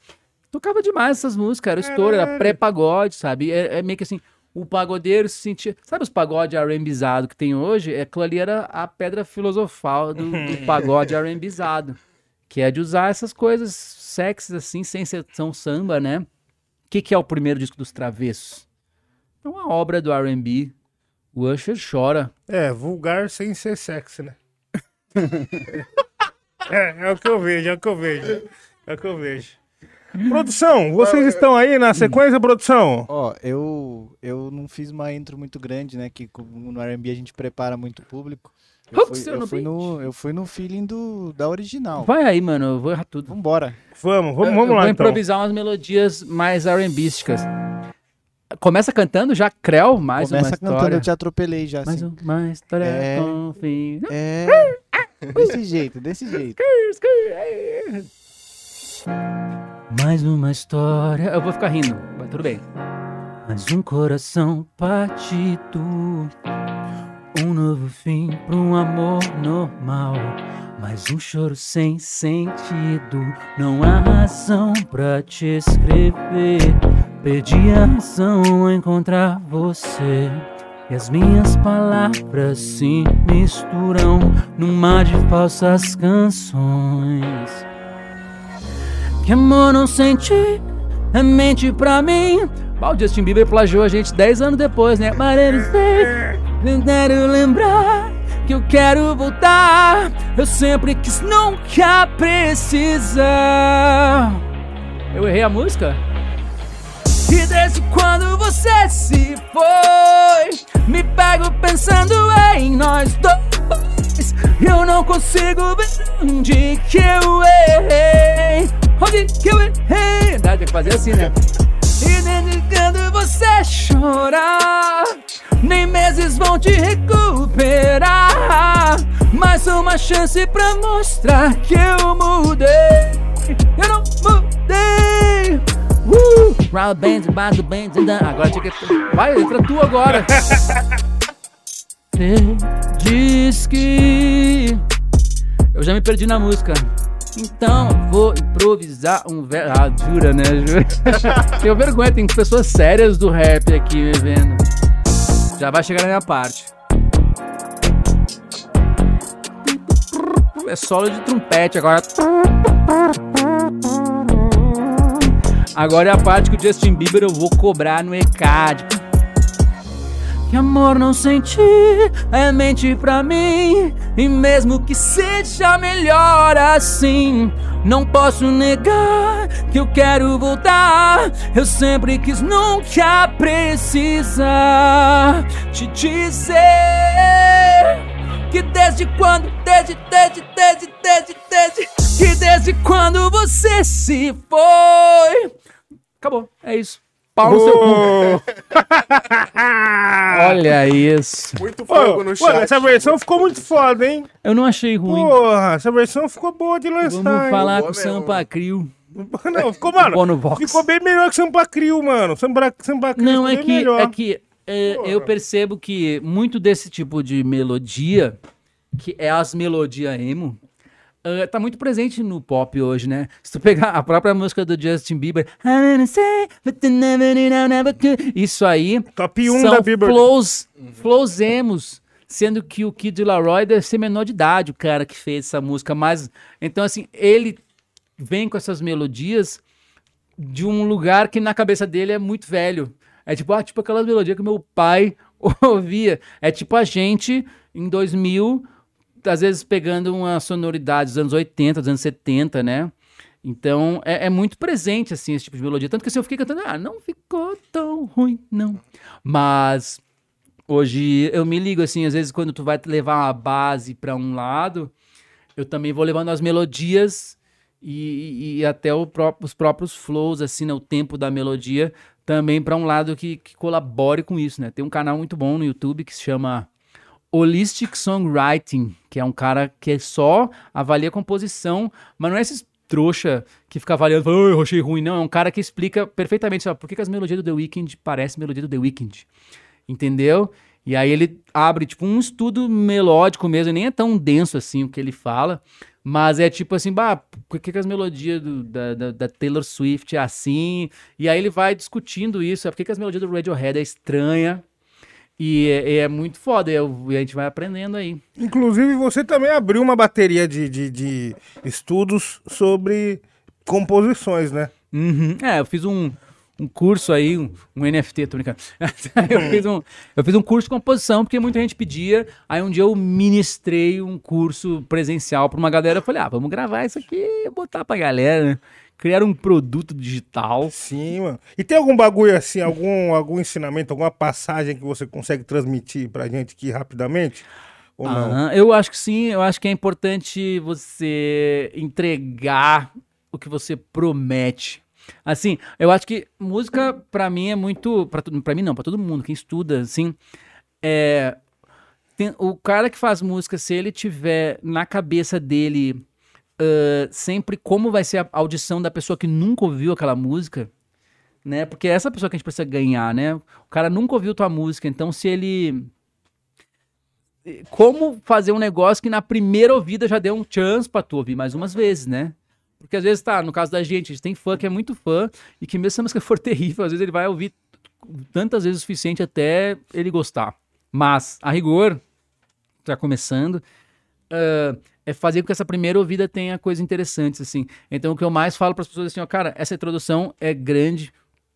C: Tocava demais essas músicas, era estouro, era pré-pagode, sabe? É, é meio que assim, o pagodeiro se sentia... Sabe os pagode R&Bizado que tem hoje? É, Aquilo ali era a pedra filosofal do, do pagode R&Bizado. Que é de usar essas coisas sexys assim, sem ser tão samba, né? O que, que é o primeiro disco dos Travessos? É uma obra do R&B. O Usher chora.
A: É, vulgar sem ser sexy, né? é, é o que eu vejo, é o que eu vejo. É o que eu vejo. Produção, vocês estão aí na sequência, produção?
D: Ó, eu, eu não fiz uma intro muito grande, né? Que no R&B a gente prepara muito público. Eu fui, eu fui no, eu fui no feeling do, da original.
C: Vai aí, mano, eu vou errar tudo.
D: Vambora.
A: Vamos, vamos,
C: Eu-
A: vamos
C: eu
A: lá
C: vou
A: então.
C: improvisar umas melodias mais R&Bísticas. Começa cantando já, Creu, mais
D: Começa
C: uma
D: cantando,
C: história.
D: eu te atropelei já,
C: Mais
D: assim.
C: uma história
D: É.
C: com fim.
D: É, desse jeito, desse jeito.
C: Mais uma história. Eu vou ficar rindo, mas tudo bem. Mais um coração partido. Um novo fim pra um amor normal. Mais um choro sem sentido. Não há razão pra te escrever. Perdi a razão ao encontrar você. E as minhas palavras se misturam num mar de falsas canções. Que amor não senti, é mente pra mim. O Justin Bieber plagiou a gente 10 anos depois, né? Mas tentando lembrar que eu quero voltar. Eu sempre quis, nunca precisar. Eu errei a música? E desde quando você se foi, me pego pensando em nós dois. Eu não consigo ver onde que eu errei. Onde que eu errei? Dá, tem que fazer assim, né? E desde quando você chorar, nem meses vão te recuperar. Mais uma chance pra mostrar que eu mudei. Eu não mudei. Uh! Round bands, bando bands, Agora tinha que. Vai, entra tu agora. Diz que. Eu já me perdi na música. Então vou improvisar um verso. Ah, jura, né? Jura. Tenho vergonha, tem pessoas sérias do rap aqui me vendo. Já vai chegar na minha parte. É solo de trompete agora. Agora é a parte que o Justin Bieber eu vou cobrar no ECAD. Que amor não sentir é mente pra mim. E mesmo que seja melhor assim, não posso negar que eu quero voltar. Eu sempre quis nunca precisar te dizer que desde quando, desde, desde, desde, desde, desde, que desde quando você se foi. Acabou, é isso. Pau no seu cu. Olha isso.
E: Muito fogo no
A: Mano,
E: chat.
A: essa versão ficou muito foda, hein?
C: Eu não achei ruim.
A: Porra, essa versão ficou boa de lançar,
C: Vamos falar com o. Sampa Crio.
A: Não, ficou, mano, ficou bem melhor que Sampa Crio, mano. Sampa, Sampa Crio
C: Não,
A: ficou
C: é
A: bem
C: que,
A: melhor.
C: é que é, eu percebo que muito desse tipo de melodia, que é as melodias emo, ah, tá muito presente no pop hoje, né? Se tu pegar a própria música do Justin Bieber, isso aí
A: Top 1
C: são
A: da Bieber.
C: flows, flows emos, sendo que o Kid Laroi deve ser menor de idade, o cara que fez essa música, mas então assim, ele vem com essas melodias de um lugar que na cabeça dele é muito velho. É tipo, ah, tipo aquelas melodias que meu pai ouvia. É tipo a gente em 2000, às vezes pegando uma sonoridade dos anos 80, dos anos 70, né? Então é, é muito presente assim esse tipo de melodia. Tanto que assim, eu fiquei cantando, ah, não ficou tão ruim, não. Mas hoje eu me ligo assim, às vezes quando tu vai levar uma base pra um lado, eu também vou levando as melodias e, e- e até os próprios flows, assim, né, o tempo da melodia, também para um lado que, que colabore com isso, né? Tem um canal muito bom no YouTube que se chama Holistic Songwriting, que é um cara que só avalia composição, mas não é esses trouxa que fica avaliando, fala, "Ai, eu achei ruim, não, é um cara que explica perfeitamente, ó, por que, que as melodias do The Weeknd parecem melodia do The Weeknd, entendeu? E aí ele abre, tipo, um estudo melódico mesmo, nem é tão denso assim o que ele fala, mas é tipo assim, bah, por que, que as melodias do- da, da- da Taylor Swift é assim? E aí ele vai discutindo isso, é por que, que as melodias do Radiohead é estranha. E é, é muito foda, e eu- e a gente vai aprendendo aí.
A: Inclusive, você também abriu uma bateria de, de, de estudos sobre composições, né?
C: Uhum. É, eu fiz um, um curso aí, um, um NFT, tô brincando. eu, fiz um, eu fiz um curso de composição, porque muita gente pedia. Aí um dia eu ministrei um curso presencial pra uma galera. Eu falei, ah, vamos gravar isso aqui e botar pra galera, né? Criar um produto digital.
A: Sim, mano. E tem algum bagulho assim, algum, algum ensinamento, alguma passagem que você consegue transmitir pra gente aqui rapidamente? Ou não?
C: Aham, eu acho que sim, eu acho que é importante você entregar o que você promete. Assim, eu acho que música pra mim é muito, pra mim não, pra todo mundo, quem estuda, assim, é tem- o cara que faz música, se ele tiver na cabeça dele ah, sempre como vai ser a audição da pessoa que nunca ouviu aquela música, né? Porque é essa pessoa que a gente precisa ganhar, né? O cara nunca ouviu tua música, então se ele como fazer um negócio que na primeira ouvida já deu um chance pra tu ouvir mais umas vezes, né? Porque às vezes, tá, no caso da gente, a gente tem fã que é muito fã e que mesmo se a música for terrível, às vezes ele vai ouvir tantas vezes o suficiente até ele gostar. Mas, a rigor, tá começando, ah, é fazer com que essa primeira ouvida tenha coisas interessantes, assim. Então, o que eu mais falo para as pessoas é assim, ó, cara, essa introdução é grande,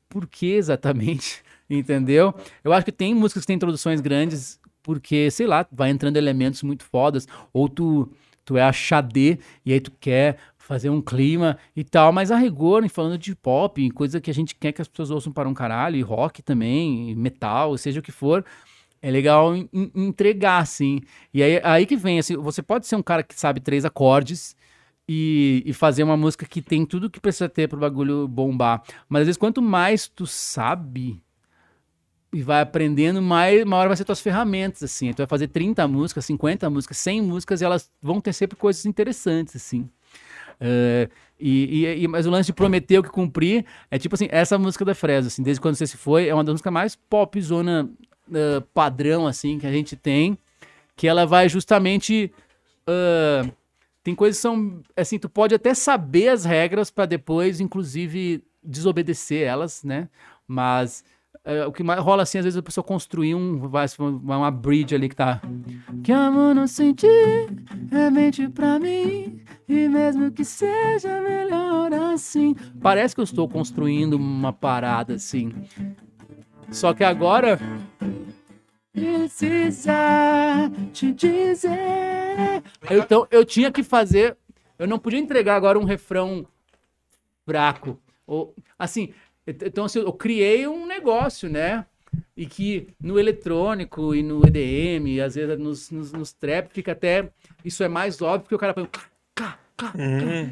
C: por que exatamente? Entendeu? Eu acho que tem músicas que têm introduções grandes, porque, sei lá, vai entrando elementos muito fodas, ou tu, tu é a Xadê, e aí tu quer fazer um clima e tal, mas a rigor, falando de pop, coisa que a gente quer que as pessoas ouçam para um caralho, e rock também, e metal, seja o que for, é legal en- en- entregar, assim. E aí, aí que vem, assim, você pode ser um cara que sabe três acordes e, e fazer uma música que tem tudo que precisa ter pro bagulho bombar. Mas às vezes, quanto mais tu sabe e vai aprendendo, mais, maior vai ser tuas ferramentas, assim. Tu vai fazer 30 músicas, 50 músicas, 100 músicas e elas vão ter sempre coisas interessantes, assim. É, e, e- mas o lance de prometer o que cumprir é tipo assim, essa música da Fresno, assim, desde quando você se foi, é uma das músicas mais pop zona ah, padrão, assim, que a gente tem, que ela vai justamente. ah, tem coisas que são. Assim, tu pode até saber as regras pra depois, inclusive, desobedecer elas, né? Mas. é, o que rola assim, às vezes a pessoa construir um, vai, uma bridge ali que tá. Que amor não sentir é mente pra mim, e mesmo que seja melhor assim. Parece que eu estou construindo uma parada assim. Só que agora. Precisar te dizer. Então eu tinha que fazer. Eu não podia entregar agora um refrão fraco. Ou, assim, então assim, eu criei um negócio, né? E que no eletrônico e no EDM, e às vezes nos, nos, nos trap, fica até. Isso é mais óbvio porque o cara põe. clá, clá, clá,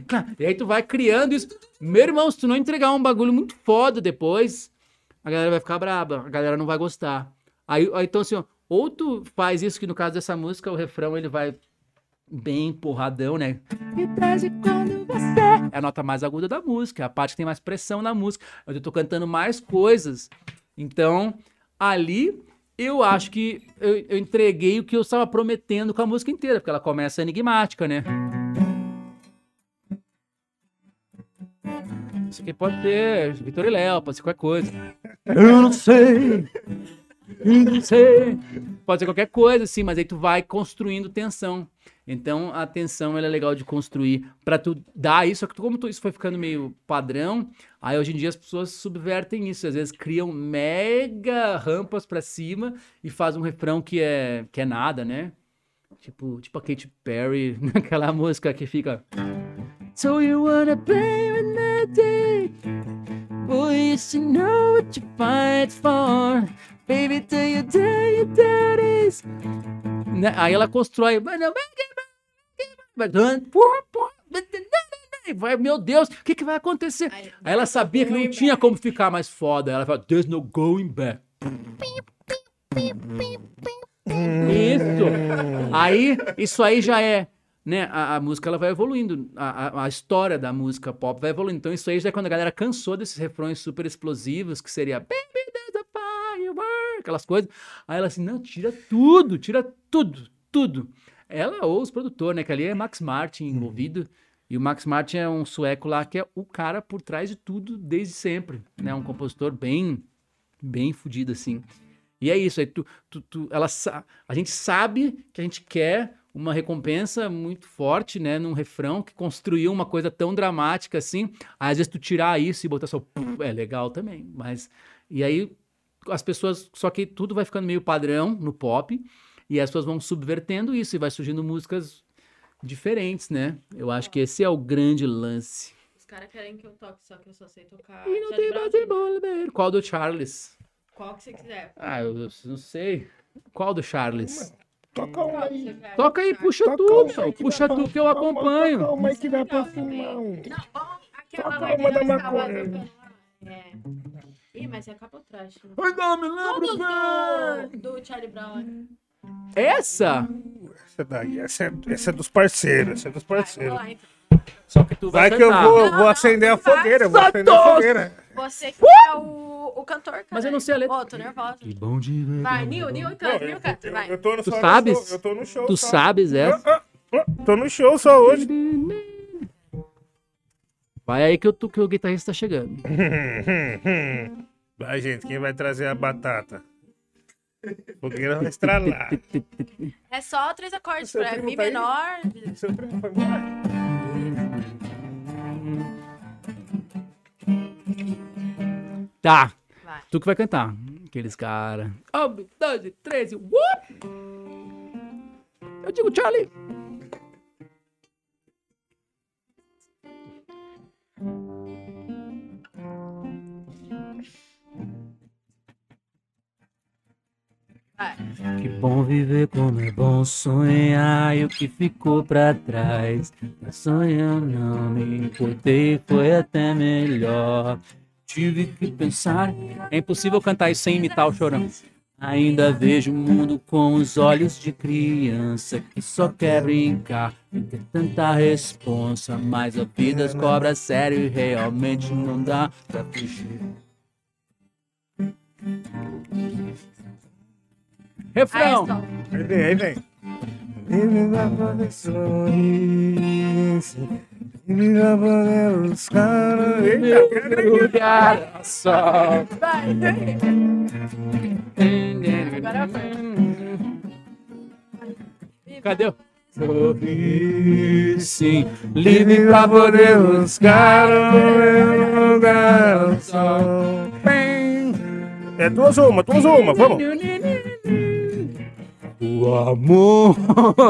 C: clá. E aí tu vai criando isso. Meu irmão, se tu não entregar um bagulho muito foda depois, a galera vai ficar braba, a galera não vai gostar. Aí, aí, então assim, ó, ou tu faz isso, que no caso dessa música, o refrão ele vai bem porradão, né? Quando você... É a nota mais aguda da música, é a parte que tem mais pressão na música. Eu tô cantando mais coisas. Então, ali eu acho que eu, eu entreguei o que eu estava prometendo com a música inteira, porque ela começa enigmática, né? Isso aqui pode ter Vitor e Léo, pode ser qualquer coisa. Eu não sei. eu Não sei. Pode ser qualquer coisa, assim, mas aí tu vai construindo tensão. Então a tensão é legal de construir pra tu dar isso, só que como tu- isso foi ficando meio padrão, aí hoje em dia as pessoas subvertem isso, às vezes criam mega rampas pra cima e faz um refrão que é que é nada, né? Tipo, tipo a Katy Perry naquela música que fica So you wanna play with day Boy, you should know what you fight for Baby, do you your Né? Aí ela constrói E vai, meu Deus, o que, que vai acontecer?
B: Aí-
C: Aí ela sabia que não tinha como ficar mais foda. Ela fala, there's no going back. Isso. Aí, isso aí já é, né? A, a música ela vai evoluindo, a, a, história da música pop vai evoluindo. Então isso aí já é quando a galera cansou desses refrões super explosivos, que seria Baby, there's a firework, aquelas coisas. Aí ela assim, não, tira tudo, tira tudo, tudo. Ela ou os produtores, né? Que ali é Max Martin envolvido. E o Max Martin é um sueco lá que é o cara por trás de tudo desde sempre, né? Um compositor bem, bem fudido assim. E é isso, aí tu, tu, tu- ela, a gente sabe que a gente quer uma recompensa muito forte, né, num refrão que construiu uma coisa tão dramática assim. Aí, às vezes tu tirar isso e botar só é legal também, mas e aí as pessoas, só que tudo vai ficando meio padrão no pop e as pessoas vão subvertendo isso e vai surgindo músicas diferentes, né? Eu acho que esse é o grande lance.
B: Os caras querem que eu toque, só que eu só sei tocar.
C: E não tem mais
B: Jr.
C: embora, Qual do Charles?
B: Qual que você quiser.
C: Ah, eu não sei. Qual do Charles?
A: Toca um
B: Qual que
A: aí.
C: Toca aí, puxa
A: Toca
C: tu,
A: uma
C: meu. Puxa
A: dá
C: tu
A: pra-
C: que eu
A: uma-
C: acompanho.
A: toca uma aí que dá pra um.
B: Vamos. Aquela
A: Toca uma da maconha.
B: É. Ih, mas é capotraste.
C: Ai, não me lembro
B: do, do Charlie Brown. né?
C: Essa?
A: Essa daí, essa é, essa é dos parceiros, essa é dos
B: Vai,
A: parceiros.
B: então.
C: Só que tu vai,
A: Vai que eu vou, vou acender a
B: vai.
A: fogueira, eu vou acender a fogueira.
B: Você que é o, o cantor, cara.
C: Mas eu não sei a letra.
B: Ô, tô nervosa.
C: Que bom de ver.
B: Vai, Nil, Nil
A: Não,
B: canta,
A: eu,
B: Nil canta,
A: eu-
B: vai.
A: eu tô no
C: Tu
A: só
C: sabes?
A: eu tô no show
C: Tu
A: só.
C: sabes essa?
A: Ah, ah, ah, Tô no show só hoje.
C: Vai aí que, eu, tô- que o guitarrista tá chegando.
A: Vai, gente, quem vai trazer a batata? Fogueira vai estralar.
B: É só três acordes
A: Seu
B: pra
A: primo
B: Mi
A: aí?
B: menor.
A: Seu primo foi embora?
C: Tá.
B: Vai.
C: Tu que vai cantar. Aqueles cara. Um, dois, três. Whoop! Eu digo Charlie. Que bom viver como é bom sonhar e o que ficou pra trás. Pra sonhar não me importei, foi até melhor. Tive que pensar. É impossível cantar isso sem imitar o chorão. Ainda vejo o mundo com os olhos de criança que só quer brincar e ter tanta responsa, mas a vida cobra sério e realmente não dá pra fugir. Refrão!
B: Aí,
A: vem, aí vem. Vive pra poder sorrir. Vive pra poder buscar.
C: Lugar só.
B: Vai, Agora
C: Cadê? Sorrir, sim, livre pra poder buscar
A: um lugar sol. É duas uma, duas uma, vamos.
C: O amor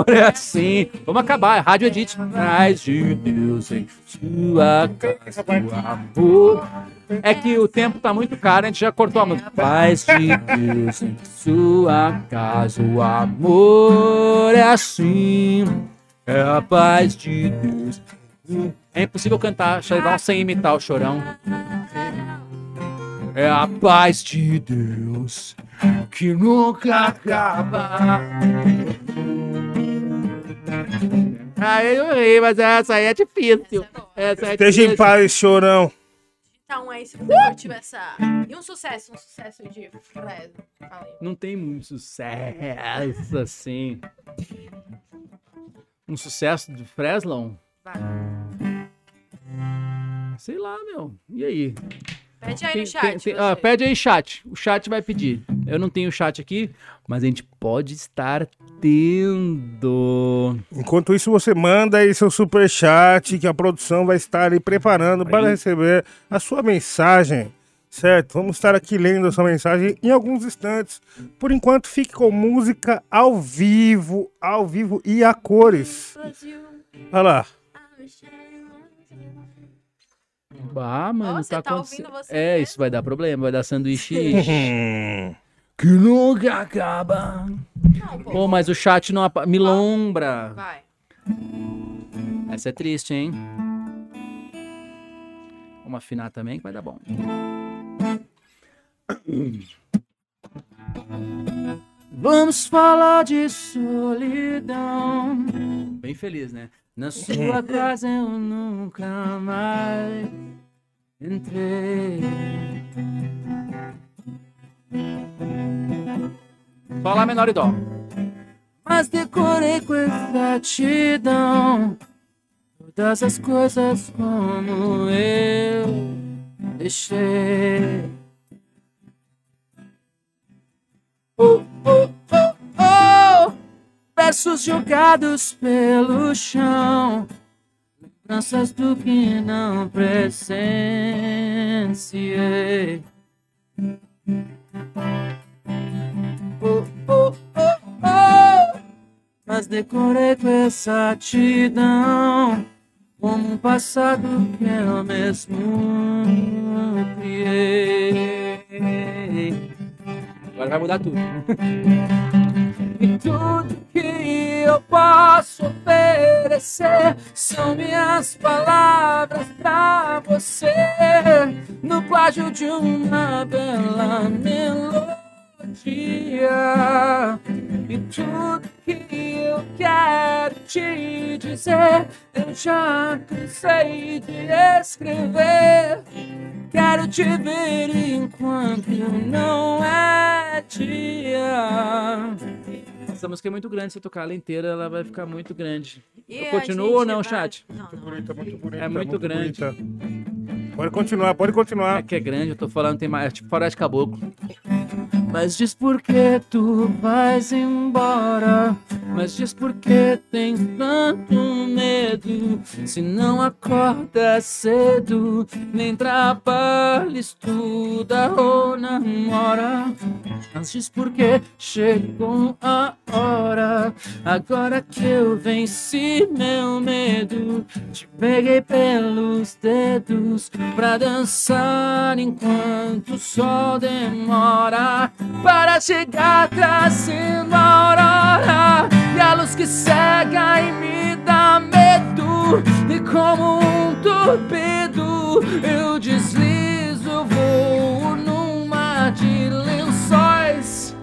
C: é assim. Vamos acabar, é Rádio Edit. Paz de Deus em sua casa. O amor. É que o tempo tá muito caro, a gente já cortou a música. Paz de Deus em sua casa. O amor é assim. É a paz de Deus. É impossível cantar Chorão sem imitar o chorão. É a paz de Deus que nunca acaba. Aí eu ri, mas essa aí é difícil. Essa é
A: Esteja em paz, chorão.
B: Então aí, se você essa. E um sucesso, um sucesso de Fresno.
C: Não tem muito sucesso assim. Um sucesso de Freslon?
B: Vai.
C: Sei lá, meu. E aí?
B: Pede aí
C: Tem-
B: no chat.
C: tem- tem- ah, pede aí chat. O chat vai pedir. Eu não tenho chat aqui, mas a gente pode estar tendo.
A: Enquanto isso, você manda aí seu superchat que a produção vai estar aí preparando para
C: Aí.
A: receber a sua mensagem. Certo? Vamos estar aqui lendo a sua mensagem em alguns instantes. Por enquanto, fique com música ao vivo, ao vivo e a cores. Olha lá.
C: Ah, mano,
B: Nossa,
C: tá
B: tá
C: acontecendo.
B: ouvindo você
C: É,
B: mesmo?
C: isso vai dar problema, vai dar sanduíche. Que nunca acaba.
B: Não, pô.
C: Pô, mas o chat não apa... me lombra.
B: Vai.
C: Essa é triste, hein? Vamos afinar também que vai dar bom. Vamos falar de solidão. Bem feliz, né? Na sua casa eu nunca mais entrei. Só lá menor e dó. Mas decorei com exatidão todas as coisas como eu deixei. Oh, oh, versos jogados pelo chão, lembranças do que não presenciei. Oh, oh, oh, mas decorei com exatidão como um passado que eu mesmo criei. Agora vai mudar tudo. e tudo que eu posso oferecer são minhas palavras pra você no plágio de uma bela melodia. E tudo que eu quero te dizer, eu já cansei de escrever. Quero te ver enquanto não é dia. Essa música é muito grande, se eu tocar ela inteira, ela vai ficar muito grande.
B: E
C: Eu continuo ou não,
B: vai-
C: chat?
B: Não, não.
A: Bonita, muito bonita.
C: É muito grande.
A: bonita. Pode continuar, pode
C: É
A: continuar.
C: que é grande, eu tô falando, tem mais, é tipo Floresta Caboclo. Mas diz por que tu vais embora Mas diz por que tem tanto medo? Se não acorda cedo Nem trabalha, estuda ou namora Mas diz por que chegou a hora? Agora que eu venci meu medo Te peguei pelos dedos Pra dançar enquanto o sol demora. Para chegar trazendo a aurora E a luz que cega e me dá medo. E como um torpedo Eu deslizo, voo num mar de lençóis.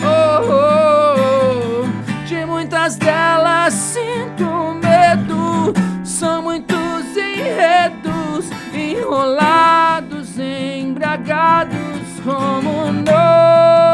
C: Oh, oh, oh. De muitas delas sinto medo. São muitos enredos Enrolados, embriagados como nós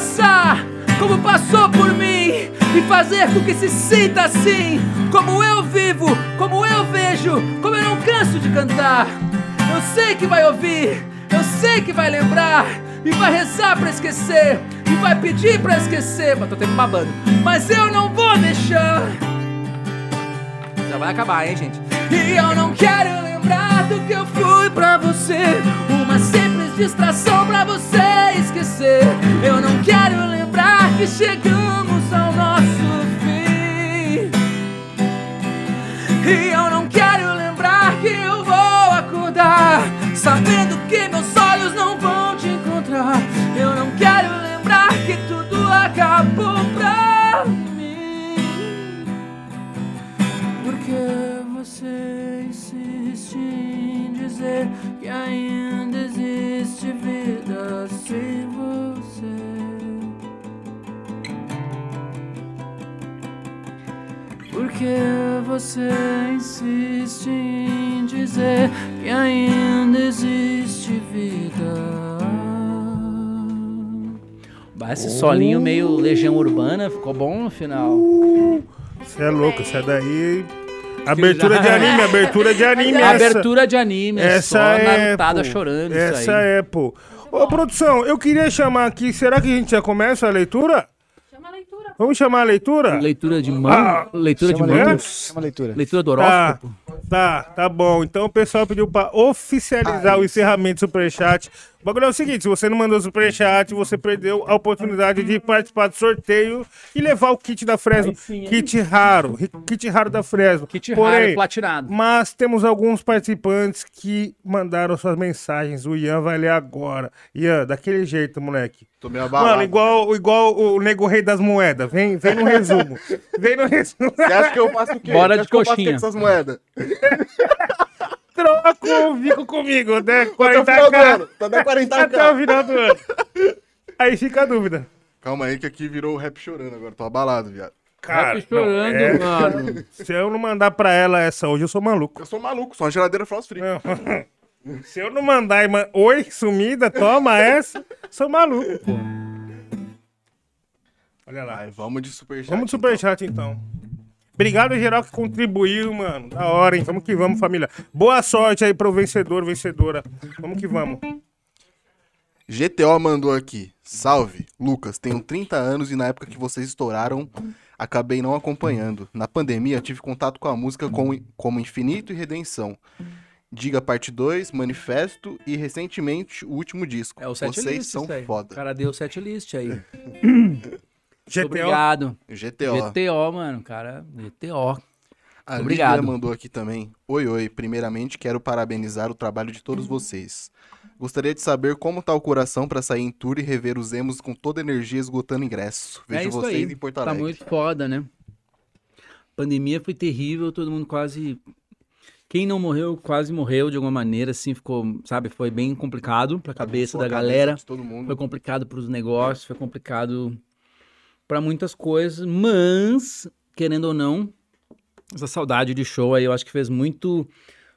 C: passar como passou por mim. E fazer com que se sinta assim. Como eu vivo, como eu vejo, como eu não canso de cantar. Eu sei que vai ouvir, eu sei que vai lembrar. E vai rezar pra esquecer. E vai pedir pra esquecer. Mas tô tempo babando. Mas eu não vou deixar. Já vai acabar, hein, gente? E eu não quero lembrar do que eu fui pra você. Uma simples distração pra você esquecer. Eu não quero lembrar que chegamos ao nosso fim. E eu não quero lembrar que eu vou acordar. Sabendo que meus olhos não vão te encontrar. Eu não quero lembrar que tudo acabou pra mim. Porque você insiste em dizer que ainda existe vida sem você. Porque você insiste em dizer que ainda existe vida. Esse solinho meio Legião Urbana ficou bom no final.
A: Você é louco, essa daí. Abertura de anime, abertura de anime. essa.
C: Abertura de anime,
A: Essa
C: só
A: é,
C: Narutada
A: pô.
C: chorando
A: Essa
C: isso aí.
A: é, pô. Ô, produção, eu queria chamar aqui. Será que a gente já começa a leitura?
B: Chama a leitura.
A: Vamos chamar a leitura?
C: Leitura de mão,
A: Ah,
C: leitura de mão,
D: leitura. Chama a leitura.
C: leitura do
A: Tá,
C: horóscopo.
A: tá, tá bom. Então o pessoal pediu pra oficializar o encerramento do Superchat. O bagulho é o seguinte: se você não mandou Superchat, você perdeu a oportunidade de participar do sorteio e levar o kit da Fresno.
C: Sim, hein?
A: kit raro, kit raro da Fresno.
C: Kit
A: Porém,
C: raro, platinado.
A: Mas temos alguns participantes que mandaram suas mensagens. O Ian vai ler agora. Ian, daquele jeito, moleque.
E: Tô meio abalado.
A: Mano, igual, igual o Nego Rei das Moedas. Vem, vem no resumo. vem no resumo.
E: Você acha que eu faço o quê?
C: Bora
E: Você acha
C: de
E: que eu faço o quê
C: coxinha.
E: com essas moedas?
A: Troca o bico comigo, né?
E: Até o
A: 40
E: final do ano. Tá até 40
A: até o final do ano. Aí fica a dúvida.
E: Calma aí que aqui virou o rap chorando agora. Tô abalado, viado.
A: Cara,
C: Rap chorando,
A: não, é-
C: mano.
A: se eu não mandar pra ela essa hoje, eu sou maluco.
E: Eu sou maluco, sou uma geladeira frost free.
A: Não. Se eu não mandar man... Oi, sumida, toma essa, sou maluco. pô. Olha lá.
E: Ai, vamos de superchat.
A: Vamos de superchat então. Obrigado, geral, que contribuiu, mano. Da hora, hein? Vamos que vamos, família. Boa sorte aí pro vencedor, vencedora. Vamos que vamos.
E: GTO mandou aqui. Salve, Lucas, tenho 30 anos e na época que vocês estouraram, acabei não acompanhando. Na pandemia, tive contato com a música como, como Infinito e Redenção. Diga Parte 2, Manifesto e recentemente o último disco.
C: É o set
E: Vocês
C: list
E: são
C: aí. O
E: foda.
C: cara deu set list aí.
A: GTO.
C: Obrigado.
E: GTO.
C: GTO, mano, cara. GTO.
E: A
C: Obrigado.
E: Lívia mandou aqui também. Oi, oi. Primeiramente, quero parabenizar o trabalho de todos vocês. Gostaria de saber como tá o coração pra sair em tour e rever os emos com toda a energia esgotando ingresso. Vejo
C: é isso
E: vocês
C: aí.
E: em Porto
C: Tá
E: Alegre.
C: muito foda, né? Pandemia foi terrível, todo mundo quase Quem não morreu, quase morreu de alguma maneira, assim, ficou, sabe, foi bem complicado pra cabeça
E: Bagunçou
C: da
E: a
C: galera.
E: de todo mundo.
C: Foi complicado pros negócios, foi complicado pra muitas coisas, mas, querendo ou não, essa saudade de show aí eu acho que fez muito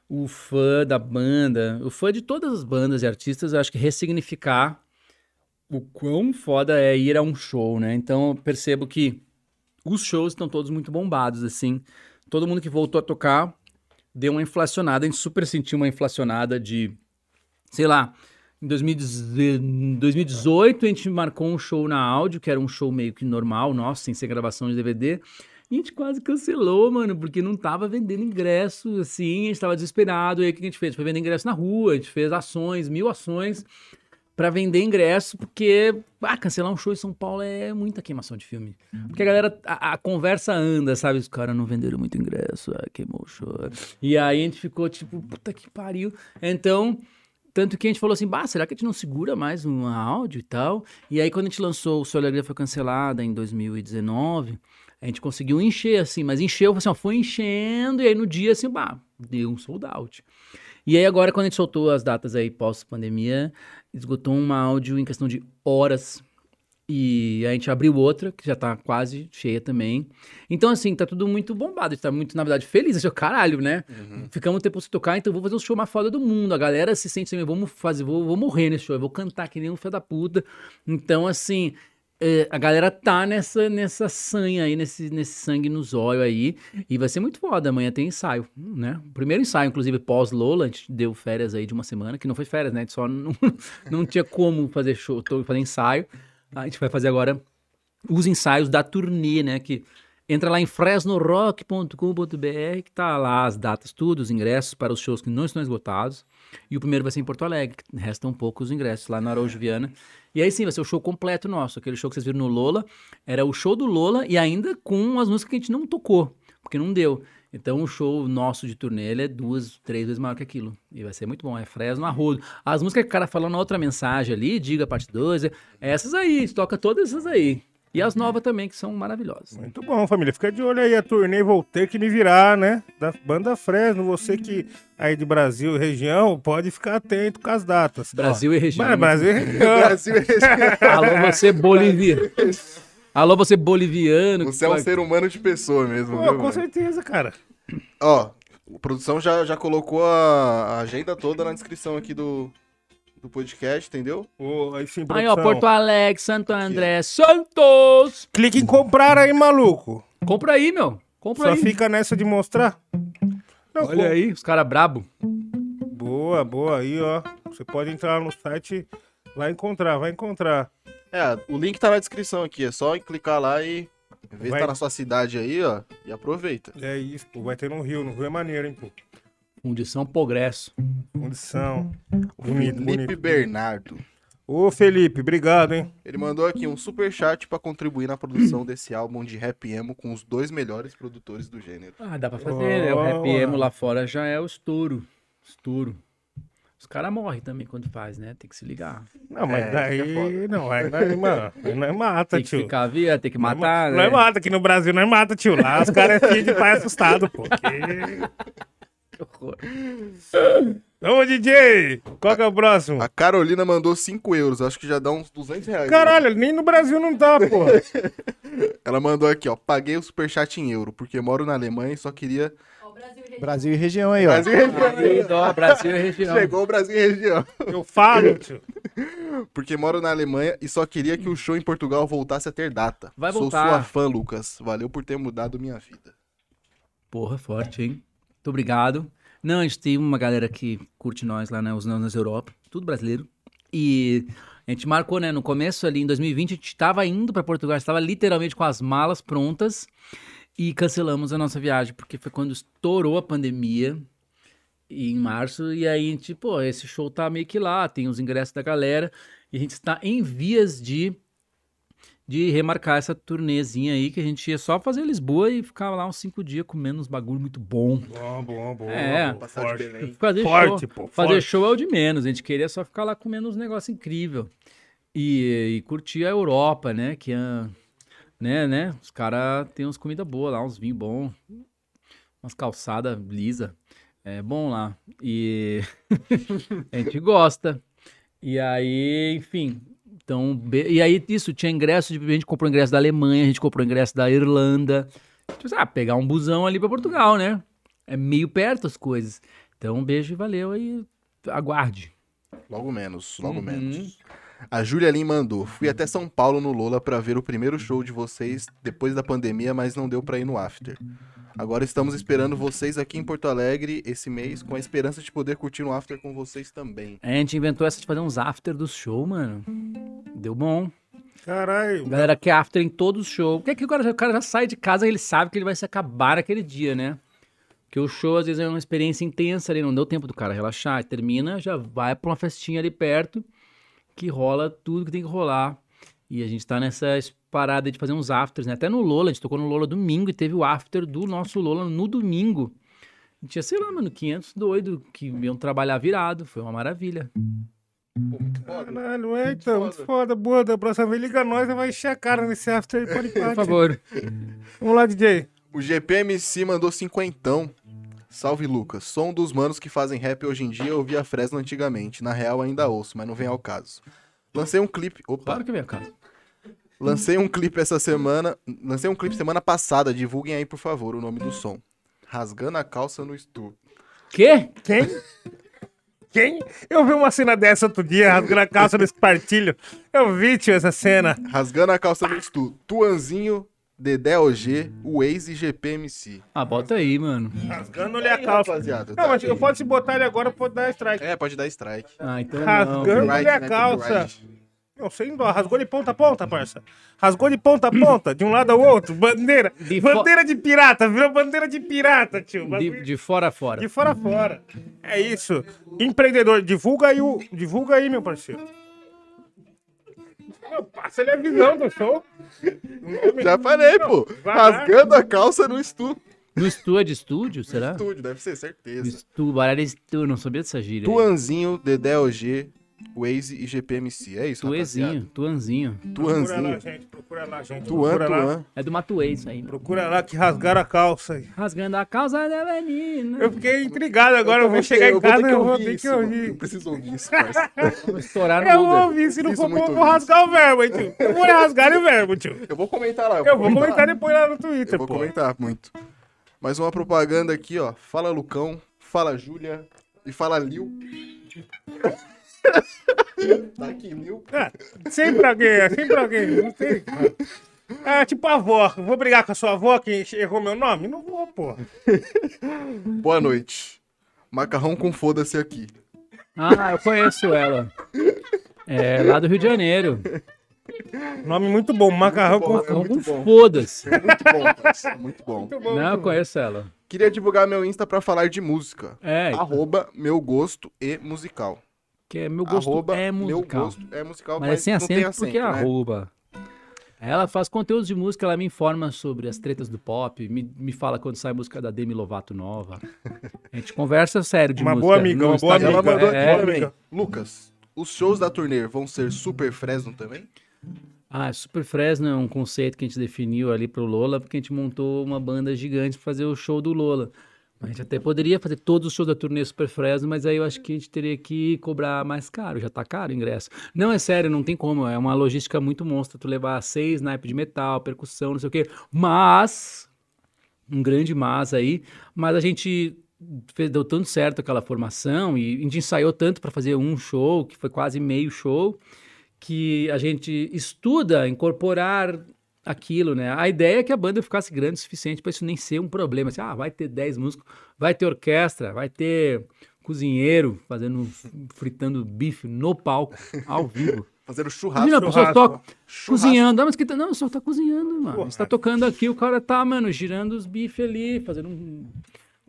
C: o fã da banda, o fã de todas as bandas e artistas, eu acho que ressignificar o quão foda é ir a um show, né? Então eu percebo que os shows estão todos muito bombados, assim. Todo mundo que voltou a tocar deu uma inflacionada, a gente super sentiu uma inflacionada de, sei lá, em 2018 a gente marcou um show na áudio, que era um show meio que normal, nosso, sem ser gravação de DVD. E a gente quase cancelou, mano, porque não tava vendendo ingresso, assim, a gente tava desesperado. E aí o que a gente fez? Foi vender ingresso na rua, a gente fez ações, mil ações para vender ingresso, porque ah, cancelar um show em São Paulo é muita queimação de filme. Porque a galera, a, a conversa anda, sabe? Os caras não venderam muito ingresso, ah, queimou o show. E aí a gente ficou tipo, puta que pariu. Então, tanto que a gente falou assim, bah, será que a gente não segura mais um áudio e tal? E aí quando a gente lançou o Alegria Foi Cancelada em 2019, a gente conseguiu encher, assim, mas encheu, assim, ó, foi enchendo, e aí no dia, assim, bah, deu um sold out. E aí agora, quando a gente soltou as datas aí pós-pandemia, esgotou um áudio em questão de horas. E a gente abriu outra, que já tá quase cheia também. Então, assim, tá tudo muito bombado. A gente tá muito, na verdade, feliz. Achou caralho, né? Ficamos um tempo sem tocar, então vou fazer o show mais foda do mundo. A galera se sente assim, vamos fazer, vou, vou morrer nesse show, eu vou cantar que nem um filho da puta. Então, assim, é, a galera tá nessa, nessa sanha aí, nesse, nesse sangue nos olhos aí. E vai ser muito foda. Amanhã tem ensaio, né? O primeiro ensaio, inclusive, pós-Lola, a gente deu férias aí de uma semana, que não foi férias, né? A gente só não, não tinha como fazer show, fazer ensaio. A gente vai fazer agora os ensaios da turnê, né? Que entra lá em fresnorock.com.br, que tá lá as datas, tudo, os ingressos para os shows que não estão esgotados. E o primeiro vai ser em Porto Alegre, que restam poucos ingressos lá na Araújo Viana. E aí sim, vai ser o show completo nosso. Aquele show que vocês viram no Lola, era o show do Lola e ainda com as músicas que a gente não tocou, porque não deu. Então o show nosso de turnê ele é duas, três vezes maior que aquilo. E vai ser muito bom. É Fresno Arrodo. As músicas que o cara falou na outra mensagem ali, Diga Parte 2, é essas aí, a gente toca todas essas aí. E as novas também, que são maravilhosas.
A: Muito bom, família. Fica de olho aí, a turnê Voltei que me virar, né? Da banda Fresno. Você que aí de Brasil e região, pode ficar atento com as datas.
C: Brasil e região.
A: Mas Brasil e região.
E: Brasil é
C: Alô, você boliviano. Alô, você boliviano.
E: Você é um ser humano de pessoa mesmo,
A: Pô,
E: viu,
A: com
E: velho?
A: certeza, cara.
E: Ó, a produção já, já colocou a, a agenda toda na descrição aqui do, do podcast, entendeu?
A: Ô, aí sim,
C: Aí, ó. Porto Alegre, Santo André, Santos.
A: Clique em comprar aí, maluco.
C: Compra aí, meu. Compra
A: Só
C: aí.
A: fica nessa de mostrar. Não,
C: Olha aí, os caras brabo.
A: Boa, boa. Aí, ó. Você pode entrar no site, vai encontrar, vai encontrar.
E: É, o link tá na descrição aqui, é só clicar lá e ver se
A: Vai.
E: tá na sua cidade aí, ó, e aproveita.
A: É isso, pô. Vai ter no Rio. No Rio é maneiro, hein, pô.
C: Fundição Progresso.
A: Condição. Bonito,
E: Felipe
A: bonito.
E: Bernardo.
A: Ô, Felipe, obrigado, hein?
E: Ele mandou aqui um super chat pra contribuir na produção desse álbum de rap emo com os dois melhores produtores do gênero.
C: Ah, dá pra fazer, né? O rap emo lá fora já é o estouro. Estouro. Os caras morrem também quando faz, né? Tem que se ligar.
A: Não, mas
E: É,
A: daí. não, aí nós, mano, aí nós mata,
C: Tem que
A: tio.
C: ficar via, tem que
A: Nós
C: matar,
A: ma-
C: né?
A: Nós mata, aqui no Brasil nós mata, tio. Lá os caras é filho de pai assustado, pô. Que-
C: horror.
A: Ô, DJ! Qual que é o próximo?
E: A Carolina mandou 5 euros, acho que já dá uns 200 reais. né?
A: Caralho, nem no Brasil não tá, pô.
E: Ela mandou aqui, ó, paguei o superchat em euro, porque moro na Alemanha e só queria...
D: Brasil e região aí, ó.
E: Brasil e região.
C: Aí, Brasil e região.
E: Chegou o Brasil e região.
A: Eu falo, tio.
E: Porque moro na Alemanha e só queria que o show em Portugal voltasse a ter data.
C: Vai
E: Sou
C: voltar.
E: sua fã, Lucas. Valeu por ter mudado minha vida.
C: Porra, forte, hein? Muito obrigado. Não, a gente tem uma galera que curte nós lá, né? Os Não nas Europa, tudo brasileiro. E a gente marcou, né? No começo ali, em 2020, a gente estava indo para Portugal, estava literalmente com as malas prontas e cancelamos a nossa viagem, porque foi quando estourou a pandemia em março. E aí a gente, pô, esse show tá meio que lá, tem os ingressos da galera, e a gente está em vias de de remarcar essa turnêzinha aí, que a gente ia só fazer Lisboa e ficar lá uns cinco dias comendo uns bagulho muito bom.
A: Bom, bom, bom.
C: É.
A: bom, forte.
C: Fazer
A: Forte,
C: show,
A: pô,
C: fazer
A: forte.
C: show é o de menos, a gente queria só ficar lá comendo uns negócios incríveis. E, e curtir a Europa, né, que é, né, né, os caras têm umas comidas boas lá, uns vinhos bons, umas calçadas lisa. É bom lá. E a gente gosta. E aí, enfim. Então, be- e aí isso, tinha ingresso, de, a gente comprou ingresso da Alemanha, a gente comprou ingresso da Irlanda. Tipo, ah, pegar um busão ali pra Portugal, né? É meio perto as coisas. Então, um beijo e valeu aí. Aguarde.
E: Logo menos, logo
C: Uhum.
E: menos. A Júlia Lin mandou. Fui até São Paulo no Lola pra ver o primeiro show de vocês depois da pandemia, mas não deu pra ir no after. Agora estamos esperando vocês aqui em Porto Alegre esse mês, com a esperança de poder curtir no after com vocês também.
C: A gente inventou essa de fazer uns after do show, mano. Deu bom.
A: Caralho.
C: A galera quer after em todo o show. Porque é que o cara, o cara já sai de casa e ele sabe que ele vai se acabar naquele dia, né? Porque o show às vezes é uma experiência intensa ali, não deu tempo do cara relaxar. e Termina, já vai pra uma festinha ali perto, que rola tudo que tem que rolar. E a gente tá nessa parada de fazer uns afters, né? Até no Lola, a gente tocou no Lola domingo e teve o after do nosso Lola no domingo. E Tinha, sei lá, mano, 500 doidos que iam trabalhar virado. Foi uma maravilha.
A: Caralho, é então, muito foda. Boa, da próxima vez liga nós e vai encher a cara nesse after aí, pode
C: Por favor.
A: Vamos lá, DJ.
E: O GPMC mandou cinquentão. Salve Lucas, sou um dos manos que fazem rap hoje em dia, eu ouvia Fresno antigamente. Na real ainda ouço, mas não vem ao caso. Lancei um clipe. Opa!
C: Claro que vem a casa.
E: Lancei um clipe essa semana. Lancei um clipe semana passada. Divulguem aí, por favor, o nome do som. Rasgando a calça no estúdio.
C: Quê?
A: Quem? Quem? Eu vi uma cena dessa outro dia, rasgando a calça nesse partilho. Eu vi, tio, essa cena.
E: Rasgando a calça no estúdio. Tuanzinho, Dedé OG, Waze e GPMC.
C: Ah, bota aí, mano.
A: Rasgando-lhe a calça.
E: Rapaziada,
A: Não,
E: tá
A: mas eu posso se botar ele agora, pode dar strike.
E: É, pode dar strike.
C: Ah, então.
A: Rasgando-lhe a calça. Não, sem dó. Rasgou de ponta a ponta, parça. Rasgou de ponta a ponta, de um lado ao outro. Bandeira.
C: De fo-
A: bandeira de pirata. Virou bandeira de pirata, tio.
C: De, de fora a fora.
A: De fora a fora. É isso. Empreendedor, divulga aí, o... divulga aí meu parceiro. Meu, passa ali a visão do show.
E: Já falei, pô.
A: vai lá.
E: Rasgando a calça no estúdio.
C: No estúdio é de estúdio, será?
E: Estúdio, deve ser, certeza.
C: Estúdio, baralho de estúdio, não sabia dessa gíria.
E: Tuanzinho, Dedé OG, Waze e GPMC. É isso,
C: Tuezinho, tuanzinho.
A: Procura lá,
E: Tuanzinho.
A: gente. Procura lá, gente.
E: Tuan,
A: procura lá.
E: Tuan.
C: É do Matuê isso aí.
A: Procura lá que rasgaram a calça. aí.
C: Rasgando a calça da menina.
A: Eu fiquei intrigado agora. Eu, vou chegar em casa e eu vou ter que
E: mano. Eu
A: ouvir.
E: preciso ouvir isso.
C: Vou estourar no
A: Eu vou ouvir, se não
E: Isso
A: for,
E: muito
A: vou, vou
E: ouvir.
A: rasgar o verbo, hein, tio. Eu vou rasgar o verbo, tio.
E: Eu vou comentar lá.
A: Eu vou comentar depois lá no Twitter,
E: Eu vou
A: pô.
E: comentar muito. Mais uma propaganda aqui, ó. Fala Lucão, fala Júlia e fala Lil. tá aqui, Lil.
A: Ah, sempre alguém, sempre alguém. Não sei. É tipo a avó. Vou brigar com a sua avó que errou meu nome? Não vou, pô.
E: Boa noite. Macarrão com foda-se aqui.
C: Ah, eu conheço ela. É lá do Rio de Janeiro.
A: Nome muito bom. Macarrão
E: bom,
A: com.
E: é
C: com
E: muito bom.
C: foda-se.
E: Muito bom, muito bom.
A: Muito bom,
C: Não, eu
A: muito
C: conheço ela.
E: Queria divulgar meu Insta pra falar de música.
C: É,
E: Arroba meu gosto e musical.
C: Que é, meu gosto
E: Arroba
C: é
E: meu
C: musical.
E: gosto é musical,
C: Mas é sem
E: não
C: acento,
E: tem acento,
C: porque é
E: né?
C: arroba. Ela faz conteúdos de música, ela me informa sobre as tretas do pop, me, me fala quando sai música da Demi Lovato nova. A gente conversa sério de
A: Uma
C: música.
A: boa amiga, uma boa.
E: Ela
A: amiga.
E: mandou
C: É, é.
E: Lucas, os shows da turnê vão ser super Fresno também?
C: Ah, Super Fresno é um conceito que a gente definiu ali pro Lola, porque a gente montou uma banda gigante pra fazer o show do Lola. A gente até poderia fazer todos os shows da turnê Super Fresno, mas aí eu acho que a gente teria que cobrar mais caro, já tá caro o ingresso. Não, é sério, não tem como, é uma logística muito monstra tu levar seis naipes de metal, percussão, não sei o quê. Mas, um grande mas aí, mas a gente fez, deu tanto certo aquela formação e a gente ensaiou tanto para fazer um show, que foi quase meio show, que a gente estuda incorporar aquilo, né? A ideia é que a banda ficasse grande o suficiente para isso nem ser um problema. Assim, ah, vai ter 10 músicos, vai ter orquestra, vai ter cozinheiro fazendo fritando bife no palco ao vivo.
E: Fazendo churrasco.
C: Imagina,
A: churrasco.
C: toca cozinhando, ah, mas que tá... não, só tá cozinhando, mano. Você tá tocando aqui, o cara tá, mano, girando os bifes ali, fazendo um,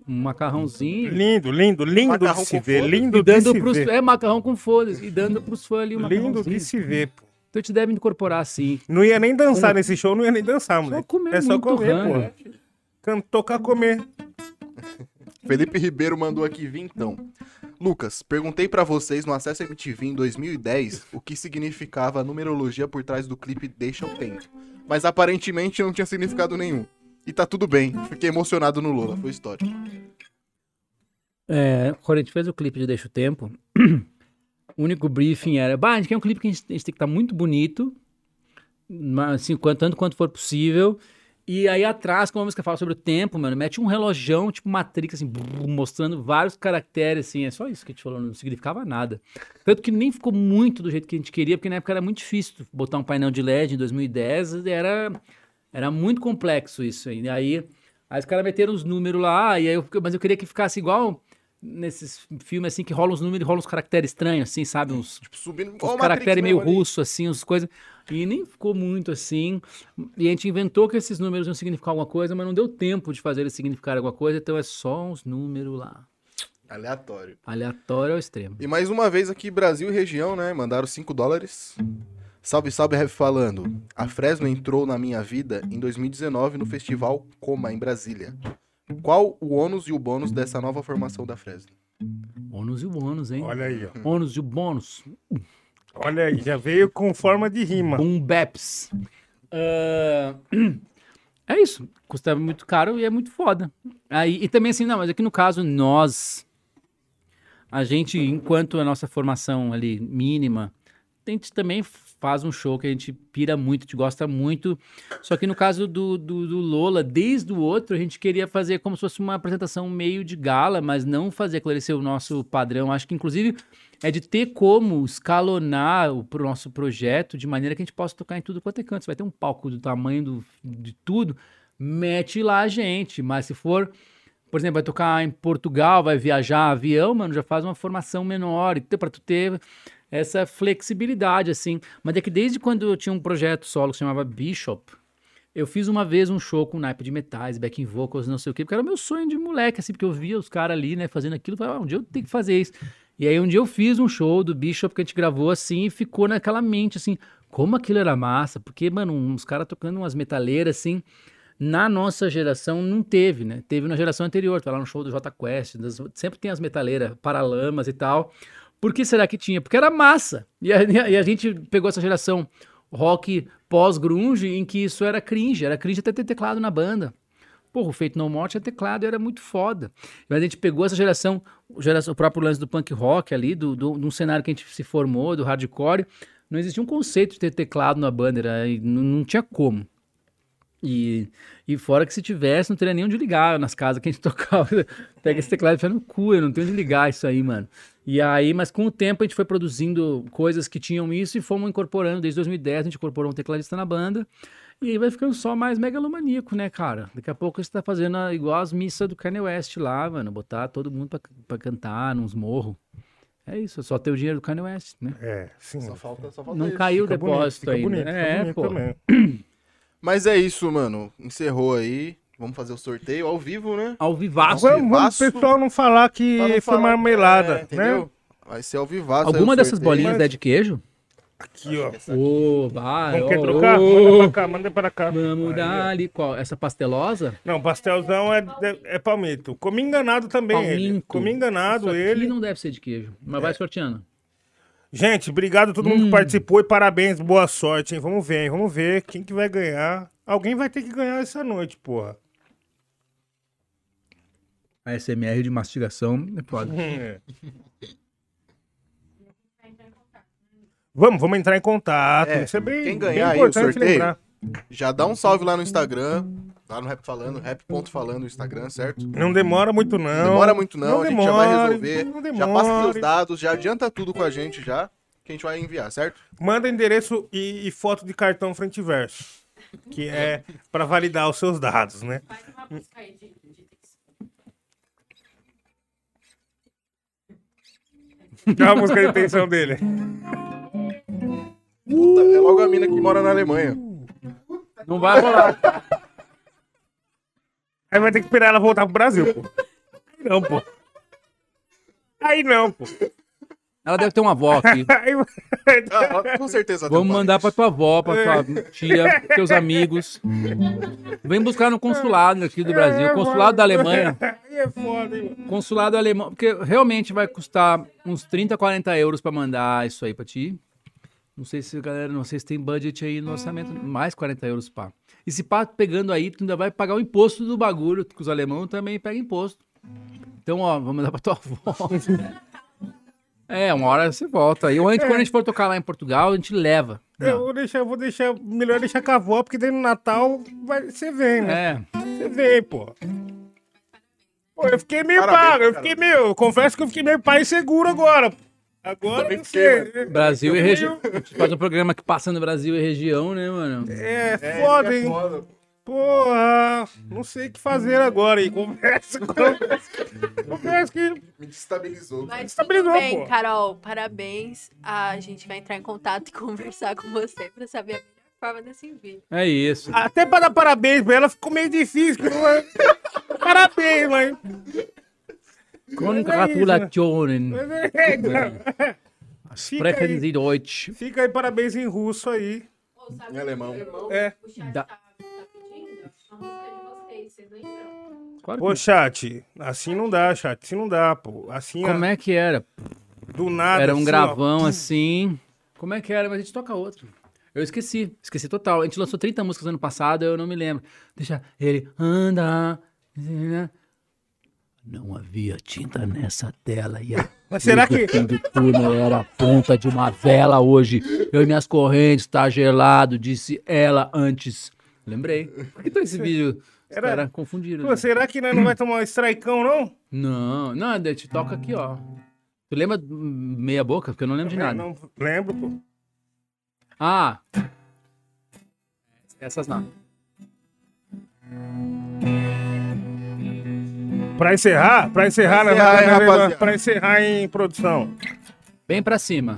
C: um macarrãozinho.
A: Lindo, lindo, lindo
E: Macarrão
A: de se ver. Lindo
C: E
A: de
C: dando
A: se
C: pros,
A: ver.
C: é macarrão com foda-se, e dando pros fãs ali o
A: Lindo de se ver, pô.
C: Então te deve incorporar assim.
A: Não ia nem dançar nesse show, não ia nem dançar,
C: Só
A: moleque.
C: comer
A: É só comer, pô. Can- Tocar comer.
E: Felipe Ribeiro mandou aqui vintão. Lucas, perguntei pra vocês no Acesso MTV em 2010 o que significava a numerologia por trás do clipe Deixa o Tempo. Mas aparentemente não tinha significado nenhum. E tá tudo bem, fiquei emocionado no Lola, foi histórico.
C: É, quando a gente fez o clipe de Deixa o Tempo, o único briefing era, bah, a gente quer um clipe que a gente, a gente tem que estar muito bonito, assim, tanto quanto for possível. E aí atrás, como a música fala sobre o tempo, mano, mete um relojão, tipo Matrix, assim, mostrando vários caracteres, assim, é só isso que a gente falou, não significava nada. Tanto que nem ficou muito do jeito que a gente queria, porque na época era muito difícil botar um painel de LED em 2010, era, era muito complexo isso. E aí, aí os caras meteram os números lá, e aí eu, mas eu queria que ficasse igual nesses filmes, assim, que rolam os números e rolam uns caracteres estranhos, assim, sabe? Uns,
E: Tipo, subindo o
C: caracteres meio
E: ali.
C: russo, assim, as coisas. E nem ficou muito assim. E a gente inventou que esses números iam significar alguma coisa, mas não deu tempo de fazer eles significarem alguma coisa, então é só uns números lá.
E: Aleatório.
C: Aleatório ao extremo.
E: E mais uma vez aqui, Brasil e região, né? Mandaram 5 dólares. Salve, salve, Rap falando. A Fresno entrou na minha vida em 2019 no festival Coma, em Brasília. Qual o ônus e o bônus dessa nova formação da Fresno?
C: Ônus e o bônus, hein?
A: Olha aí, ó.
C: Ônus e o bônus.
A: Olha aí, já veio com forma de rima.
C: Um BEPS. Ah, é isso. Custa muito caro e é muito foda. Aí, e também assim, não, mas aqui no caso, nós, a gente, enquanto a nossa formação ali mínima, a gente também faz um show que a gente pira muito, a gente gosta muito. Só que no caso do, do, do Lola, desde o outro, a gente queria fazer como se fosse uma apresentação meio de gala, mas não fazer esclarecer o nosso padrão. Acho que, inclusive, é de ter como escalonar o pro nosso projeto de maneira que a gente possa tocar em tudo quanto é canto. Você vai ter um palco do tamanho do, de tudo, mete lá a gente. Mas se for, por exemplo, vai tocar em Portugal, vai viajar avião, mano, já faz uma formação menor, então, para tu ter essa flexibilidade, assim. Mas é que desde quando eu tinha um projeto solo que se chamava Bishop, eu fiz uma vez um show com naipe de metais, backing vocals, não sei o quê, porque era meu sonho de moleque, assim, porque eu via os caras ali, né, fazendo aquilo, falava, ah, um dia eu tenho que fazer isso. E aí um dia eu fiz um show do Bishop que a gente gravou assim e ficou naquela mente, assim, como aquilo era massa, porque, mano, uns caras tocando umas metaleiras, assim, na nossa geração não teve, né? Teve na geração anterior, tá lá no show do J Quest, das- sempre tem as metaleiras, paralamas e tal. Por que será que tinha? Porque era massa. E a, e a gente pegou essa geração rock pós-grunge em que isso era cringe, era cringe até ter teclado na banda. Porra, o Feito No More tinha teclado era muito foda. Mas a gente pegou essa geração, o próprio lance do punk rock ali, do, do, um cenário que a gente se formou, do hardcore. Não existia um conceito de ter teclado na banda, era, não, não tinha como. E, e fora que se tivesse, não teria nem onde ligar nas casas que a gente tocava. Pega esse teclado e enfia no cu, eu não tenho onde ligar isso aí, mano. E aí, mas com o tempo a gente foi produzindo coisas que tinham isso e fomos incorporando. Desde 2010 a gente incorporou um tecladista na banda. E aí vai ficando só mais megalomaníaco, né, cara? Daqui a pouco você tá fazendo igual as missas do Kanye West lá, mano. Botar todo mundo pra, pra cantar nos morros. É isso, é só ter o dinheiro do Kanye West, né?
A: É, sim.
E: Só falta, só falta
C: Não
E: isso.
C: caiu o
A: Fica bonito,
C: depósito
A: fica
C: ainda.
A: bonito, fica
C: é,
A: bonito
C: pô.
A: também.
E: Mas é isso, mano. Encerrou aí. Vamos fazer o sorteio ao vivo, né?
C: Ao vivaço.
A: Vamos, vamos o pessoal não falar que
E: não
A: foi
E: falar-
A: marmelada,
E: É, entendeu?
A: né?
E: Vai ser ao vivaço.
C: Alguma dessas
E: sorteio.
C: bolinhas
A: Mas-
C: é de queijo?
A: Aqui, ó.
C: Ô, vai.
A: Vamos quer trocar?
C: ô.
A: Manda pra cá, manda pra cá.
C: Vamos
A: Aí,
C: dar ali qual? Essa pastelosa?
A: Não, pastelzão é, é, é palmito. Comi enganado também ele.
C: Palmito.
A: Comi enganado
C: Isso aqui
A: ele.
C: não deve ser de queijo. Mas vai sorteando.
A: Gente, obrigado a todo mundo que participou e parabéns, boa sorte, hein? Vamos ver, hein? Vamos ver quem que vai ganhar. Alguém vai ter que ganhar essa noite, porra.
C: A SMR de mastigação é foda.
A: Vamos, vamos entrar em contato.
E: É,
A: Isso é bem,
E: quem
A: bem
E: ganhar aí o sorteio,
A: lembrar.
E: Já dá um salve lá no Instagram. Lá no Rap Falando, rap.falando no Instagram, certo?
A: Não demora muito, não.
E: demora muito não, a gente já vai resolver.
A: não
E: Já passa seus
A: demore.
E: dados, já adianta tudo com a gente já, que a gente vai enviar, certo?
A: Manda endereço e, e foto de cartão frente e verso. Que é pra validar os seus dados, né? Qual a música de intenção dele?
E: Puta, é logo a mina que mora na Alemanha.
C: Não vai rolar.
A: Aí vai ter que esperar ela voltar pro Brasil, pô. Aí não, pô. Aí não, pô.
C: Ela deve ter uma avó aqui.
E: Ah, com certeza.
C: Vamos mandar pra tua avó, pra tua tia, teus amigos. Vem buscar no consulado aqui do Brasil, consulado da Alemanha.
A: É foda, hein? mano.
C: Consulado alemão, porque realmente vai custar uns 30, 40 euros pra mandar isso aí pra ti. Não sei se, galera, não sei se tem budget aí no orçamento, mais 40 euros, pá. E se pá, pegando aí, tu ainda vai pagar o imposto do bagulho, que os alemães também pegam imposto. Então, ó, vamos dar pra tua avó. É, uma hora você volta. E ou antes, quando a gente for tocar lá em Portugal, a gente leva.
A: Eu vou deixar, vou deixar, melhor deixar com a avó, porque daí no Natal vai, você vem, né?
C: É.
A: Você vem, pô. Pô, eu fiquei meio
E: Parabéns,
A: pago, eu fiquei meio, eu confesso que eu fiquei meio pai seguro agora. Agora, não
E: fiquei,
A: sei.
C: Brasil
A: Eu
C: e
A: meio-
C: região. A gente faz um programa que passa no Brasil e região, né, mano?
A: É, foda, hein? Porra, não sei o que fazer agora, hein? Conversa com... Confesso que...
E: Me destabilizou.
B: Mas
A: Estabilizou,
B: tudo bem,
A: pô.
B: Carol, parabéns. A gente vai entrar em contato e conversar com você pra saber a melhor forma desse envio.
C: É isso.
A: Até pra dar parabéns pra ela ficou meio difícil. É- Parabéns, mãe.
C: Congratulationen.
A: Mas é,
C: Sprechen
A: aí.
C: Sie Deutsch.
A: Fica aí, parabéns em russo aí.
E: Em alemão.
A: É.
B: O chat
C: Da-
B: tá, tá pedindo uma música de vocês, vocês lembram?
C: Claro
A: Pô,
C: que...
A: chat, assim não dá, chat. Assim não dá, pô. Assim,
C: Como é que era?
A: do nada.
C: Era um
A: assim, ó.
C: gravão assim. Como é que era? Mas a gente toca outro. Eu esqueci, esqueci total. A gente lançou 30 músicas ano passado, eu não me lembro. Deixa ele andar. Não havia tinta nessa tela e a
A: Mas será que-
C: do túnel era a ponta de uma vela hoje. Eu e minhas correntes, tá gelado, disse ela antes. Lembrei. Por que tá esse vídeo? Os
A: Era-
C: caras confundiram.
A: Pô,
C: né?
A: será que nós não vai tomar um strikeão, não?
C: Não, não, a gente toca aqui, ó. Tu lembra meia boca? Porque eu não lembro de nada.
A: Não lembro, pô.
C: Ah! Essas não.
A: Pra encerrar, pra encerrar,
E: Pra
A: né,
E: encerrar,
A: vai-
E: rapaziada?
A: pra encerrar em produção.
C: Bem pra cima.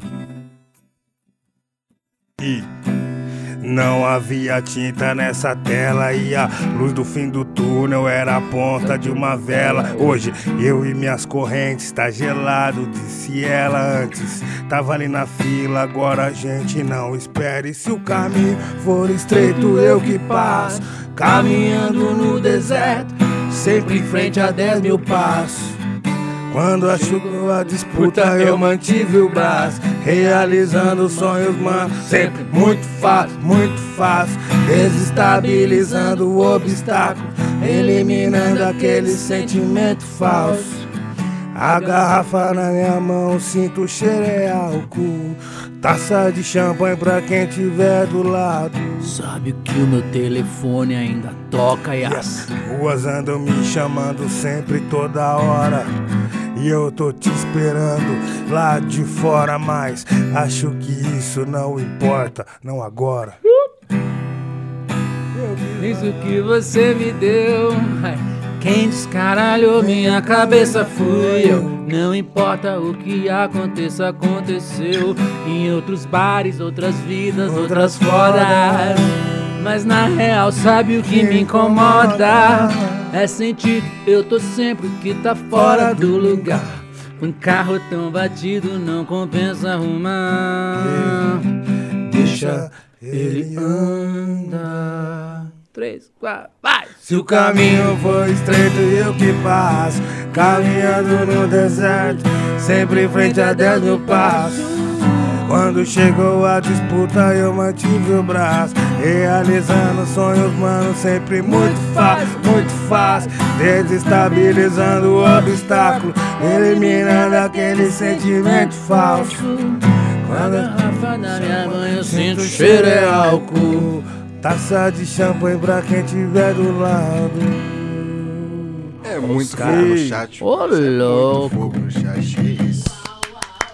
A: Não havia tinta nessa tela e a luz do fim do túnel era a ponta de uma vela. Hoje eu e minhas correntes tá gelado, disse ela antes. Tava ali na fila, agora a gente não espere. Se o caminho for estreito, eu que passo. Caminhando no deserto, sempre em frente a 10 mil passos. Quando achou a disputa, eu mantive o braço, realizando sonhos, mano. Sempre muito fácil, muito fácil, desestabilizando o obstáculo, eliminando aquele sentimento falso. A garrafa na minha mão, sinto o cheiro é álcool. Taça de champanhe pra quem tiver do lado.
C: Sabe que o meu telefone ainda toca e as.
A: Ruas andam me chamando sempre, toda hora. E eu tô te esperando lá de fora, mas acho que isso não importa, não agora.
C: Isso que você me deu. Quem descaralhou minha cabeça fui eu. Não importa o que aconteça, aconteceu. Em outros bares, outras vidas, outras fodas. Mas na real, sabe o que me incomoda? É sentir eu tô sempre que tá fora do lugar. Um carro tão batido não compensa arrumar. Deixa ele anda. Três, quatro!
A: Se o caminho for estreito, eu que passo. Caminhando no deserto, sempre em frente a 10 mil passos. Quando chegou a disputa, eu mantive o braço. Realizando sonhos, mano, sempre muito fácil, muito fácil. Desestabilizando o obstáculo, eliminando aquele sentimento falso. Quando eu
C: Garrafa na minha mão, eu sinto o cheiro é álcool.
A: Taça de champanhe pra quem tiver do lado.
E: É muito fogo no chat.
C: Ô,
E: é muito
C: louco.
E: fogo no chat. Que isso.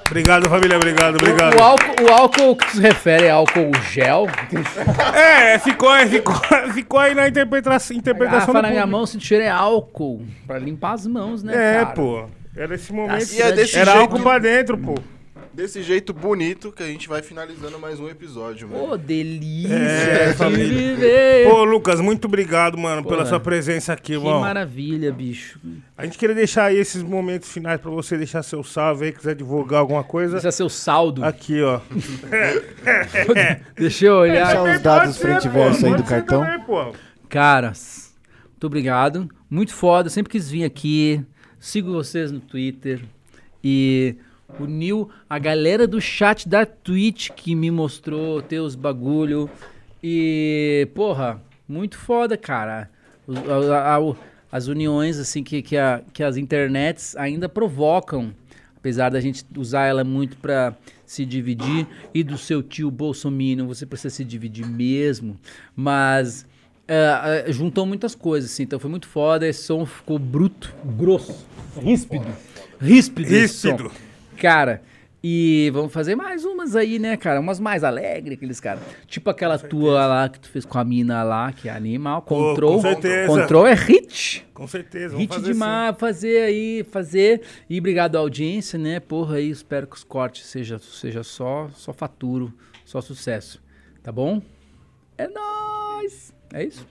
A: Obrigado, família. Obrigado, obrigado.
C: O álcool, o álcool que se refere é álcool gel.
A: É, ficou, ficou, ficou aí na interpretação,
C: A
A: interpretação
C: garrafa
A: do
C: na minha mão, sinto cheiro é álcool. Pra limpar as mãos, né,
A: É,
C: cara?
A: pô. Era esse momento.
E: E é
A: Era
E: jeito-
A: álcool pra dentro, pô.
E: Desse jeito bonito que a gente vai finalizando mais um episódio, mano.
C: Ô, delícia
A: É,
C: de
A: família.
C: viver.
A: Pô, Lucas, muito obrigado, mano, pela
C: Porra.
A: sua presença aqui,
C: que
A: irmão.
C: maravilha, bicho.
A: A gente queria deixar aí esses momentos finais pra você deixar seu salve aí, quiser divulgar alguma coisa.
C: É seu saldo.
A: Aqui, ó.
C: Deixa eu olhar.
D: Deixa os dados frente e verso aí do cartão.
A: Também, pô.
C: Caras, muito obrigado. Muito foda. Sempre quis vir aqui. Sigo vocês no Twitter. E uniu a galera do chat da Twitch que me mostrou teus bagulho. E, porra, muito foda, cara. O- a- a- o- as uniões assim que, que, a, que as internets ainda provocam, apesar da gente usar ela muito para se dividir e do seu tio Bolsonaro você precisa se dividir mesmo, mas é, é, juntou muitas coisas, assim, então foi muito foda, esse som ficou bruto, grosso, ríspido, ríspido.
A: Ríspido.
C: Cara, e vamos fazer mais umas aí, né, cara? Umas mais alegres, aqueles caras. Tipo aquela tua lá que tu fez com a mina lá, que é animal. Control.
A: com certeza.
C: Control é hit.
A: Com certeza, vamos
C: Hit
A: fazer assim.
C: demais, fazer aí, fazer. E obrigado à audiência, né? Porra aí, espero que os cortes seja, seja só, só faturo, só sucesso. Tá bom? É nóis! É isso?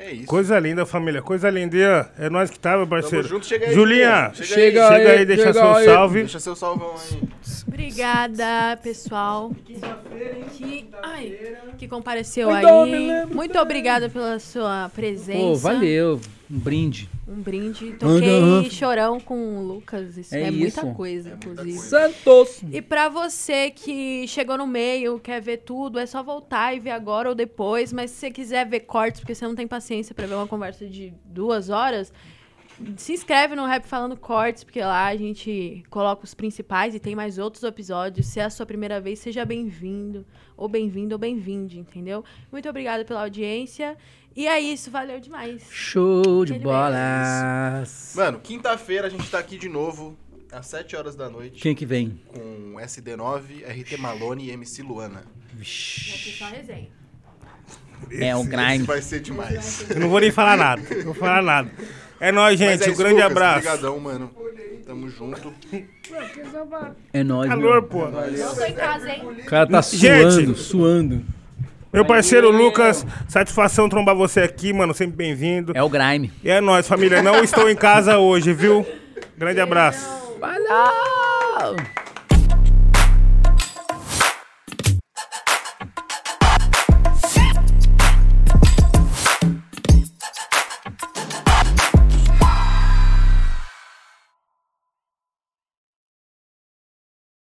E: É isso.
A: Coisa linda, família. Coisa linda. Ian. É nós que tá, meu parceiro.
E: Tamo junto, chega aí,
A: Julinha, chega,
E: Chega
C: aí.
A: aí, deixa
C: chega
A: seu
C: aí.
A: salve.
E: Deixa seu salvão aí.
B: Obrigada, pessoal. Que, ai, que compareceu
C: Ai, não, me
B: aí.
C: lembro
B: Muito obrigada pela sua presença.
C: Pô, valeu. Um brinde.
B: Um brinde. Toquei
C: uma-
B: chorão com o Lucas. Isso
C: É
B: é, muita
C: isso.
B: coisa, inclusive.
C: Santos!
B: E pra você que chegou no meio, quer ver tudo, é só voltar e ver agora ou depois. Mas se você quiser ver cortes, porque você não tem paciência pra ver uma conversa de duas horas, se inscreve no Rap Falando Cortes, porque lá a gente coloca os principais e tem mais outros episódios. Se é a sua primeira vez, seja bem-vindo, ou bem-vindo, ou bem-vinde, entendeu? Muito obrigada pela audiência. E é isso, valeu demais.
C: Show de
B: Ele
C: bolas!
E: Mano, quinta-feira a gente tá aqui de novo, às 7 horas da noite,
C: Quem que vem?
E: com SD9, RT Malone e MC Luana.
B: Aqui só resenha.
C: É o
E: Esse
C: grind.
E: vai ser demais.
A: Eu não vou nem falar nada. Não vou falar nada. É nóis, gente.
E: é
A: um grande
E: Lucas,
A: abraço.
E: Obrigadão, mano. Tamo junto.
C: É nóis,
A: Calor,
C: meu.
A: pô.
B: Eu tô em casa, hein?
C: O cara tá
A: Gente.
C: suando, suando.
A: Meu parceiro Lucas, satisfação trombar você aqui, mano. Sempre bem-vindo.
C: É o grime.
A: E é nóis, família. Não estou em casa hoje, viu? Grande abraço.
C: Valeu!